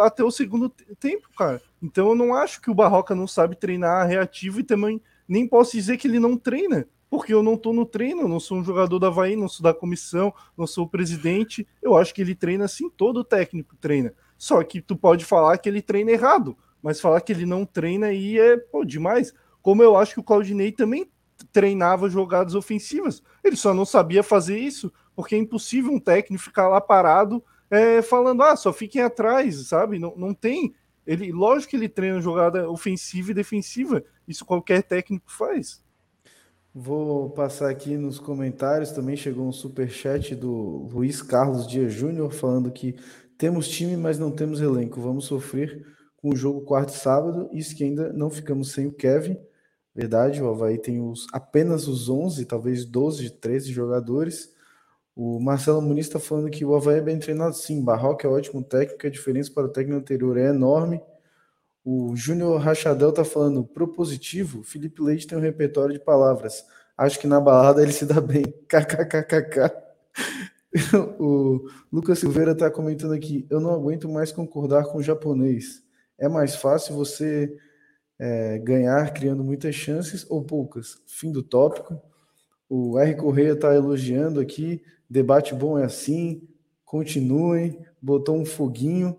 até o segundo te- tempo, cara. Então eu não acho que o Barroca não sabe treinar reativo e também nem posso dizer que ele não treina. Porque eu não tô no treino, não sou um jogador da Havaí, não sou da comissão, não sou o presidente. Eu acho que ele treina assim, todo técnico treina. Só que tu pode falar que ele treina errado, mas falar que ele não treina aí é pô, demais. Como eu acho que o Claudinei também treinava jogadas ofensivas. Ele só não sabia fazer isso, porque é impossível um técnico ficar lá parado é, falando, ah, só fiquem atrás, sabe? Não, não tem. Ele, lógico que ele treina jogada ofensiva e defensiva. Isso qualquer técnico faz. Vou passar aqui nos comentários. Também chegou um super chat do Luiz Carlos Dias Júnior falando que temos time, mas não temos elenco. Vamos sofrer com o jogo quarto e sábado. Isso que ainda não ficamos sem o Kevin. Verdade, o Havaí tem os, apenas os 11, talvez 12, 13 jogadores. O Marcelo Muniz está falando que o Havaí é bem treinado. Sim, Barroca é ótimo técnico, a diferença para o técnico anterior é enorme. O Júnior Rachadel tá falando propositivo. Felipe Leite tem um repertório de palavras. Acho que na balada ele se dá bem. KKKKK. o Lucas Silveira tá comentando aqui. Eu não aguento mais concordar com o japonês. É mais fácil você é, ganhar criando muitas chances ou poucas. Fim do tópico. O R. Correia está elogiando aqui. Debate bom é assim. Continuem. Botou um foguinho.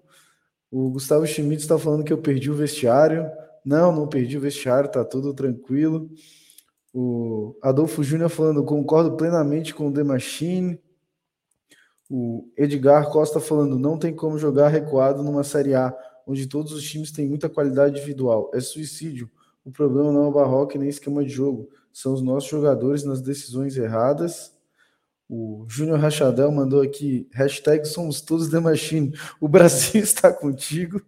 O Gustavo Schmidt está falando que eu perdi o vestiário. Não, não perdi o vestiário, tá tudo tranquilo. O Adolfo Júnior falando, concordo plenamente com o The Machine. O Edgar Costa falando, não tem como jogar recuado numa Série A, onde todos os times têm muita qualidade individual. É suicídio. O problema não é o Barroca nem esquema de jogo. São os nossos jogadores nas decisões erradas. O Júnior Rachadel mandou aqui, hashtag somos todos The Machine. O Brasil está contigo.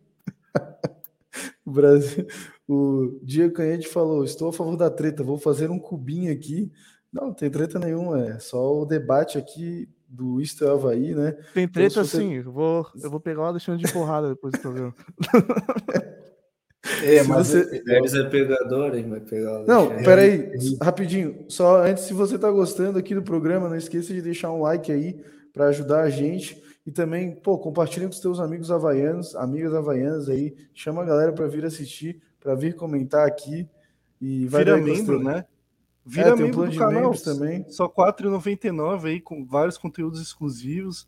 o Brasil. O Diego Canhete falou: Estou a favor da treta, vou fazer um cubinho aqui. Não, não tem treta nenhuma, é só o debate aqui do Isto é Havaí, né? Tem então, treta então, sim, eu vou, eu vou pegar o Alexandre de porrada depois do programa. É, mas você... Deve é pegador, hein? Vai pegar Não, peraí, rapidinho. Só antes, se você tá gostando aqui do programa, não esqueça de deixar um like aí para ajudar a gente. E também, pô, compartilha com os teus amigos havaianos, amigas havaianas aí. Chama a galera para vir assistir, para vir comentar aqui. E vai Vira membro, né? Vira é, membro um do canal também. Só R$ 4,99 aí, com vários conteúdos exclusivos.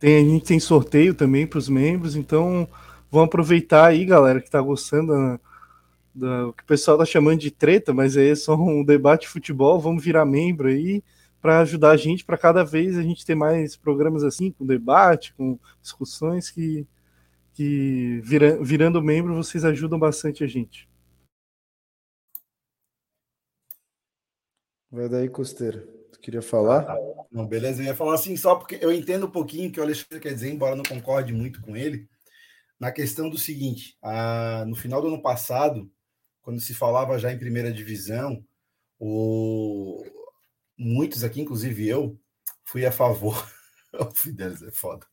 Tem, a gente tem sorteio também para os membros, então vão aproveitar aí, galera, que está gostando da, da, o que o pessoal tá chamando de treta, mas aí é só um debate de futebol. Vamos virar membro aí para ajudar a gente, para cada vez a gente ter mais programas assim, com debate, com discussões que, que vira, virando membro vocês ajudam bastante a gente. Vai daí, Costeira. Tu queria falar? Ah, não, beleza, eu ia falar assim só porque eu entendo um pouquinho o que o Alexandre quer dizer, embora não concorde muito com ele, na questão do seguinte: a, no final do ano passado, quando se falava já em primeira divisão, o, muitos aqui, inclusive eu, fui a favor. o Fidelis é foda.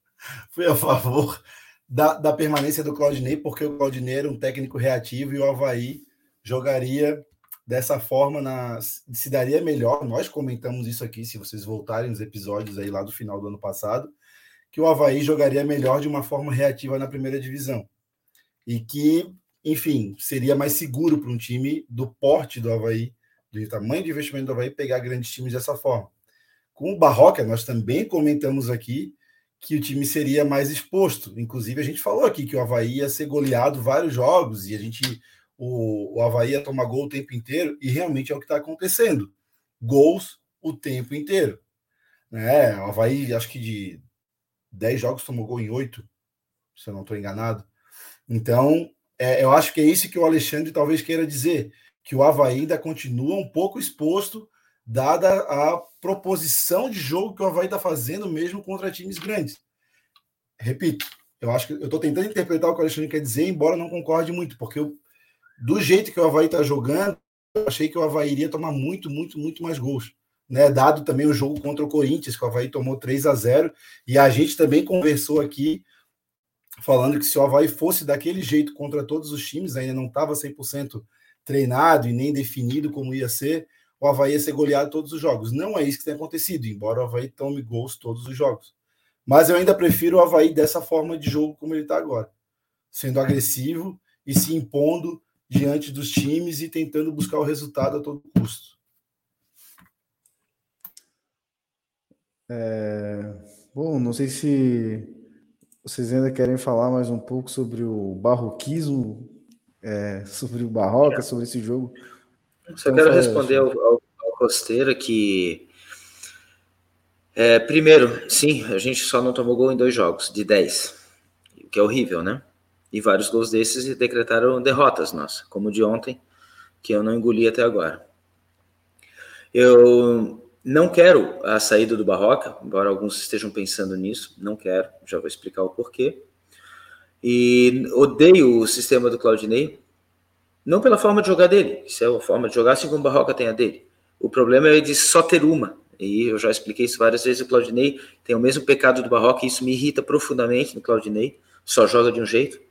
Fui a favor da, da permanência do Claudinei, porque o Claudinei era um técnico reativo e o Havaí jogaria dessa forma, na, se daria melhor. Nós comentamos isso aqui, se vocês voltarem nos episódios aí lá do final do ano passado, que o Havaí jogaria melhor de uma forma reativa na primeira divisão. E que, enfim, seria mais seguro para um time do porte do Havaí do tamanho de investimento do Havaí pegar grandes times dessa forma. Com o Barroca, nós também comentamos aqui que o time seria mais exposto. Inclusive, a gente falou aqui que o Havaí ia ser goleado vários jogos e a gente o, o Havaí ia tomar gol o tempo inteiro, e realmente é o que está acontecendo. Gols o tempo inteiro. Né? O Havaí, acho que de 10 jogos tomou gol em 8, se eu não estou enganado. Então, é, eu acho que é isso que o Alexandre talvez queira dizer que o Havaí ainda continua um pouco exposto, dada a proposição de jogo que o Havaí está fazendo mesmo contra times grandes. Repito, eu acho que eu estou tentando interpretar o que o Alexandre quer dizer, embora não concorde muito, porque eu, do jeito que o Havaí está jogando, eu achei que o Havaí iria tomar muito, muito, muito mais gols. Né, dado também o jogo contra o Corinthians, que o Havaí tomou 3 a 0 e a gente também conversou aqui falando que se o Havaí fosse daquele jeito contra todos os times, ainda não estava 100% treinado e nem definido como ia ser, o Havaí ia ser goleado todos os jogos. Não é isso que tem acontecido, embora o Havaí tome gols todos os jogos. Mas eu ainda prefiro o Havaí dessa forma de jogo como ele está agora, sendo agressivo e se impondo diante dos times e tentando buscar o resultado a todo custo. É... Bom, não sei se vocês ainda querem falar mais um pouco sobre o barroquismo é, sobre o Barroca, sobre esse jogo. Só então, quero responder ao, ao, ao Costeira que. É, primeiro, sim, a gente só não tomou gol em dois jogos, de 10, o que é horrível, né? E vários gols desses decretaram derrotas nossa, como o de ontem, que eu não engoli até agora. Eu não quero a saída do Barroca, embora alguns estejam pensando nisso, não quero, já vou explicar o porquê. E odeio o sistema do Claudinei, não pela forma de jogar dele, isso é a forma de jogar assim como o Barroca tem a dele. O problema é de só ter uma, e eu já expliquei isso várias vezes, o Claudinei tem o mesmo pecado do Barroca, e isso me irrita profundamente no Claudinei, só joga de um jeito.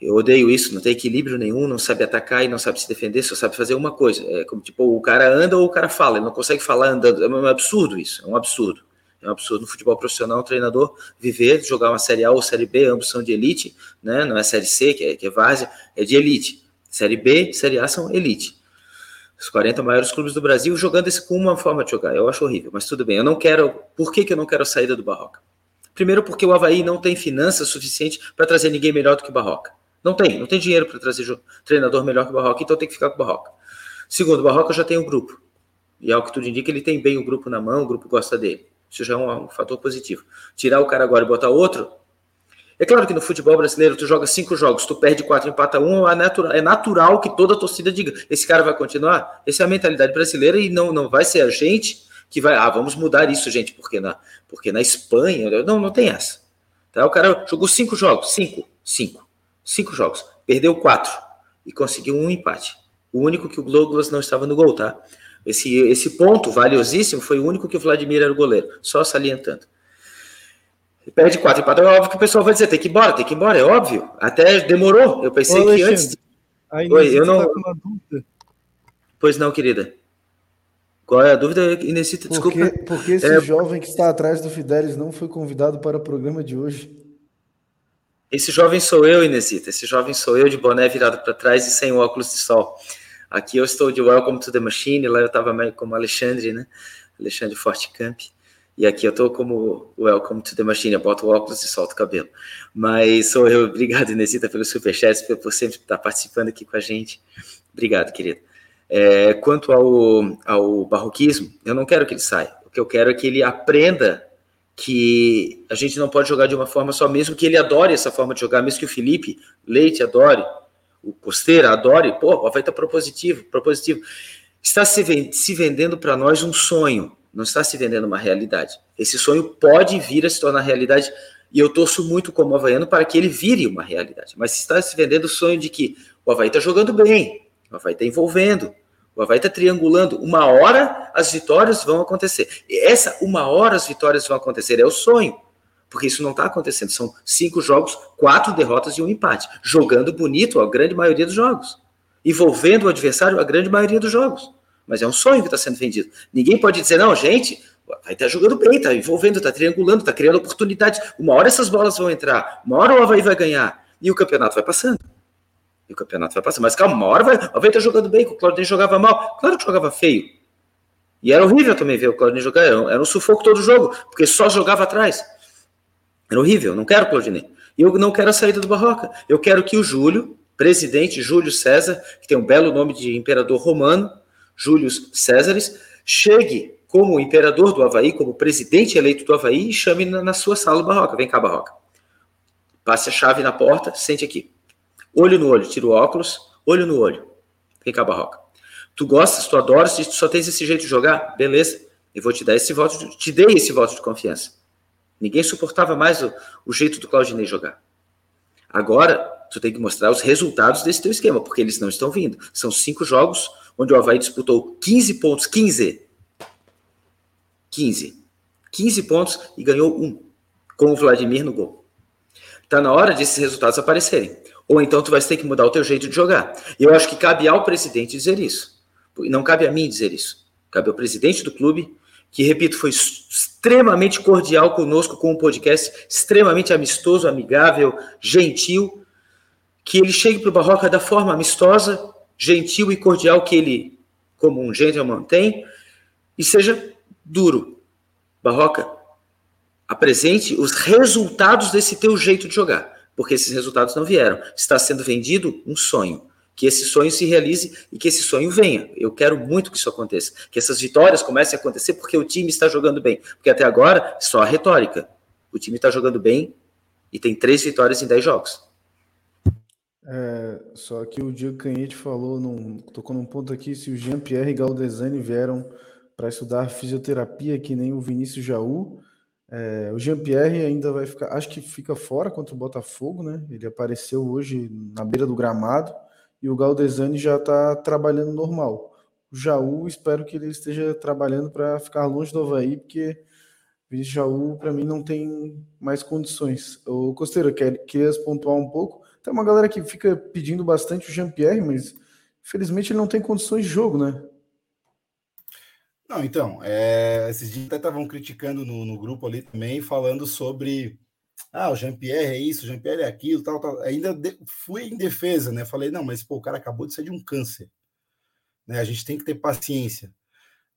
Eu odeio isso, não tem equilíbrio nenhum, não sabe atacar e não sabe se defender, só sabe fazer uma coisa. É como tipo, o cara anda ou o cara fala, ele não consegue falar andando. É um absurdo isso, é um absurdo. É um absurdo no futebol profissional um treinador viver, jogar uma Série A ou Série B, ambos são de elite, né? não é Série C, que é, que é várzea, é de elite. Série B, Série A são elite. Os 40 maiores clubes do Brasil jogando esse com uma forma de jogar. Eu acho horrível, mas tudo bem. Eu não quero. Por que, que eu não quero a saída do Barroca? Primeiro, porque o Havaí não tem finanças suficiente para trazer ninguém melhor do que o Barroca. Não tem, não tem dinheiro para trazer treinador melhor que o Barroca, então tem que ficar com o Barroca. Segundo, o Barroca já tem um grupo. E ao que tudo indica, ele tem bem o grupo na mão, o grupo gosta dele. Isso já é um, um fator positivo. Tirar o cara agora e botar outro, é claro que no futebol brasileiro tu joga cinco jogos, tu perde quatro, empata um, é natural, é natural que toda a torcida diga: esse cara vai continuar. Essa é a mentalidade brasileira e não, não vai ser a gente que vai, ah, vamos mudar isso, gente, porque na, porque na Espanha, não, não tem essa. Tá? O cara jogou cinco jogos, cinco, cinco, cinco jogos, perdeu quatro e conseguiu um empate. O único que o Douglas não estava no gol, tá? Esse, esse ponto valiosíssimo foi o único que o Vladimir era o goleiro, só salientando. Perde quatro empates, é óbvio que o pessoal vai dizer, tem que ir embora, tem que ir embora, é óbvio. Até demorou. Eu pensei Ô, que antes. Oi, eu não. Tá pois não, querida. Qual é a dúvida, Inesita? Desculpa. Por que, porque esse é... jovem que está atrás do Fidelis não foi convidado para o programa de hoje? Esse jovem sou eu, Inesita. Esse jovem sou eu, de boné virado para trás e sem óculos de sol. Aqui eu estou de Welcome to the Machine, lá eu estava como Alexandre, né? Alexandre Fortecamp. E aqui eu tô como Welcome to the Machine, eu boto óculos e solto o cabelo. Mas sou eu, obrigado, Inesita, pelo superchat, por sempre estar participando aqui com a gente. Obrigado, querido. É, quanto ao, ao barroquismo, eu não quero que ele saia. O que eu quero é que ele aprenda que a gente não pode jogar de uma forma só, mesmo que ele adore essa forma de jogar, mesmo que o Felipe Leite adore, o Costeira adore, pô, vai estar propositivo, propositivo. Está se, se vendendo para nós um sonho, não está se vendendo uma realidade. Esse sonho pode vir a se tornar realidade e eu torço muito como havaiano para que ele vire uma realidade. Mas está se vendendo o sonho de que o Havaí está jogando bem, o Havaí está envolvendo, o Havaí está triangulando. Uma hora as vitórias vão acontecer. E essa uma hora as vitórias vão acontecer é o sonho. Porque isso não está acontecendo. São cinco jogos, quatro derrotas e um empate. Jogando bonito a grande maioria dos jogos. Envolvendo o adversário a grande maioria dos jogos mas é um sonho que está sendo vendido. Ninguém pode dizer, não, gente, vai estar tá jogando bem, está envolvendo, está triangulando, está criando oportunidades. Uma hora essas bolas vão entrar, uma hora o Havaí vai ganhar, e o campeonato vai passando. E o campeonato vai passando. Mas calma, uma hora vai, o Havaí está jogando bem, o Claudinei jogava mal. Claro que jogava feio. E era horrível também ver o Claudinei jogar, era um, era um sufoco todo jogo, porque só jogava atrás. Era horrível, não quero o Claudinei. Eu não quero a saída do Barroca. Eu quero que o Júlio, presidente Júlio César, que tem um belo nome de imperador romano, Júlio Césares, chegue como imperador do Havaí, como presidente eleito do Havaí, e chame na, na sua sala o Barroca. Vem cá, Barroca. Passe a chave na porta, sente aqui. Olho no olho, tira o óculos, olho no olho. Vem cá, Barroca. Tu gostas, tu adoras, tu só tens esse jeito de jogar? Beleza. Eu vou te dar esse voto, te dei esse voto de confiança. Ninguém suportava mais o, o jeito do Claudinei jogar. Agora, tu tem que mostrar os resultados desse teu esquema, porque eles não estão vindo. São cinco jogos onde o Havaí disputou 15 pontos, 15. 15. 15 pontos e ganhou um, com o Vladimir no gol. Tá na hora desses resultados aparecerem. Ou então tu vai ter que mudar o teu jeito de jogar. Eu acho que cabe ao presidente dizer isso. Não cabe a mim dizer isso. Cabe ao presidente do clube, que, repito, foi extremamente cordial conosco com o podcast, extremamente amistoso, amigável, gentil, que ele chegue para o Barroca da forma amistosa, gentil e cordial que ele, como um gentleman, tem, e seja duro. Barroca, apresente os resultados desse teu jeito de jogar, porque esses resultados não vieram. Está sendo vendido um sonho. Que esse sonho se realize e que esse sonho venha. Eu quero muito que isso aconteça. Que essas vitórias comecem a acontecer porque o time está jogando bem. Porque até agora, só a retórica. O time está jogando bem e tem três vitórias em dez jogos. É, só que o Diego Canhete falou, num, tocou num ponto aqui, se o Jean-Pierre e Galdesani vieram para estudar fisioterapia, que nem o Vinícius Jaú, é, o Jean-Pierre ainda vai ficar, acho que fica fora contra o Botafogo, né? Ele apareceu hoje na beira do gramado e o Galdesani já está trabalhando normal. O Jaú, espero que ele esteja trabalhando para ficar longe do Havaí, porque o Jaú, para mim, não tem mais condições. O Costeiro, quer, queria pontuar um pouco tem uma galera que fica pedindo bastante o Jean-Pierre, mas infelizmente ele não tem condições de jogo, né? Não, então, é, esses dias até estavam criticando no, no, grupo ali também, falando sobre ah, o Jean-Pierre é isso, o Jean-Pierre é aquilo, tal, tal. Ainda de, fui em defesa, né? Falei, não, mas pô, o cara acabou de sair de um câncer. né? A gente tem que ter paciência.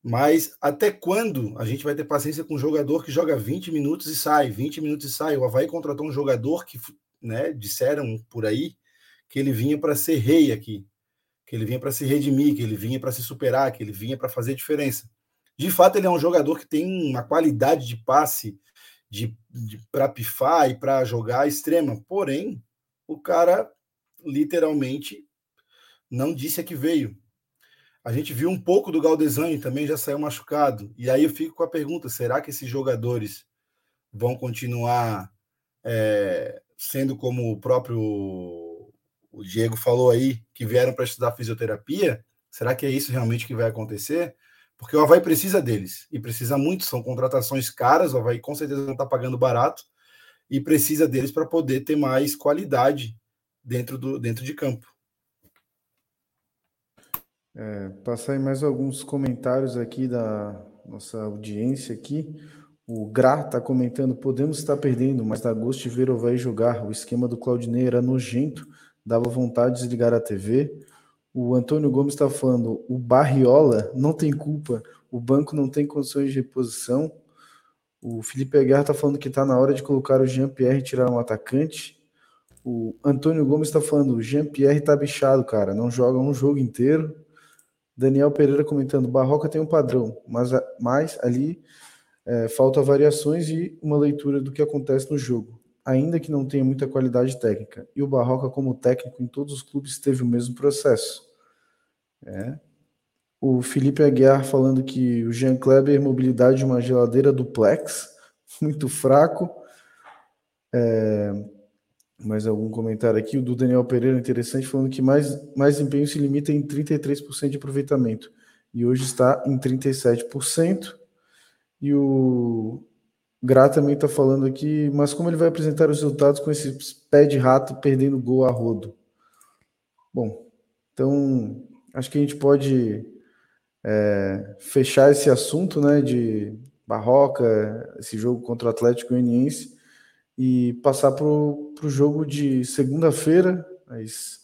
Mas até quando a gente vai ter paciência com um jogador que joga 20 minutos e sai, 20 minutos e sai? O Havaí contratou um jogador que, né, disseram por aí que ele vinha para ser rei aqui, que ele vinha para se redimir, que ele vinha para se superar, que ele vinha para fazer diferença. De fato, ele é um jogador que tem uma qualidade de passe de, de para pifar e para jogar extrema. Porém, o cara literalmente não disse a que veio. A gente viu um pouco do Galdesani também já saiu machucado. E aí eu fico com a pergunta: será que esses jogadores vão continuar é, sendo como o próprio o Diego falou aí, que vieram para estudar fisioterapia? Será que é isso realmente que vai acontecer? Porque o Havaí precisa deles, e precisa muito, são contratações caras, o Havaí com certeza não está pagando barato, e precisa deles para poder ter mais qualidade dentro, do, dentro de campo. É, passar aí mais alguns comentários aqui da nossa audiência aqui. O Gra está comentando, podemos estar perdendo, mas dá gosto de ver o Vai jogar. O esquema do Claudinei era nojento, dava vontade de desligar a TV. O Antônio Gomes está falando, o Barriola não tem culpa, o banco não tem condições de reposição. O Felipe Aguiar está falando que está na hora de colocar o Jean-Pierre e tirar um atacante. O Antônio Gomes está falando, o Jean-Pierre está bichado, cara, não joga um jogo inteiro. Daniel Pereira comentando: Barroca tem um padrão, mas, mas ali é, falta variações e uma leitura do que acontece no jogo, ainda que não tenha muita qualidade técnica. E o Barroca, como técnico em todos os clubes, teve o mesmo processo. É. O Felipe Aguiar falando que o Jean Kleber, mobilidade de uma geladeira duplex, muito fraco. É, mais algum comentário aqui? O do Daniel Pereira, interessante, falando que mais, mais empenho se limita em 33% de aproveitamento. E hoje está em 37%. E o Gra também está falando aqui, mas como ele vai apresentar os resultados com esse pé de rato perdendo gol a rodo? Bom, então acho que a gente pode é, fechar esse assunto né, de Barroca, esse jogo contra o Atlético Goianiense e passar para o jogo de segunda-feira, às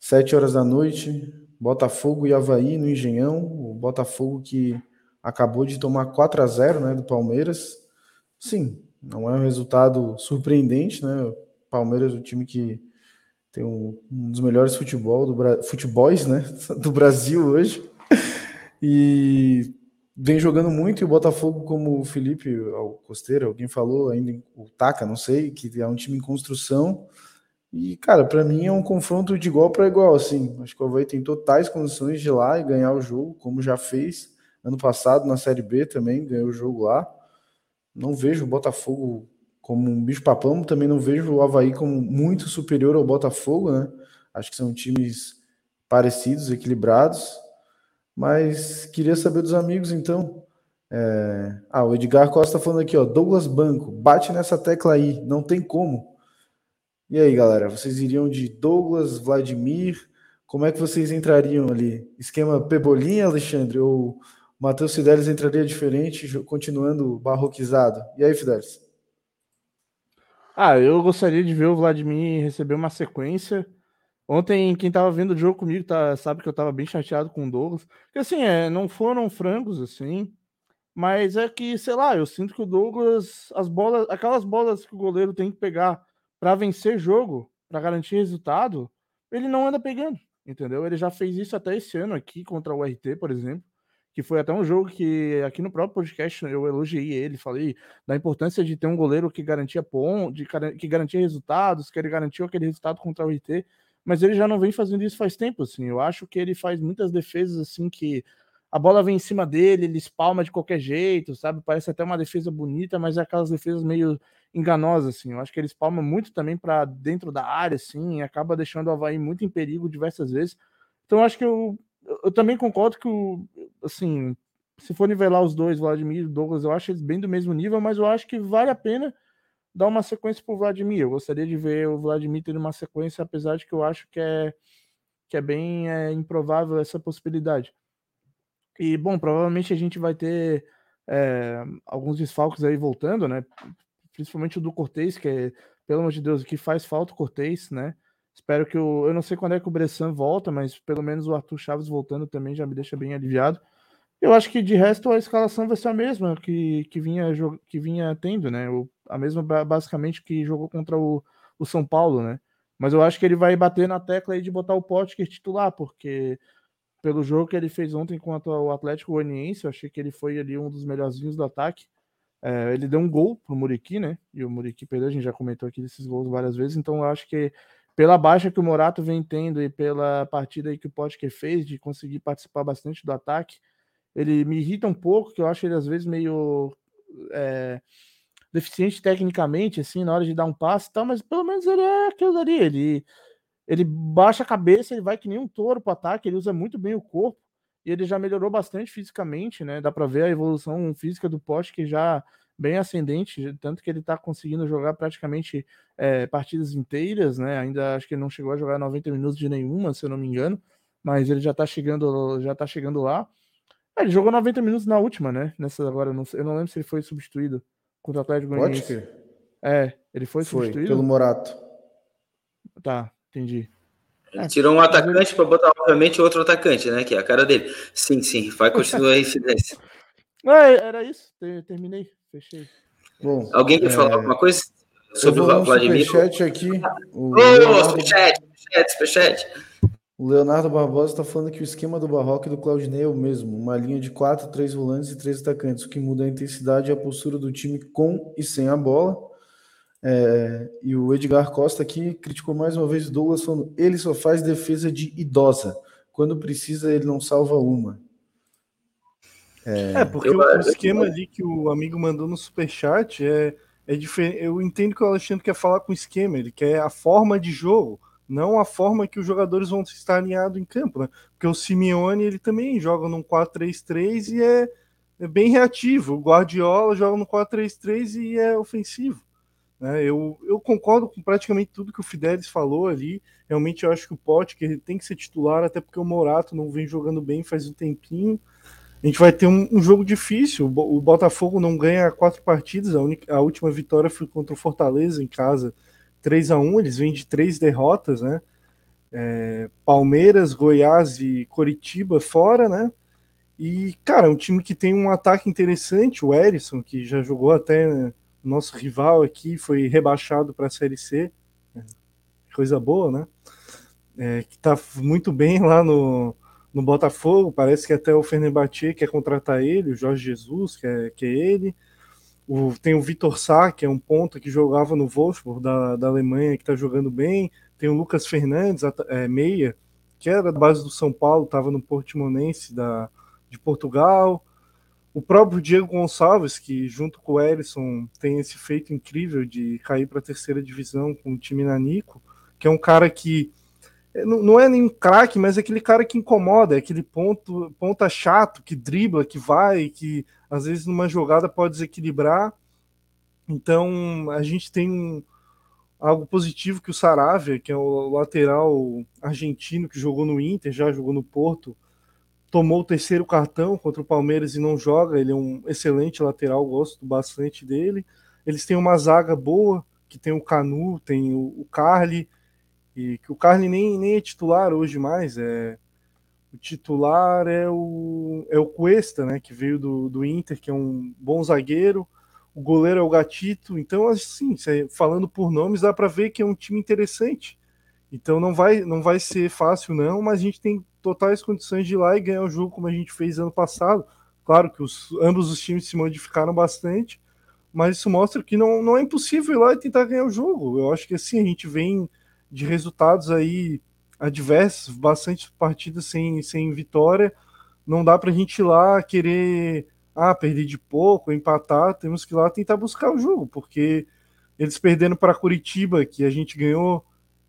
7 horas da noite, Botafogo e Havaí no Engenhão. O Botafogo que acabou de tomar 4 a 0 né, do Palmeiras. Sim, não é um resultado surpreendente, né? O Palmeiras o time que tem um, um dos melhores futebol do futebols, né, do Brasil hoje. E vem jogando muito e o Botafogo, como o Felipe o Costeiro, alguém falou, ainda o Taca, não sei, que é um time em construção. E, cara, para mim é um confronto de igual para igual, assim. Acho que o Havaí tem totais condições de ir lá e ganhar o jogo, como já fez ano passado na Série B também, ganhou o jogo lá. Não vejo o Botafogo como um bicho-papão, também não vejo o Havaí como muito superior ao Botafogo, né? Acho que são times parecidos, equilibrados. Mas queria saber dos amigos, então. É... Ah, o Edgar Costa falando aqui, ó. Douglas Banco, bate nessa tecla aí, não tem como. E aí, galera, vocês iriam de Douglas, Vladimir? Como é que vocês entrariam ali? Esquema Pebolinha, Alexandre? Ou Matheus Fidelis entraria diferente, continuando barroquizado? E aí, Fidelis? Ah, eu gostaria de ver o Vladimir receber uma sequência Ontem, quem tava vendo o jogo comigo tá, sabe que eu tava bem chateado com o Douglas. Porque assim, é, não foram frangos, assim. Mas é que, sei lá, eu sinto que o Douglas, as bolas, aquelas bolas que o goleiro tem que pegar para vencer jogo, para garantir resultado, ele não anda pegando, entendeu? Ele já fez isso até esse ano aqui contra o RT, por exemplo, que foi até um jogo que aqui no próprio podcast eu elogiei ele, falei da importância de ter um goleiro que garantia ponto, de, que garantia resultados, que ele garantiu aquele resultado contra o RT mas ele já não vem fazendo isso faz tempo, assim. Eu acho que ele faz muitas defesas assim que a bola vem em cima dele, ele espalma de qualquer jeito, sabe? Parece até uma defesa bonita, mas é aquelas defesas meio enganosas, assim. Eu acho que ele espalma muito também para dentro da área, assim, e acaba deixando o Havaí muito em perigo diversas vezes. Então, acho que eu, eu também concordo que, o, assim, se for nivelar os dois, Vladimir e Douglas, eu acho eles bem do mesmo nível, mas eu acho que vale a pena dar uma sequência para o Vladimir. Eu gostaria de ver o Vladimir ter uma sequência, apesar de que eu acho que é, que é bem é, improvável essa possibilidade. E, bom, provavelmente a gente vai ter é, alguns desfalques aí voltando, né? Principalmente o do Cortez, que é, pelo amor de Deus, o que faz falta o Cortez, né? Espero que o. Eu não sei quando é que o Bressan volta, mas pelo menos o Arthur Chaves voltando também já me deixa bem aliviado. Eu acho que de resto a escalação vai ser a mesma que, que, vinha, que vinha tendo, né? O, a mesma basicamente que jogou contra o, o São Paulo, né? Mas eu acho que ele vai bater na tecla aí de botar o Potker titular, porque pelo jogo que ele fez ontem contra o Atlético Goianiense, eu achei que ele foi ali um dos melhorzinhos do ataque. É, ele deu um gol pro Muriqui, né? E o Muriqui perdeu, a gente já comentou aqui desses gols várias vezes, então eu acho que pela baixa que o Morato vem tendo e pela partida que o Potker fez de conseguir participar bastante do ataque, ele me irrita um pouco, que eu acho ele às vezes meio é, deficiente tecnicamente, assim, na hora de dar um passe e tal, mas pelo menos ele é aquilo ali, ele, ele baixa a cabeça, ele vai que nem um touro pro ataque, ele usa muito bem o corpo, e ele já melhorou bastante fisicamente, né? Dá para ver a evolução física do que já bem ascendente, tanto que ele está conseguindo jogar praticamente é, partidas inteiras, né? Ainda acho que ele não chegou a jogar 90 minutos de nenhuma, se eu não me engano, mas ele já está chegando, já tá chegando lá. É, ele jogou 90 minutos na última, né? Nessa agora, eu não, eu não lembro se ele foi substituído contra o Atlético Goianiense. É, ele foi, foi substituído pelo Morato. Tá, entendi. Ele é, tirou um atacante para botar, obviamente, outro atacante, né? Que é a cara dele. Sim, sim, vai continuar aí, Fidesz. É, era isso, terminei, fechei. Bom, Alguém quer é... falar alguma coisa sobre o Vladimir? Superchat aqui. O Ô, Leonardo... superchat, superchat, superchat. O Leonardo Barbosa está falando que o esquema do Barroco e do Claudinei é o mesmo. Uma linha de quatro, três volantes e três atacantes. O que muda a intensidade e a postura do time com e sem a bola. É, e o Edgar Costa aqui criticou mais uma vez o Douglas falando ele só faz defesa de idosa. Quando precisa, ele não salva uma. É, é porque eu, o, esquema ali que o amigo mandou no superchat é, é diferente. Eu entendo que o Alexandre quer falar com o esquema, ele quer a forma de jogo, não a forma que os jogadores vão estar alinhados em campo, né? Porque o Simeone ele também joga num 4-3-3 e é, é bem reativo. O Guardiola joga no 4-3-3 e é ofensivo. Né? Eu, eu concordo com praticamente tudo que o Fidelis falou ali. Realmente eu acho que o Pote que ele tem que ser titular, até porque o Morato não vem jogando bem faz um tempinho. A gente vai ter um, um jogo difícil. O, Botafogo não ganha quatro partidas. A, única, a última vitória foi contra o Fortaleza em casa, 3 a 1 Eles vêm de três derrotas, né? É, Palmeiras, Goiás e Coritiba fora, né? E, cara, é um time que tem um ataque interessante. O Erisson, que já jogou até né, nosso rival aqui foi rebaixado para a Série C, é, coisa boa, né? É, que está muito bem lá no, no Botafogo, parece que até o Fenerbahçe quer contratar ele, o Jorge Jesus, que é, que é ele. O, tem o Vitor Sá, que é um ponta que jogava no Wolfsburg da, da Alemanha, que está jogando bem. Tem o Lucas Fernandes, é, meia, que era da base do São Paulo, estava no Portimonense da, de Portugal. O próprio Diego Gonçalves, que junto com o Erisson tem esse feito incrível de cair para a terceira divisão com o time Nanico, que é um cara que é, não é nenhum craque, mas é aquele cara que incomoda, é aquele ponto, ponta chato, que dribla, que vai, que às vezes numa jogada pode desequilibrar. Então a gente tem um, algo positivo que o Saravia, que é o lateral argentino que jogou no Inter, já jogou no Porto, tomou o terceiro cartão contra o Palmeiras e não joga. Ele é um excelente lateral, gosto bastante dele. Eles têm uma zaga boa, que tem o Canu, tem o, o Carly, e que o Carly nem, nem é titular hoje mais. É, o titular é o, é o Cuesta, né, que veio do, do Inter, que é um bom zagueiro. O goleiro é o Gatito. Então, assim, falando por nomes, dá para ver que é um time interessante. Então não vai, não vai ser fácil, não, mas a gente tem totais condições de ir lá e ganhar o jogo como a gente fez ano passado. Claro que os, ambos os times se modificaram bastante, mas isso mostra que não, não é impossível ir lá e tentar ganhar o jogo. Eu acho que assim, a gente vem de resultados aí adversos, bastante partidas sem, sem vitória. Não dá para a gente ir lá querer ah, perder de pouco, empatar. Temos que ir lá tentar buscar o jogo, porque eles perdendo para Curitiba, que a gente ganhou.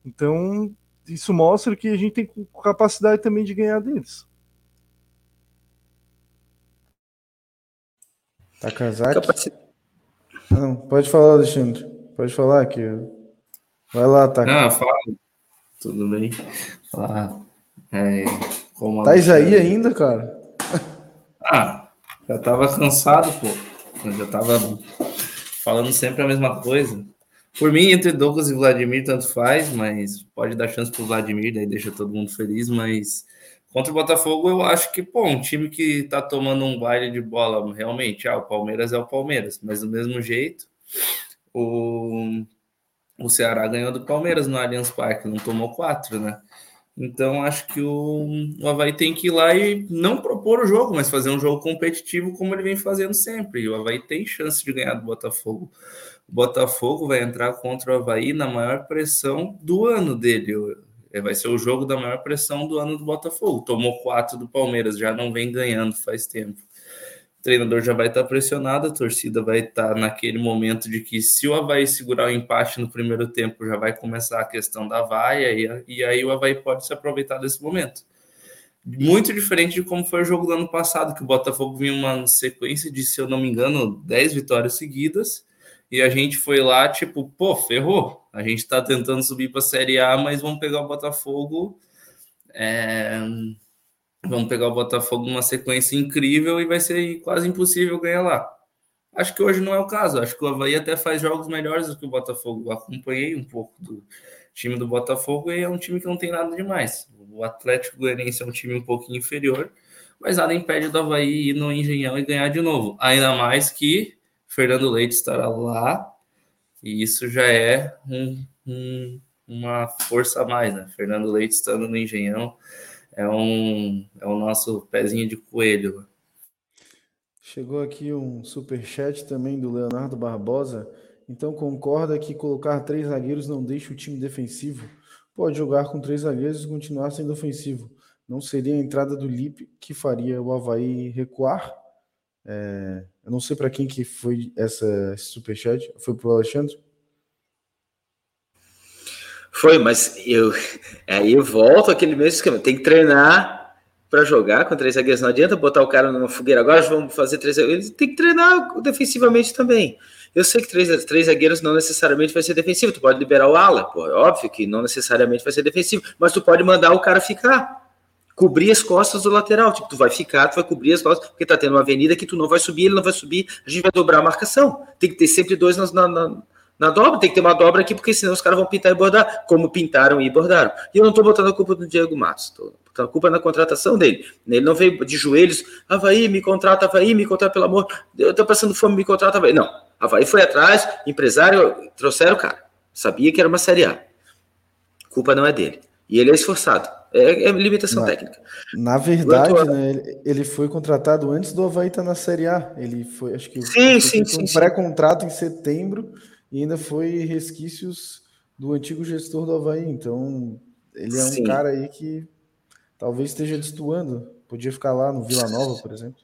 Então, isso mostra que a gente tem capacidade também de ganhar deles. Tá casado? Capaci... Não, pode falar, Alexandre. Pode falar aqui. Vai lá, tá. Ah, fala. Tudo bem. Fala. É, como tá aí ainda, cara? Ah, já tava cansado, pô. Eu já tava falando sempre a mesma coisa. Por mim, entre Douglas e Vladimir, tanto faz, mas pode dar chance para o Vladimir, daí deixa todo mundo feliz. Mas contra o Botafogo, eu acho que, pô, um time que tá tomando um baile de bola, realmente, ah, o Palmeiras é o Palmeiras, mas do mesmo jeito, o, o Ceará ganhou do Palmeiras no Allianz Parque, não tomou quatro, né? Então, acho que o, o Havaí tem que ir lá e não propor o jogo, mas fazer um jogo competitivo como ele vem fazendo sempre. E o Havaí tem chance de ganhar do Botafogo. O Botafogo vai entrar contra o Havaí na maior pressão do ano dele. Vai ser o jogo da maior pressão do ano do Botafogo. Tomou quatro do Palmeiras, já não vem ganhando faz tempo o treinador já vai estar pressionado, a torcida vai estar naquele momento de que se o Havaí segurar o empate no primeiro tempo, já vai começar a questão da vaia, e, e aí o Havaí pode se aproveitar desse momento. Muito diferente de como foi o jogo do ano passado, que o Botafogo vinha uma sequência de, se eu não me engano, 10 vitórias seguidas, e a gente foi lá, tipo, pô, ferrou. A gente tá tentando subir para a Série A, mas vamos pegar o Botafogo. É Vamos pegar o Botafogo numa sequência incrível e vai ser quase impossível ganhar lá. Acho que hoje não é o caso. Acho que o Havaí até faz jogos melhores do que o Botafogo. Eu acompanhei um pouco do time do Botafogo e é um time que não tem nada demais. O Atlético Goianiense é um time um pouquinho inferior, mas nada impede do Havaí ir no Engenhão e ganhar de novo. Ainda mais que Fernando Leite estará lá e isso já é um, um, uma força a mais, né? Fernando Leite estando no Engenhão é um é o nosso pezinho de coelho. Chegou aqui um super chat também do Leonardo Barbosa. Então concorda que colocar três zagueiros não deixa o time defensivo? Pode jogar com três zagueiros e continuar sendo ofensivo. Não seria a entrada do Lipe que faria o Havaí recuar? É, eu não sei para quem que foi essa superchat. Foi para o Alexandre? Foi, mas eu aí eu volto aquele mesmo esquema. Tem que treinar para jogar com três zagueiros. Não adianta botar o cara numa fogueira agora, vamos fazer três zagueiros. Tem que treinar defensivamente também. Eu sei que três, três zagueiros não necessariamente vai ser defensivo. Tu pode liberar o ala, pô. É óbvio que não necessariamente vai ser defensivo, mas tu pode mandar o cara ficar. Cobrir as costas do lateral. Tipo, tu vai ficar, tu vai cobrir as costas, porque tá tendo uma avenida que tu não vai subir, ele não vai subir, a gente vai dobrar a marcação. Tem que ter sempre dois na, na, na dobra, tem que ter uma dobra aqui, porque senão os caras vão pintar e bordar, como pintaram e bordaram. E eu não estou botando a culpa do Diego Matos, estou botando a culpa na contratação dele. Ele não veio de joelhos, Havaí, me contrata, Havaí, me contrata, pelo amor, eu estou passando fome, me contrata, Havaí. Não, Havaí foi atrás, empresário, trouxeram o cara. Sabia que era uma Série A. Culpa não é dele. E ele é esforçado. É, é limitação na, técnica. Na verdade, né, ele, ele, foi contratado antes do Havaí estar tá na Série A. Ele foi, acho que, sim, sim, sim, um pré-contrato em setembro e ainda foi resquícios do antigo gestor do Havaí. Então, ele é um Sim. cara aí que talvez esteja destoando. Podia ficar lá no Vila Nova, por exemplo.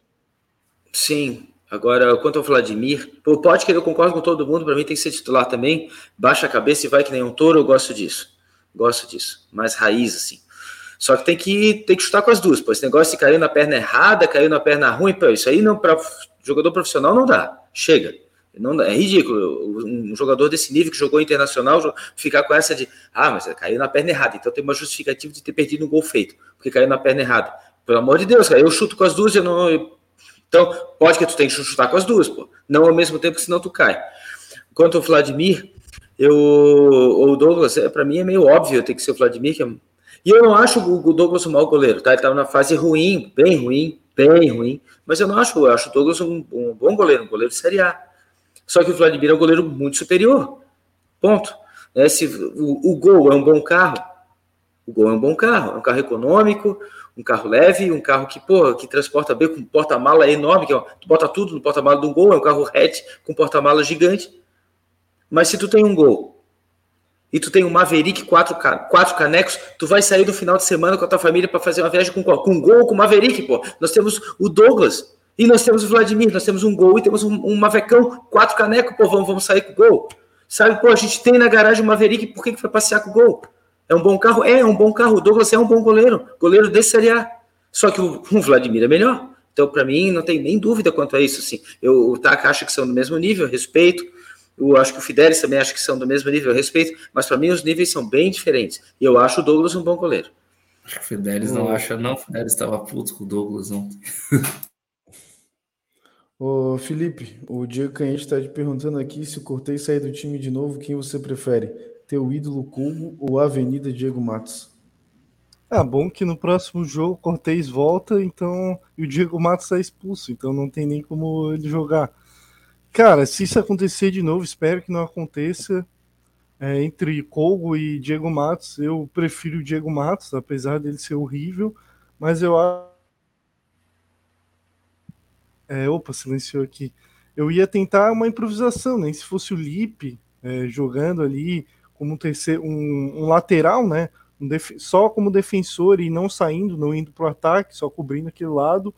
Sim. Agora, quanto ao Vladimir, pô, pode que eu concordo com todo mundo, para mim tem que ser titular também. Baixa a cabeça e vai que nem um touro, eu gosto disso. Gosto disso. Mais raiz, assim. Só que tem que, tem que chutar com as duas, pô. Esse negócio de cair na perna errada, caiu na perna ruim, pô, isso aí não para jogador profissional não dá. Chega. Não, é ridículo. Um jogador desse nível que jogou internacional ficar com essa de ah, mas caiu na perna errada. Então tem uma justificativa de ter perdido um gol feito, porque caiu na perna errada. Pelo amor de Deus, cara, eu chuto com as duas, eu não. Então, pode que tu tenha que chutar com as duas, pô. Não ao mesmo tempo, senão tu cai. Quanto ao Vladimir, eu, o Douglas, é, para mim é meio óbvio ter que ser o Vladimir. É, e eu não acho o Douglas um mau goleiro, tá? Ele estava na fase ruim, bem ruim, bem ruim. Mas eu não acho, eu acho o Douglas um, um bom goleiro, um goleiro de Série A. Só que o Vladimir é um goleiro muito superior. Ponto. É, se, o, o Gol é um bom carro. O Gol é um bom carro. É um carro econômico, um carro leve, um carro que, pô, que transporta bem, com porta-mala enorme, que ó, tu bota tudo no porta-mala de um Gol, é um carro hatch com porta-mala gigante. Mas se tu tem um Gol e tu tem um Maverick, quatro, quatro canecos, tu vai sair do final de semana com a tua família para fazer uma viagem com? Com Gol, com Maverick, pô. Nós temos o Douglas, e nós temos o Vladimir, nós temos um gol e temos um, um Mavecão, quatro canecos, pô, vamos, vamos sair com o gol. Sabe, pô, a gente tem na garagem o Maverick, por que, que vai passear com o gol? É um bom carro? É, é um bom carro. O Douglas é um bom goleiro, goleiro desse Série A. Só que o, o Vladimir é melhor. Então, para mim, não tem nem dúvida quanto a isso. Assim. Eu, o Taka acha que são do mesmo nível, respeito. Eu acho que o Fidelis também acha que são do mesmo nível, respeito. Mas para mim, os níveis são bem diferentes. E eu acho o Douglas um bom goleiro. Acho que o Fidelis não acha, não. O Fidelis estava puto com o Douglas ontem. Ô, Felipe, o Diego Canhete está te perguntando aqui se o Cortez sair do time de novo, quem você prefere? Teu ídolo Cubo ou Avenida Diego Matos? Ah, bom que no próximo jogo o Cortez volta, então e o Diego Matos é expulso, então não tem nem como ele jogar. Cara, se isso acontecer de novo, espero que não aconteça. É, entre Colgo e Diego Matos, eu prefiro o Diego Matos, apesar dele ser horrível, mas eu acho. É, opa, silenciou aqui. Eu ia tentar uma improvisação, nem né? se fosse o Lipe é, jogando ali como um, terceiro, um, um lateral, né? Um só como defensor e não saindo, não indo para o ataque, só cobrindo aquele lado.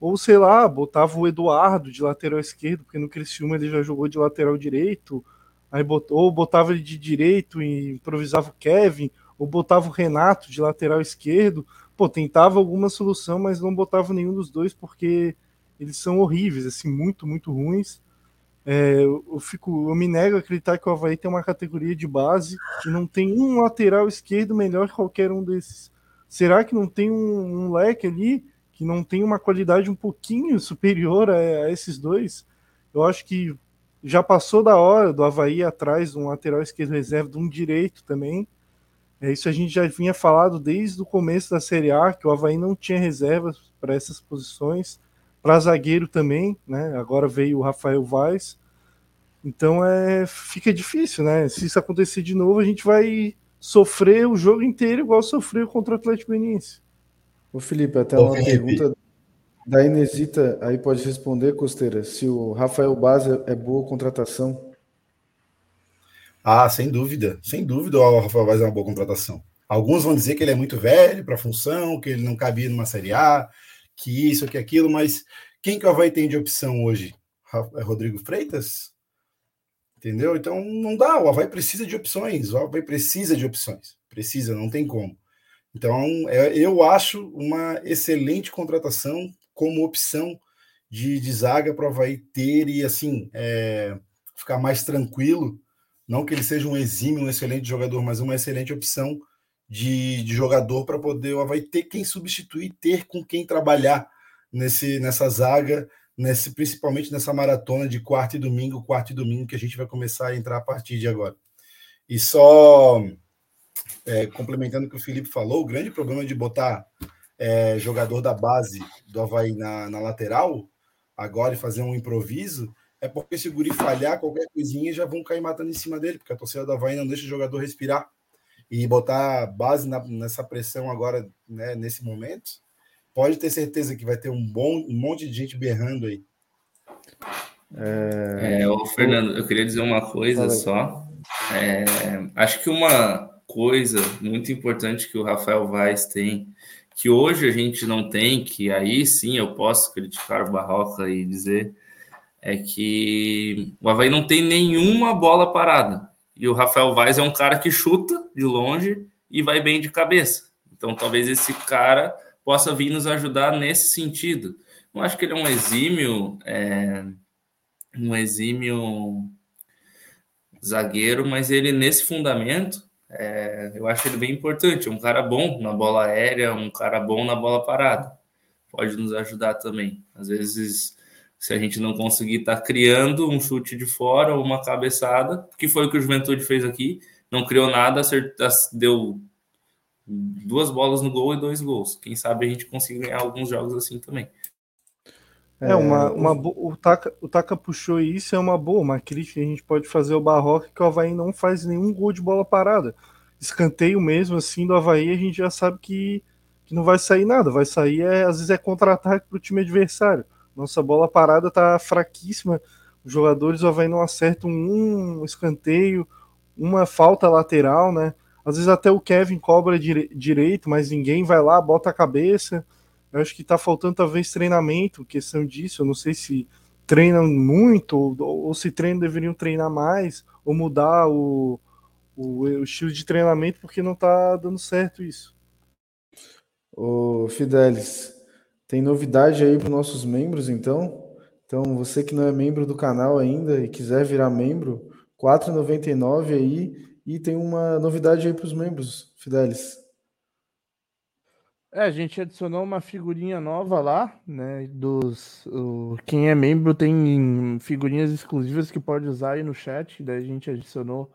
Ou sei lá, botava o Eduardo de lateral esquerdo, porque no Criciúma ele já jogou de lateral direito. Aí botou, ou botava ele de direito e improvisava o Kevin, ou botava o Renato de lateral esquerdo. Pô, tentava alguma solução, mas não botava nenhum dos dois porque eles são horríveis, assim, muito, muito ruins. É, eu, fico, eu me nego a acreditar que o Havaí tem uma categoria de base que não tem um lateral esquerdo melhor que qualquer um desses. Será que não tem um, um leque ali que não tem uma qualidade um pouquinho superior a, a, esses dois? Eu acho que já passou da hora do Havaí atrás de um lateral esquerdo reserva, de um direito também. É, isso a gente já vinha falado desde o começo da Série A, que o Havaí não tinha reservas para essas posições para zagueiro também, né? Agora veio o Rafael Vaz. Então é, fica difícil, né? Se isso acontecer de novo, a gente vai sofrer o jogo inteiro igual sofreu contra o Atlético Goianiense. O Felipe, até uma Felipe. pergunta da Inesita aí pode responder, Costeira, se o Rafael Baz é boa contratação. Ah, sem dúvida, sem dúvida o Rafael Vaz é uma boa contratação. Alguns vão dizer que ele é muito velho para a função, que ele não cabia numa Série A, que isso, que aquilo, mas quem que o Havaí tem de opção hoje? É Rodrigo Freitas? Entendeu? Então não dá, o Havaí precisa de opções, o Havaí precisa de opções, precisa, não tem como. Então é, eu acho uma excelente contratação como opção de, de zaga para o Havaí ter e assim é, ficar mais tranquilo. Não que ele seja um exímio, um excelente jogador, mas uma excelente opção de, de jogador para poder Havaí ter quem substituir, ter com quem trabalhar nesse, nessa zaga, nesse, principalmente nessa maratona de quarto e domingo, quarto e domingo, que a gente vai começar a entrar a partir de agora. E só é, complementando o que o Felipe falou, o grande problema de botar é, jogador da base do Havaí na, na lateral agora e fazer um improviso é porque se o Guri falhar qualquer coisinha já vão cair matando em cima dele, porque a torcida do Havaí não deixa o jogador respirar e botar base na, nessa pressão agora, né, nesse momento, pode ter certeza que vai ter um bom um monte de gente berrando aí. É, é Fernando, eu queria dizer uma coisa só. É, acho que uma coisa muito importante que o Rafael Vaz tem, que hoje a gente não tem, que aí sim eu posso criticar o Barroca e dizer, é que o Havaí não tem nenhuma bola parada. E o Rafael Vaz é um cara que chuta de longe e vai bem de cabeça. Então, talvez esse cara possa vir nos ajudar nesse sentido. Não acho que ele é um exímio, é, um exímio zagueiro, mas ele nesse fundamento, é, eu acho ele bem importante. Um cara bom na bola aérea, um cara bom na bola parada. Pode nos ajudar também. Às vezes se a gente não conseguir estar tá criando um chute de fora ou uma cabeçada, que foi o que o Juventude fez aqui, não criou nada, deu duas bolas no gol e dois gols. Quem sabe a gente consiga ganhar alguns jogos assim também. É, uma, uma o, Taka, o Taka puxou isso, é uma boa, uma crítica que a gente pode fazer ao Barroca, que o Havaí não faz nenhum gol de bola parada. Escanteio mesmo, assim, do Havaí, a gente já sabe que, que não vai sair nada, vai sair, é, às vezes é contra-ataque para o time adversário. Nossa bola parada tá fraquíssima. Os jogadores do Havaí não acertam um escanteio, uma falta lateral, né? Às vezes até o Kevin cobra dire direito, mas ninguém vai lá, bota a cabeça. Eu acho que tá faltando talvez treinamento, questão disso. Eu não sei se treinam muito ou, ou se treinam deveriam treinar mais ou mudar o, o, o, estilo de treinamento porque não tá dando certo isso. O Fidelis, tem novidade aí para os nossos membros, então. Então, você que não é membro do canal ainda e quiser virar membro, R$ 4,99 aí. E tem uma novidade aí para os membros, Fidelis. É, a gente adicionou uma figurinha nova lá, né? Dos. O, quem é membro tem figurinhas exclusivas que pode usar aí no chat. Daí a gente adicionou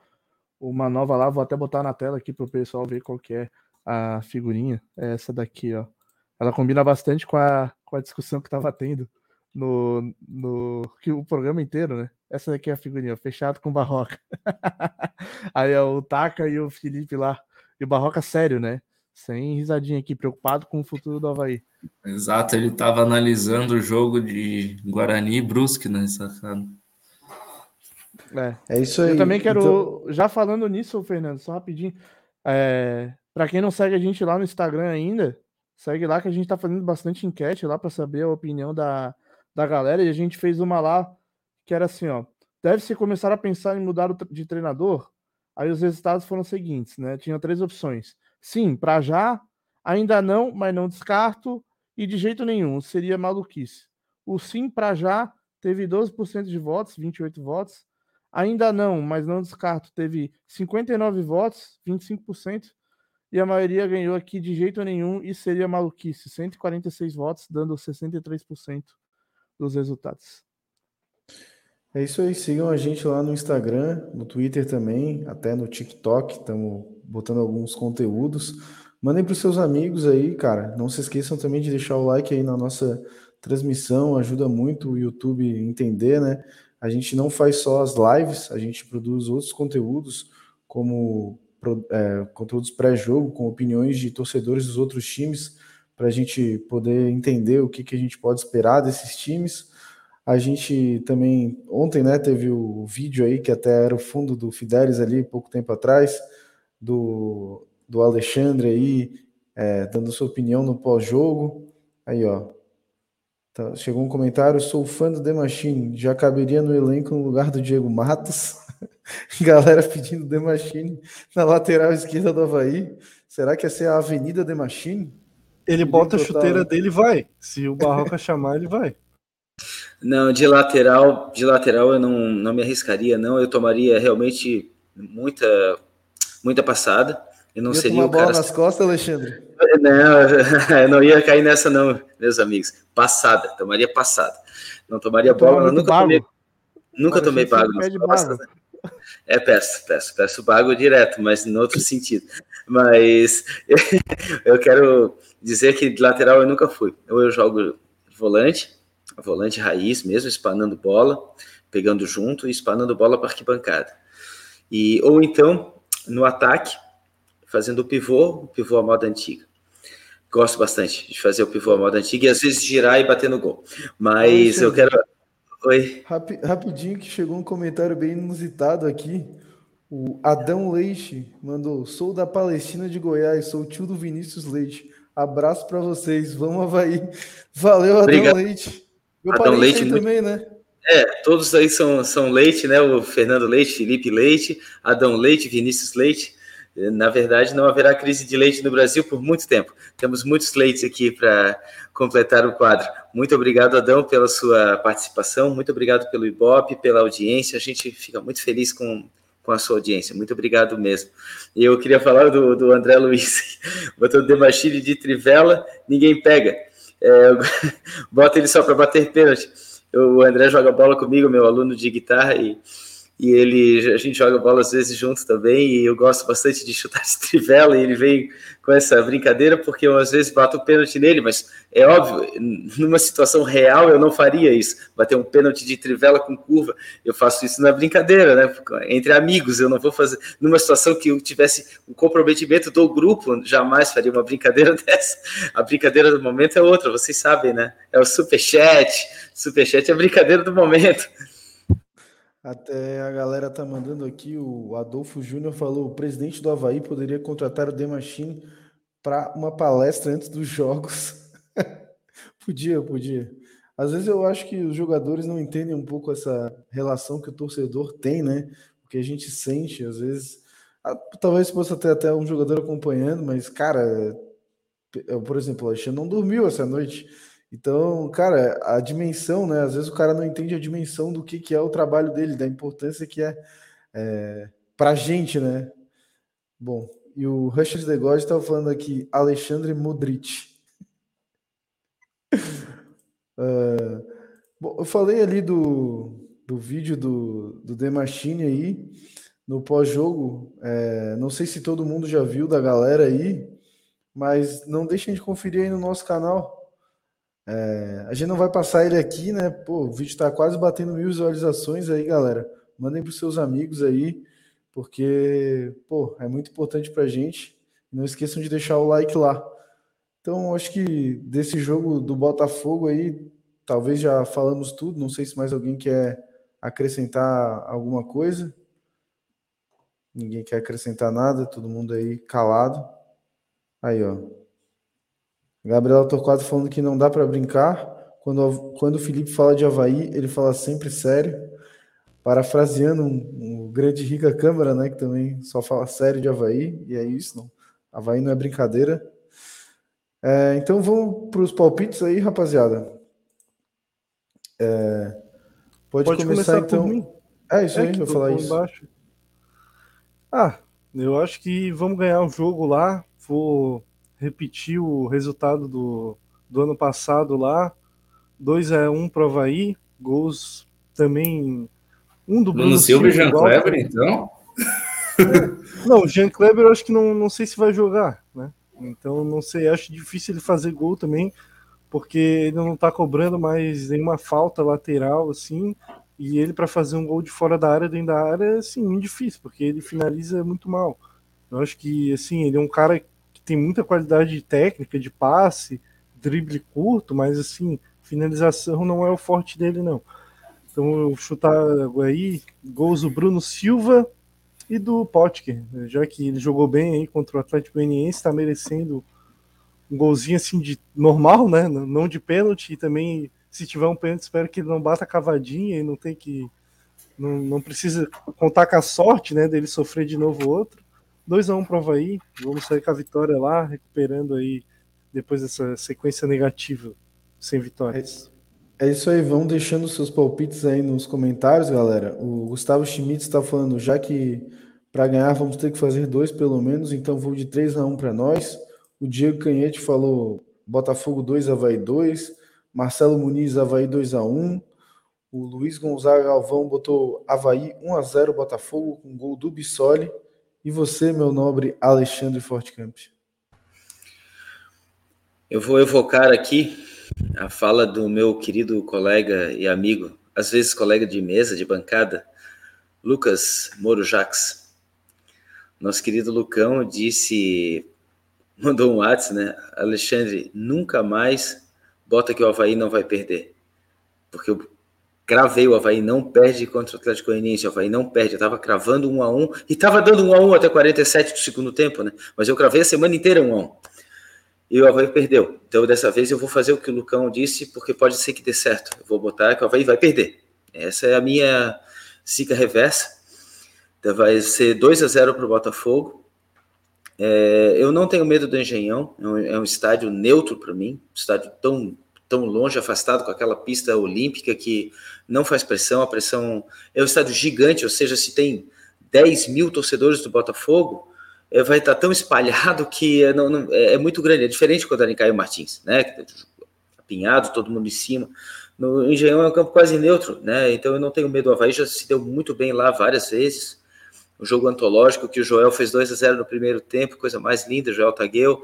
uma nova lá. Vou até botar na tela aqui para o pessoal ver qual que é a figurinha. É essa daqui, ó. Ela combina bastante com a, com a discussão que estava tendo no, no que o programa inteiro, né? Essa daqui é a figurinha, fechado com Barroca. aí é o Taka e o Felipe lá. E o Barroca sério, né? Sem risadinha aqui, preocupado com o futuro do Havaí. Exato, ele estava analisando o jogo de Guarani e Brusque, né, safado? É. é isso aí. Eu também quero, então... já falando nisso, Fernando, só rapidinho. É, para quem não segue a gente lá no Instagram ainda, segue lá que a gente está fazendo bastante enquete lá para saber a opinião da, da galera. E a gente fez uma lá que era assim, ó. Deve-se começar a pensar em mudar de treinador? Aí os resultados foram os seguintes, né? Tinha três opções. Sim, para já, ainda não, mas não descarto, e de jeito nenhum, seria maluquice. O sim para já teve 12% de votos, 28 votos. Ainda não, mas não descarto, teve 59 votos, 25%. E a maioria ganhou aqui de jeito nenhum e seria maluquice, 146 votos, dando 63% dos resultados. É isso aí, sigam a gente lá no Instagram, no Twitter também, até no TikTok, estamos botando alguns conteúdos. Mandem para os seus amigos aí, cara. Não se esqueçam também de deixar o like aí na nossa transmissão, ajuda muito o YouTube entender, né? A gente não faz só as lives, a gente produz outros conteúdos, como é, conteúdos pré-jogo, com opiniões de torcedores dos outros times, para a gente poder entender o que, que a gente pode esperar desses times. A gente também, ontem, né, teve o vídeo aí, que até era o fundo do Fidelis ali, pouco tempo atrás, do, do Alexandre aí, é, dando sua opinião no pós-jogo. Aí, ó. Tá, chegou um comentário, sou fã do The Machine, já caberia no elenco no lugar do Diego Matos. Galera pedindo The Machine na lateral esquerda do Havaí. Será que essa é a Avenida The Machine? Ele bota a chuteira dele e vai. Se o Barroca chamar, ele vai. Não, de lateral, de lateral eu não, não me arriscaria, não. Eu tomaria realmente muita, muita passada. Eu não ia seria o cara. nas costas, Alexandre? Não, eu não ia cair nessa, não, meus amigos. Passada, tomaria passada. Não tomaria bola, nunca bago. tomei. Nunca tomei bago. bago. É, peço, peço, peço bago direto, mas em outro sentido. Mas eu quero dizer que de lateral eu nunca fui. Ou eu jogo volante, volante raiz mesmo, espanando bola, pegando junto e espanando bola para arquibancada. E, ou então, no ataque, fazendo o pivô, o pivô à moda antiga. Gosto bastante de fazer o pivô à moda antiga e às vezes girar e bater no gol. Mas eu quero. Oi. rapidinho que chegou um comentário bem inusitado aqui. O Adão Leite mandou: Sou da Palestina de Goiás, sou tio do Vinícius Leite. Abraço para vocês, vamos Havaí. Valeu, Adão Obrigado. Leite. Meu Adão Leite também, né? É, todos aí são, são Leite, né? O Fernando Leite, Felipe Leite, Adão Leite, Vinícius Leite. Na verdade, não haverá crise de leite no Brasil por muito tempo. Temos muitos leites aqui para completar o quadro. Muito obrigado, Adão, pela sua participação. Muito obrigado pelo Ibope, pela audiência. A gente fica muito feliz com, com a sua audiência. Muito obrigado mesmo. E eu queria falar do, do André Luiz. Botou Demachile de Trivela, ninguém pega. É, bota ele só para bater pênalti. O André joga bola comigo, meu aluno de guitarra, e e ele a gente joga bola às vezes junto também e eu gosto bastante de chutar de trivela e ele vem com essa brincadeira porque eu às vezes bato o pênalti nele, mas é óbvio, numa situação real eu não faria isso, bater um pênalti de trivela com curva, eu faço isso na brincadeira, né, entre amigos, eu não vou fazer, numa situação que eu tivesse o um comprometimento do grupo, jamais faria uma brincadeira dessa, a brincadeira do momento é outra, vocês sabem, né, é o superchat, superchat é a brincadeira do momento, até a galera tá mandando aqui, o Adolfo Júnior falou: o presidente do Havaí poderia contratar o The Machine para uma palestra antes dos jogos. podia, podia. Às vezes eu acho que os jogadores não entendem um pouco essa relação que o torcedor tem, né? O que a gente sente, às vezes. Ah, talvez possa ter até um jogador acompanhando, mas, cara, por exemplo, o Alexandre não dormiu essa noite. Então, cara, a dimensão, né? Às vezes o cara não entende a dimensão do que, que é o trabalho dele, da importância que é, é para a gente, né? Bom, E o Rush the God estava falando aqui, Alexandre Modric. uh, bom, eu falei ali do, do vídeo do, do The Machine aí, no pós-jogo. É, não sei se todo mundo já viu da galera aí, mas não deixem de conferir aí no nosso canal. É, a gente não vai passar ele aqui, né? Pô, o vídeo está quase batendo mil visualizações aí, galera. Mandem para os seus amigos aí porque, pô, é muito importante pra gente. Não esqueçam de deixar o like lá. Então, acho que desse jogo do Botafogo aí, talvez já falamos tudo. Não sei se mais alguém quer acrescentar alguma coisa. Ninguém quer acrescentar nada, todo mundo aí calado. Aí, ó. Gabriela Torquato falando que não dá para brincar. Quando, quando o Felipe fala de Havaí, ele fala sempre sério parafraseando um, um, grande Rica Câmara, né, que também só fala sério de Havaí, e é isso, não. Havaí não é brincadeira. É, então vamos para os palpites aí, rapaziada. É, pode, pode, começar, começar então. É isso é aí, vou falar isso. Embaixo. Ah, eu acho que vamos ganhar o jogo lá. Vou repetir o resultado do, do ano passado lá. 2 a 1 para o Havaí. Gols também um do Bruno, Bruno Silva e Jean Kleber, então? É. Não, o Jean Kleber eu acho que não, não sei se vai jogar, né? Então não sei, acho difícil ele fazer gol também, porque ele não tá cobrando mais nenhuma falta lateral, assim, e ele para fazer um gol de fora da área, dentro da área, é assim, muito difícil, porque ele finaliza muito mal. Eu acho que, assim, ele é um cara tem muita qualidade técnica, de passe, drible curto, mas, assim, finalização não é o forte dele, não. Então eu chutar aí gols do Bruno Silva e do Potker, já que ele jogou bem aí contra o Atlético Goianiense, está merecendo um golzinho assim de normal, né? Não de pênalti e também se tiver um pênalti, espero que ele não bata cavadinha e não tem que não, não precisa contar com a sorte, né, dele sofrer de novo outro. 2 a 1 um pro Havaí, vamos sair com a vitória lá, recuperando aí depois dessa sequência negativa sem vitórias. É isso aí, vão deixando seus palpites aí nos comentários, galera. O Gustavo Schmitz está falando, já que para ganhar vamos ter que fazer dois pelo menos, então vou de 3 a 1 para nós. O Diego Canhete falou Botafogo 2, Havaí 2. Marcelo Muniz, Havaí 2 a 1 O Luiz Gonzaga Galvão botou Havaí 1 a 0 Botafogo com gol do Bissoli. E você, meu nobre Alexandre Fortcamp? Eu vou evocar aqui a fala do meu querido colega e amigo, às vezes colega de mesa, de bancada, Lucas Moro Jax. Nosso querido Lucão disse, mandou um WhatsApp, né? Alexandre, nunca mais bota que o Havaí não vai perder. Porque eu cravei, o Havaí não perde contra o Atlético Goianiense, o Havaí não perde, eu tava cravando um a um, e tava dando um a um até 47 do segundo tempo, né? Mas eu cravei a semana inteira um a um e o Havaí perdeu. Então, dessa vez, eu vou fazer o que o Lucão disse, porque pode ser que dê certo. Eu vou botar que o Havaí vai perder. Essa é a minha zica reversa. Então, vai ser 2 a 0 para o Botafogo. É, eu não tenho medo do Engenhão, é um, é um estádio neutro para mim, um estádio tão, tão longe, afastado com aquela pista olímpica que não faz pressão, a pressão é um estádio gigante, ou seja, se tem 10 mil torcedores do Botafogo, é, vai estar tão espalhado que é, não, não, é, é, muito grande. É diferente quando era em Caio Martins, né? Apinhado, todo mundo em cima. No Engenhão é um campo quase neutro, né? Então eu não tenho medo. O Havaí já se deu muito bem lá várias vezes. O jogo antológico que o Joel fez 2 a 0 no primeiro tempo, coisa mais linda, Joel Tagueu.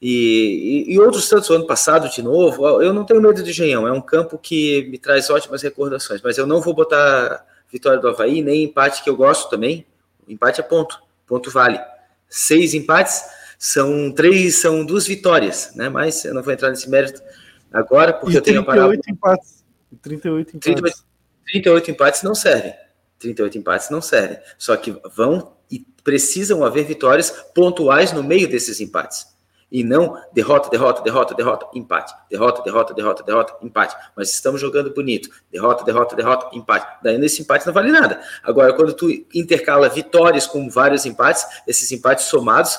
E, e, e, outros tantos, ano passado de novo, eu não tenho medo de Engenhão, é um campo que me traz ótimas recordações, mas eu não vou botar vitória do Havaí, nem empate que eu gosto também, empate é ponto, ponto vale seis empates, são três, são duas vitórias, né? Mas eu não vou entrar nesse mérito agora, porque e eu tenho parado. Empates. 38 empates. 38, 38 empates não servem. 38 empates não servem. Só que vão e precisam haver vitórias pontuais no meio desses empates. E não derrota, derrota, derrota, derrota, empate. Derrota, derrota, derrota, derrota, empate. Mas estamos jogando bonito. Derrota, derrota, derrota, empate. Daí nesse empate não vale nada. Agora, quando tu intercala vitórias com vários empates, esses empates somados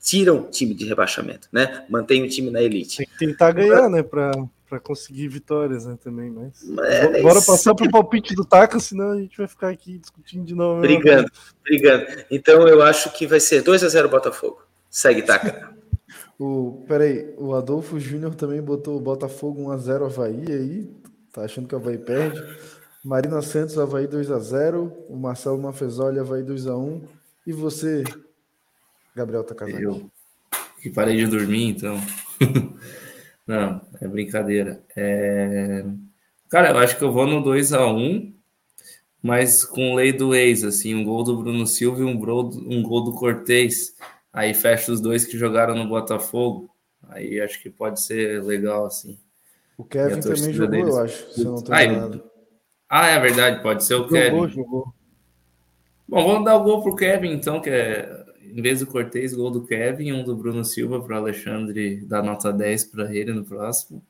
tiram o time de rebaixamento, né? Mantém o time na elite. Tem que tentar ganhar, né? Para para conseguir vitórias, né, também, mas... Mas- Bora passar pro palpite do Taca, senão a gente vai ficar aqui discutindo de novo. Brigando, brigando. Então eu acho que vai ser 2 a 0 Botafogo. Segue, Taca. O, peraí, o Adolfo Júnior também botou o Botafogo 1x0 Havaí aí. Tá achando que o Havaí perde. Marina Santos, Havaí 2x0. O Marcelo Mafezoli, Havaí 2x1. E você, Gabriel Takazaki? Eu que parei de dormir, então. Não, é brincadeira. É... Cara, eu acho que eu vou no 2 a 1 mas com lei do ex, assim, um gol do Bruno Silva e um gol, um gol do Cortez. Aí fecha os dois que jogaram no Botafogo. Aí acho que pode ser legal, assim. O Kevin também jogou, deles. eu acho, se eu não tô Ah. Ah, é verdade, pode ser o Jogou, Kevin. jogou. Bom, vamos dar o gol pro Kevin, então, que é, em vez do Cortez, gol do Kevin, um do Bruno Silva para o Alexandre dar nota 10 para ele no próximo.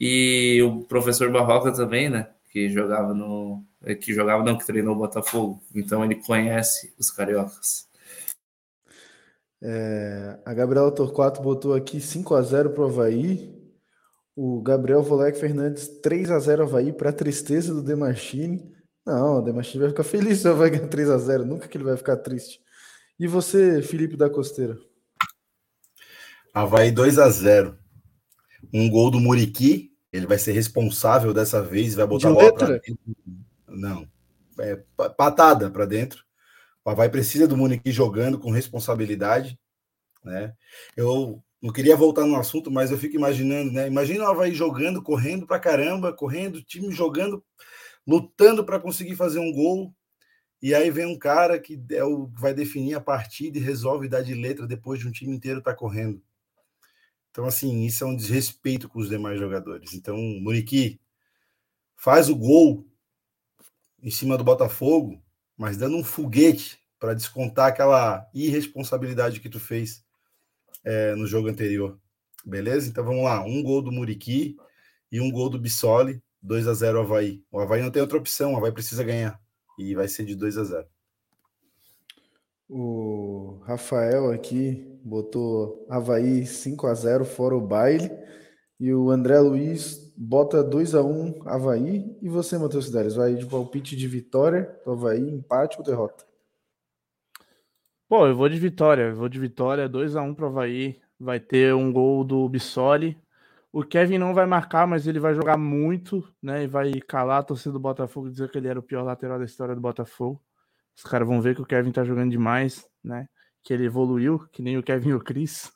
E o professor Barroca também, né? Que jogava no. Que jogava, não, que treinou o Botafogo. Então ele conhece os cariocas. É, a Gabriela Torquato botou aqui 5x0 pro Havaí. O Gabriel Volek Fernandes 3x0 Havaí para tristeza do Demachine. Não, o Demachine vai ficar feliz se o Havaí ganhar 3x0. Nunca que ele vai ficar triste. E você, Felipe da Costeira? Havaí 2 a 0 Um gol do Muriqui. Ele vai ser responsável dessa vez. Vai botar De a bola pra letra? dentro. Não. É pa- patada para dentro. O Havaí precisa do Muriqui jogando com responsabilidade. Né? Eu não queria voltar no assunto, mas eu fico imaginando, né? Imagina o Havaí jogando, correndo pra caramba, correndo, time jogando, lutando para conseguir fazer um gol. E aí vem um cara que é o vai definir a partida e resolve dar de letra depois de um time inteiro estar correndo. Então, assim, isso é um desrespeito com os demais jogadores. Então, Muriqui faz o gol em cima do Botafogo, mas dando um foguete para descontar aquela irresponsabilidade que tu fez é, no jogo anterior. Beleza? Então vamos lá. Um gol do Muriqui e um gol do Bissoli. 2 a 0 Havaí. O Havaí não tem outra opção, o Havaí precisa ganhar. E vai ser de 2 a 0 O Rafael aqui botou Havaí 5 a 0 fora o baile. E o André Luiz bota 2 a 1 Havaí. E você, Matheus Cidades, vai de palpite de vitória do Havaí, empate ou derrota? Pô, eu vou de vitória. Eu vou de vitória. 2x1 pro Havaí. Vai ter um gol do Bissoli. O Kevin não vai marcar, mas ele vai jogar muito, né? E vai calar a torcida do Botafogo dizer que ele era o pior lateral da história do Botafogo. Os caras vão ver que o Kevin tá jogando demais, né? Que ele evoluiu, que nem o Kevin e o Cris.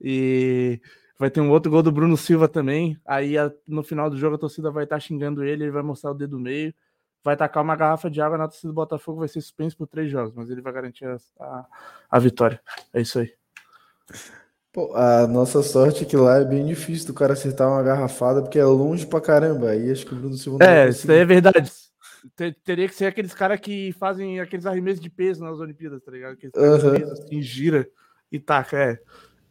E vai ter um outro gol do Bruno Silva também. Aí no final do jogo a torcida vai estar xingando ele, ele vai mostrar o dedo meio vai tacar uma garrafa de água na torcida do Botafogo, vai ser suspenso por três jogos, mas ele vai garantir a, a, a vitória. É isso aí. Pô, a nossa sorte é que lá é bem difícil do cara acertar uma garrafada, porque é longe pra caramba. Aí acho que o Bruno Silva não É, isso daí é verdade. Te- Teria que ser aqueles caras que fazem aqueles arremessos de peso nas Olimpíadas, tá ligado? Aqueles Aham. peso, assim, gira e taca, é.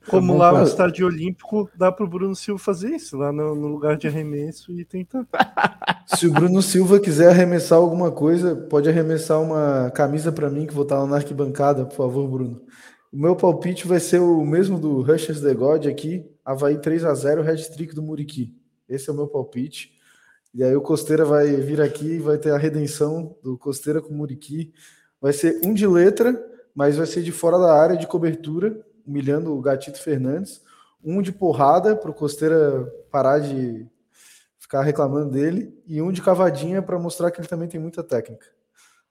Como bom, lá no estádio olímpico, dá pro Bruno Silva fazer isso, lá no, no lugar de arremesso e tentar. Se o Bruno Silva quiser arremessar alguma coisa, pode arremessar uma camisa pra mim que vou estar lá na arquibancada, por favor, Bruno. O meu palpite vai ser o mesmo do Rushers The God aqui, Havaí 3 a 0 hat-trick do Muriqui. Esse é o meu palpite. E aí o Costeira vai vir aqui e vai ter a redenção do Costeira com o Muriqui. Vai ser um de letra, mas vai ser de fora da área de cobertura, humilhando o Gatito Fernandes. Um de porrada para o Costeira parar de ficar reclamando dele. E um de cavadinha para mostrar que ele também tem muita técnica.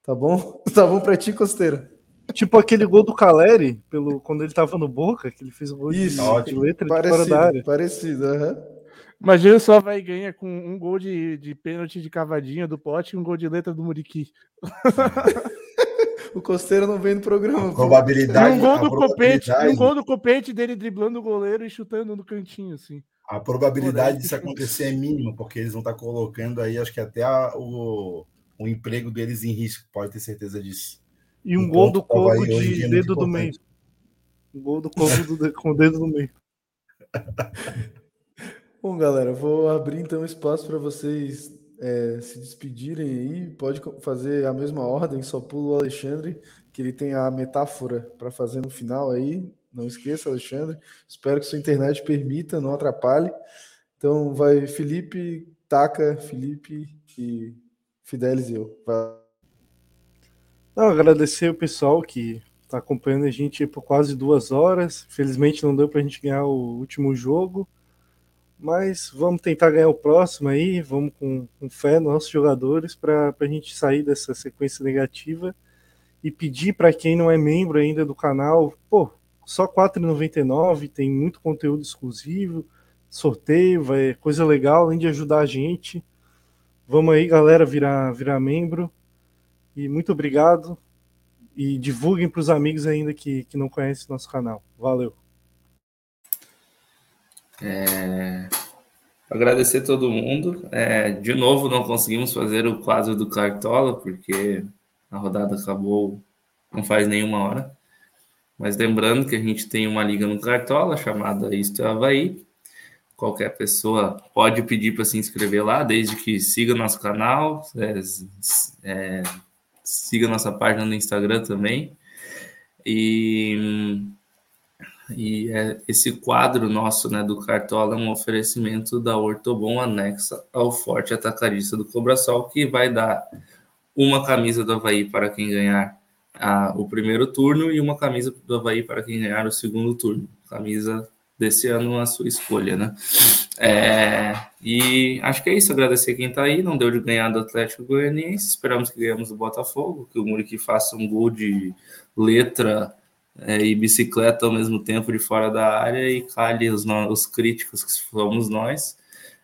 Tá bom? Tá bom pra ti, Costeira? Tipo aquele gol do Caleri, pelo, quando ele tava no Boca, que ele fez o gol de, Isso, de ótimo. letra de fora Parecido, da área. parecido. aham. Imagina só vai ganhar com um gol de, de pênalti de cavadinha do pote e um gol de letra do Muriqui. O Costeira não vem no programa. A probabilidade, um gol a do copete, probabilidade, um gol do copete dele driblando o goleiro e chutando no cantinho, assim. a probabilidade disso acontecer é mínima, porque eles vão estar colocando aí, acho que até a- o, o emprego deles em risco, pode ter certeza disso. E um Um gol do hoje em de é dedo do meio. Um gol do do de- com o dedo no meio. Bom, galera, vou abrir então espaço para vocês é, se despedirem aí. Pode fazer a mesma ordem, só pula o Alexandre, que ele tem a metáfora para fazer no final aí. Não esqueça, Alexandre. Espero que sua internet permita, não atrapalhe. Então vai Felipe, Taca, Felipe e Fidelis e eu. Não, agradecer o pessoal que está acompanhando a gente por quase duas horas. Felizmente não deu para a gente ganhar o último jogo, mas vamos tentar ganhar o próximo aí. Vamos com, com fé nos nossos jogadores para a gente sair dessa sequência negativa e pedir para quem não é membro ainda do canal, pô, só R$ 4,99, tem muito conteúdo exclusivo, sorteio, vai, coisa legal, além de ajudar a gente. Vamos aí, galera, virar, virar membro. E muito obrigado. E divulguem para os amigos ainda que, que não conhecem nosso canal. Valeu. É... Agradecer todo mundo. É, de novo, não conseguimos fazer o quadro do Cartola, porque a rodada acabou não faz nenhuma hora. Mas lembrando que a gente tem uma liga no Cartola chamada Isto é Havaí. Qualquer pessoa pode pedir para se inscrever lá, desde que siga nosso canal, é, é, siga nossa página no Instagram também. E, e é, esse quadro nosso né, do Cartola é um oferecimento da Ortobon anexa ao Forte Atacadista do Cobrasol, que vai dar uma camisa do Havaí para quem ganhar a, o primeiro turno e uma camisa do Havaí para quem ganhar o segundo turno. Camisa desse ano a sua escolha, né? É, e acho que é isso. Agradecer quem tá aí. Não deu de ganhar do Atlético Goianiense. Esperamos que ganhemos do Botafogo, que o Muriqui faça um gol de letra é, e bicicleta ao mesmo tempo de fora da área e cale os, os críticos que somos nós.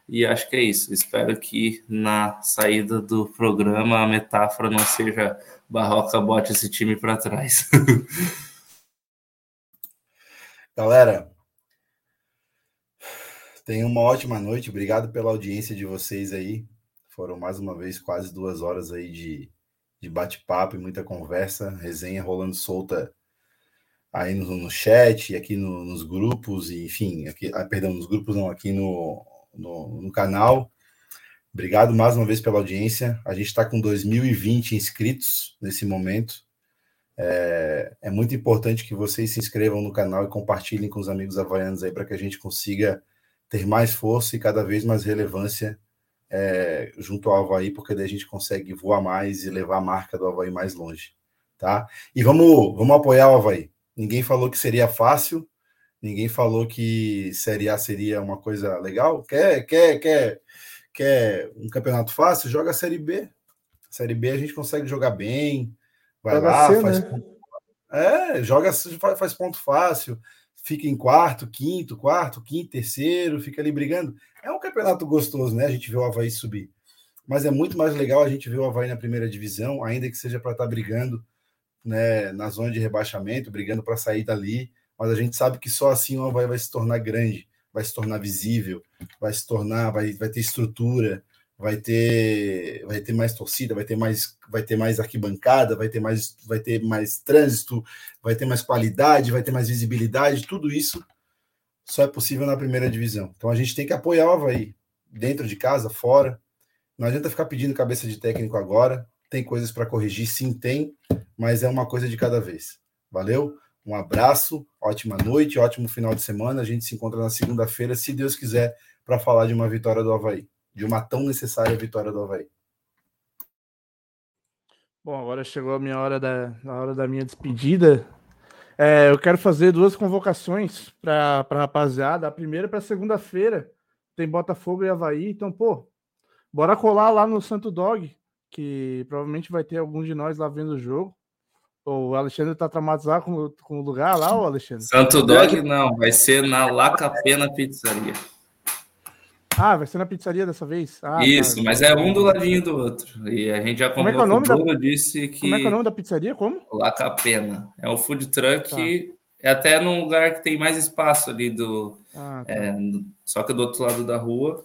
E acho que é isso. Espero que na saída do programa a metáfora não seja Barroca bote esse time para trás. Galera, Tenham uma ótima noite. Obrigado pela audiência de vocês aí. Foram mais uma vez quase duas horas aí de, de bate-papo e muita conversa, resenha rolando solta aí no, no chat, aqui no, nos grupos, enfim, aqui, ah, perdão, nos grupos não, aqui no, no, no canal. Obrigado mais uma vez pela audiência. A gente está com 2020 inscritos nesse momento. É, é, muito importante que vocês se inscrevam no canal e compartilhem com os amigos havaianos aí para que a gente consiga ter mais força e cada vez mais relevância é, junto ao Havaí, porque daí a gente consegue voar mais e levar a marca do Havaí mais longe, tá? E vamos, vamos apoiar o Havaí. Ninguém falou que seria fácil, ninguém falou que Série A seria uma coisa legal. Quer, quer, quer, quer um campeonato fácil? Joga a Série B. Série B a gente consegue jogar bem, vai joga lá, ser, faz... Né? É, joga, faz ponto fácil fica em quarto, quinto, quarto, quinto, terceiro, fica ali brigando. É um campeonato gostoso, né? A gente vê o Havaí subir. Mas é muito mais legal a gente ver o Havaí na primeira divisão, ainda que seja para estar tá brigando né, na zona de rebaixamento, brigando para sair dali. Mas a gente sabe que só assim o Havaí vai se tornar grande, vai se tornar visível, vai se tornar, vai, vai ter estrutura, vai ter vai ter mais torcida, vai ter mais vai ter mais arquibancada, vai ter mais vai ter mais trânsito, vai ter mais qualidade, vai ter mais visibilidade, tudo isso só é possível na primeira divisão. Então a gente tem que apoiar o Havaí, dentro de casa, fora. Não adianta ficar pedindo cabeça de técnico agora. Tem coisas para corrigir, sim, tem, mas é uma coisa de cada vez. Valeu? Um abraço, ótima noite, ótimo final de semana. A gente se encontra na segunda-feira, se Deus quiser, para falar de uma vitória do Havaí de uma tão necessária vitória do Havaí. Bom, agora chegou a minha hora da, a hora da minha despedida. É, eu quero fazer duas convocações para a rapaziada. A primeira é para segunda-feira. Tem Botafogo e Havaí. Então, pô, bora colar lá no Santo Dog, que provavelmente vai ter algum de nós lá vendo o jogo. O Alexandre tá traumatizado com, com o lugar lá, o Alexandre? Santo Dog não, vai ser na Lacapena Pizzaria. Ah, vai ser na pizzaria dessa vez? Ah, Isso, tá. mas é um do ladinho do outro. E a gente já comprou Como é, que é o nome da... disse que... Como é que é o nome da pizzaria? Como? La Capena. É um food truck, tá. é até num lugar que tem mais espaço ali do... Ah, tá. é, só que do outro lado da rua.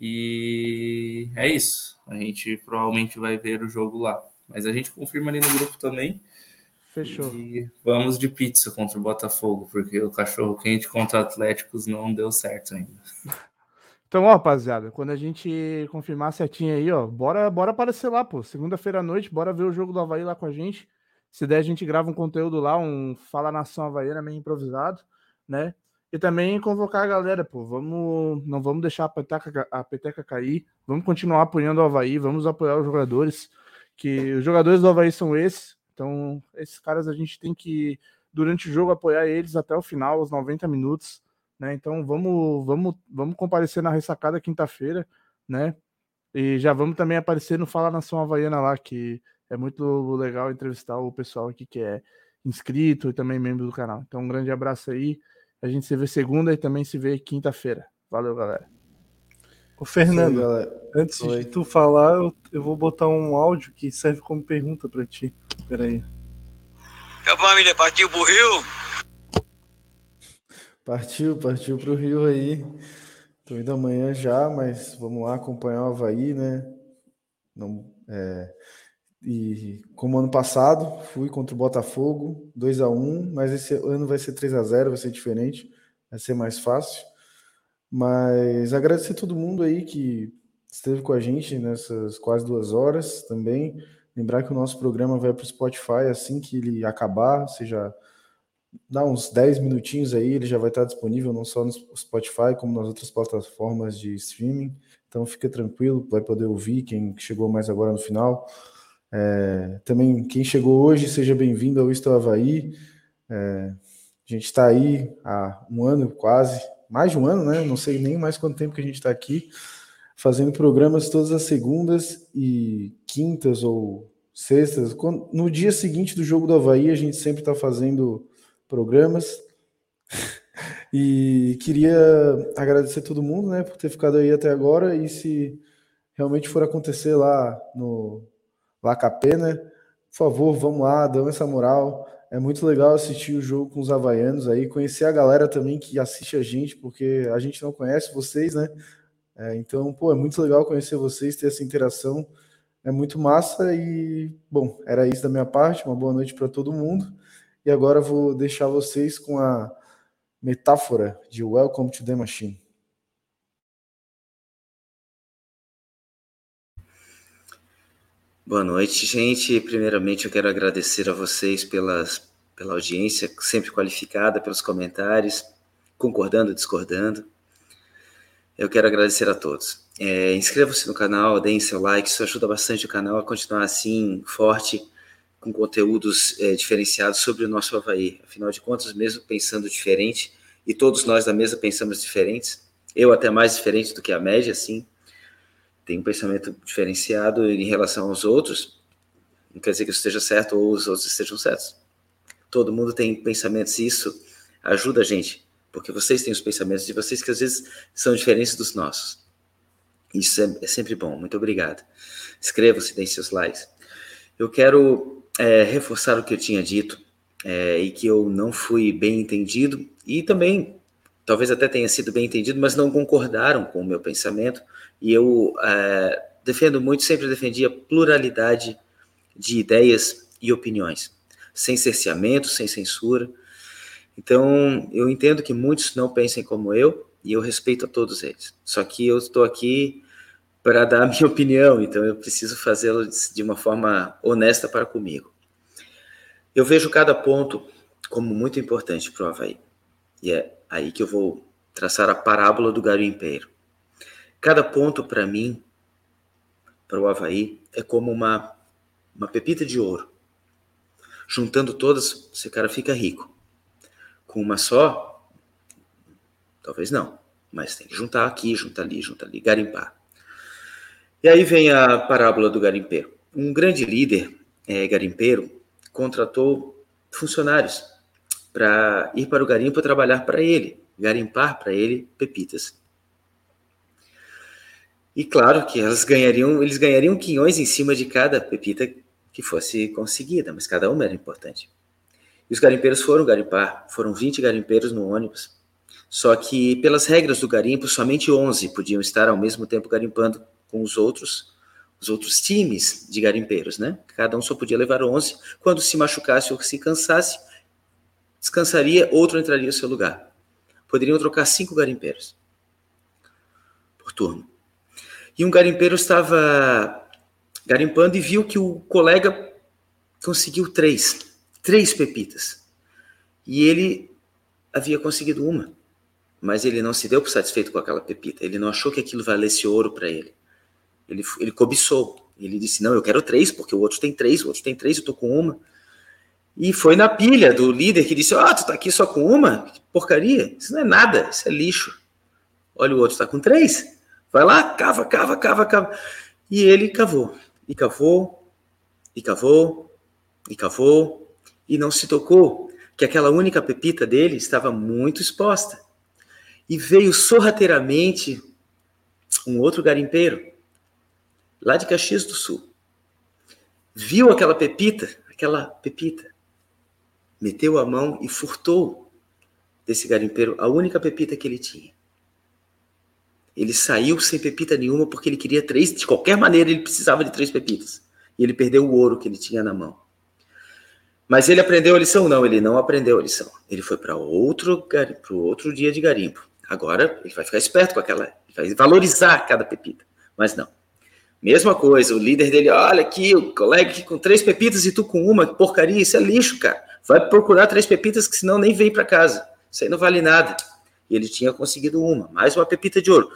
E é isso. A gente provavelmente vai ver o jogo lá. Mas a gente confirma ali no grupo também. Fechou. E vamos de pizza contra o Botafogo, porque o cachorro quente contra Atléticos não deu certo ainda. Então, ó, rapaziada, quando a gente confirmar certinho aí, ó, bora, bora aparecer lá, pô. Segunda-feira à noite, bora ver o jogo do Havaí lá com a gente. Se der, a gente grava um conteúdo lá, um Fala Nação Havaiana meio improvisado, né? E também convocar a galera, pô. Vamos, não vamos deixar a peteca, a peteca cair. Vamos continuar apoiando o Havaí, vamos apoiar os jogadores. Que os jogadores do Havaí são esses. Então, esses caras a gente tem que, durante o jogo, apoiar eles até o final, os 90 minutos. Né? Então vamos, vamos, vamos comparecer na ressacada quinta-feira, né? E já vamos também aparecer no Fala Nação Havaiana lá, que é muito legal entrevistar o pessoal aqui que é inscrito e também membro do canal. Então, um grande abraço aí. A gente se vê segunda e também se vê quinta-feira. Valeu, galera. Ô, Fernando, Sim, antes Oi. de tu falar, eu, eu, vou botar um áudio que serve como pergunta para ti. Peraí. A família partiu pro Rio? Partiu, partiu pro Rio aí. Tô indo amanhã já, mas vamos lá acompanhar o Havaí, né? Não, é, e como ano passado, fui contra o Botafogo, 2 a 1 mas esse ano vai ser 3 a 0 vai ser diferente, vai ser mais fácil. Mas agradecer todo mundo aí que esteve com a gente nessas quase duas horas também. Lembrar que o nosso programa vai para o Spotify assim que ele acabar, ou seja, dá uns 10 minutinhos aí, ele já vai estar disponível não só no Spotify, como nas outras plataformas de streaming. Então fica tranquilo, vai poder ouvir quem chegou mais agora no final. É, também quem chegou hoje, seja bem-vindo ao Isto Havaí. É, a gente está aí há um ano quase, mais de um ano, né? Não sei nem mais quanto tempo que a gente está aqui, fazendo programas todas as segundas e quintas ou sextas. No dia seguinte do jogo do Havaí, a gente sempre está fazendo programas. E queria agradecer todo mundo, né, por ter ficado aí até agora. E se realmente for acontecer lá no Lacapé, né, por favor, vamos lá, dão essa moral. É muito legal assistir o jogo com os havaianos aí, conhecer a galera também que assiste a gente, porque a gente não conhece vocês, né? É, então, pô, é muito legal conhecer vocês, ter essa interação. É muito massa e, bom, era isso da minha parte. Uma boa noite para todo mundo. E agora vou deixar vocês com a metáfora de Welcome to the Machine. Boa noite, gente. Primeiramente, eu quero agradecer a vocês pelas, pela audiência, sempre qualificada, pelos comentários, concordando, discordando. Eu quero agradecer a todos. É, Inscreva-se no canal, deem seu like, isso ajuda bastante o canal a continuar assim, forte com conteúdos é, diferenciados sobre o nosso Havaí. Afinal de contas, mesmo pensando diferente, e todos nós da mesa pensamos diferentes, eu até mais diferente do que a média, sim, tenho um pensamento diferenciado em relação aos outros, não quer dizer que eu esteja certo ou os outros estejam certos. Todo mundo tem pensamentos e isso ajuda a gente, porque vocês têm os pensamentos de vocês que às vezes são diferentes dos nossos. Isso é, é sempre bom. Muito obrigado. Inscreva-se, deem seus likes. Eu quero é, reforçar o que eu tinha dito é, e que eu não fui bem entendido e também talvez até tenha sido bem entendido, mas não concordaram com o meu pensamento e eu é, defendo muito, sempre defendi a pluralidade de ideias e opiniões, sem cerceamento, sem censura. Então, eu entendo que muitos não pensem como eu e eu respeito a todos eles. Só que eu estou aqui para dar a minha opinião, então eu preciso fazê-lo de uma forma honesta para comigo. Eu vejo cada ponto como muito importante para o Havaí. E é aí que eu vou traçar a parábola do garimpeiro. Cada ponto para mim, para o Havaí, é como uma, uma pepita de ouro. Juntando todas, esse cara fica rico. Com uma só, talvez não. Mas tem que juntar aqui, juntar ali, juntar ali, garimpar. E aí vem a parábola do garimpeiro. Um grande líder é, garimpeiro contratou funcionários para ir para o garimpo trabalhar para ele, garimpar para ele pepitas. E claro que elas ganhariam, eles ganhariam quinhões em cima de cada pepita que fosse conseguida, mas cada uma era importante. E os garimpeiros foram garimpar, foram 20 garimpeiros no ônibus. Só que, pelas regras do garimpo, somente 11 podiam estar ao mesmo tempo garimpando com os outros os outros times de garimpeiros, né? Cada um só podia levar 11. Quando se machucasse ou se cansasse, descansaria, outro entraria no seu lugar. Poderiam trocar cinco garimpeiros por turno. E um garimpeiro estava garimpando e viu que o colega conseguiu três, três pepitas. E ele havia conseguido uma. mas ele não se deu por satisfeito com aquela pepita. Ele não achou que aquilo valesse ouro para ele. ele. Ele cobiçou. Ele disse: Não, eu quero três, porque o outro tem três, o outro tem três, eu tô com uma. E foi na pilha do líder que disse: Ah, tu tá aqui só com uma? Que porcaria. Isso não é nada, isso é lixo. Olha, o outro tá com três. Vai lá, cava, cava, cava, cava. E ele cavou, e cavou, e cavou, e cavou, e não se tocou que aquela única pepita dele estava muito exposta. E veio sorrateiramente um outro garimpeiro, lá de Caxias do Sul. Viu aquela pepita, aquela pepita, meteu a mão e furtou desse garimpeiro a única pepita que ele tinha. Ele saiu sem pepita nenhuma porque ele queria três, de qualquer maneira ele precisava de três pepitas. E ele perdeu o ouro que ele tinha na mão. Mas ele aprendeu a lição? Não, ele não aprendeu a lição. Ele foi para outro, para outro dia de garimpo. Agora ele vai ficar esperto com aquela, vai valorizar cada pepita. Mas não. Mesma coisa, o líder dele, olha aqui, o colega aqui com três pepitas e tu com uma, porcaria, isso é lixo, cara. Vai procurar três pepitas que senão nem vem para casa. Isso aí não vale nada. E ele tinha conseguido uma, mais uma pepita de ouro.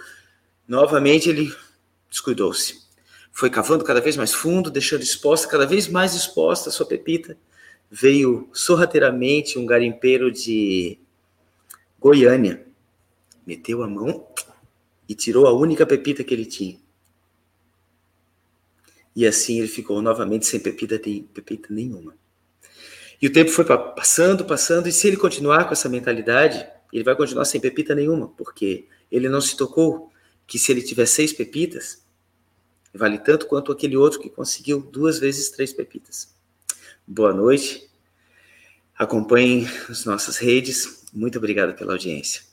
Novamente ele descuidou-se. Foi cavando cada vez mais fundo, deixando exposta, cada vez mais exposta a sua pepita veio sorrateiramente um garimpeiro de Goiânia, meteu a mão e tirou a única pepita que ele tinha. E assim ele ficou novamente sem pepita, pepita nenhuma. E o tempo foi passando, passando, e se ele continuar com essa mentalidade, ele vai continuar sem pepita nenhuma, porque ele não se tocou que se ele tiver seis pepitas, vale tanto quanto aquele outro que conseguiu duas vezes três pepitas. Boa noite. Acompanhem as nossas redes. Muito obrigado pela audiência.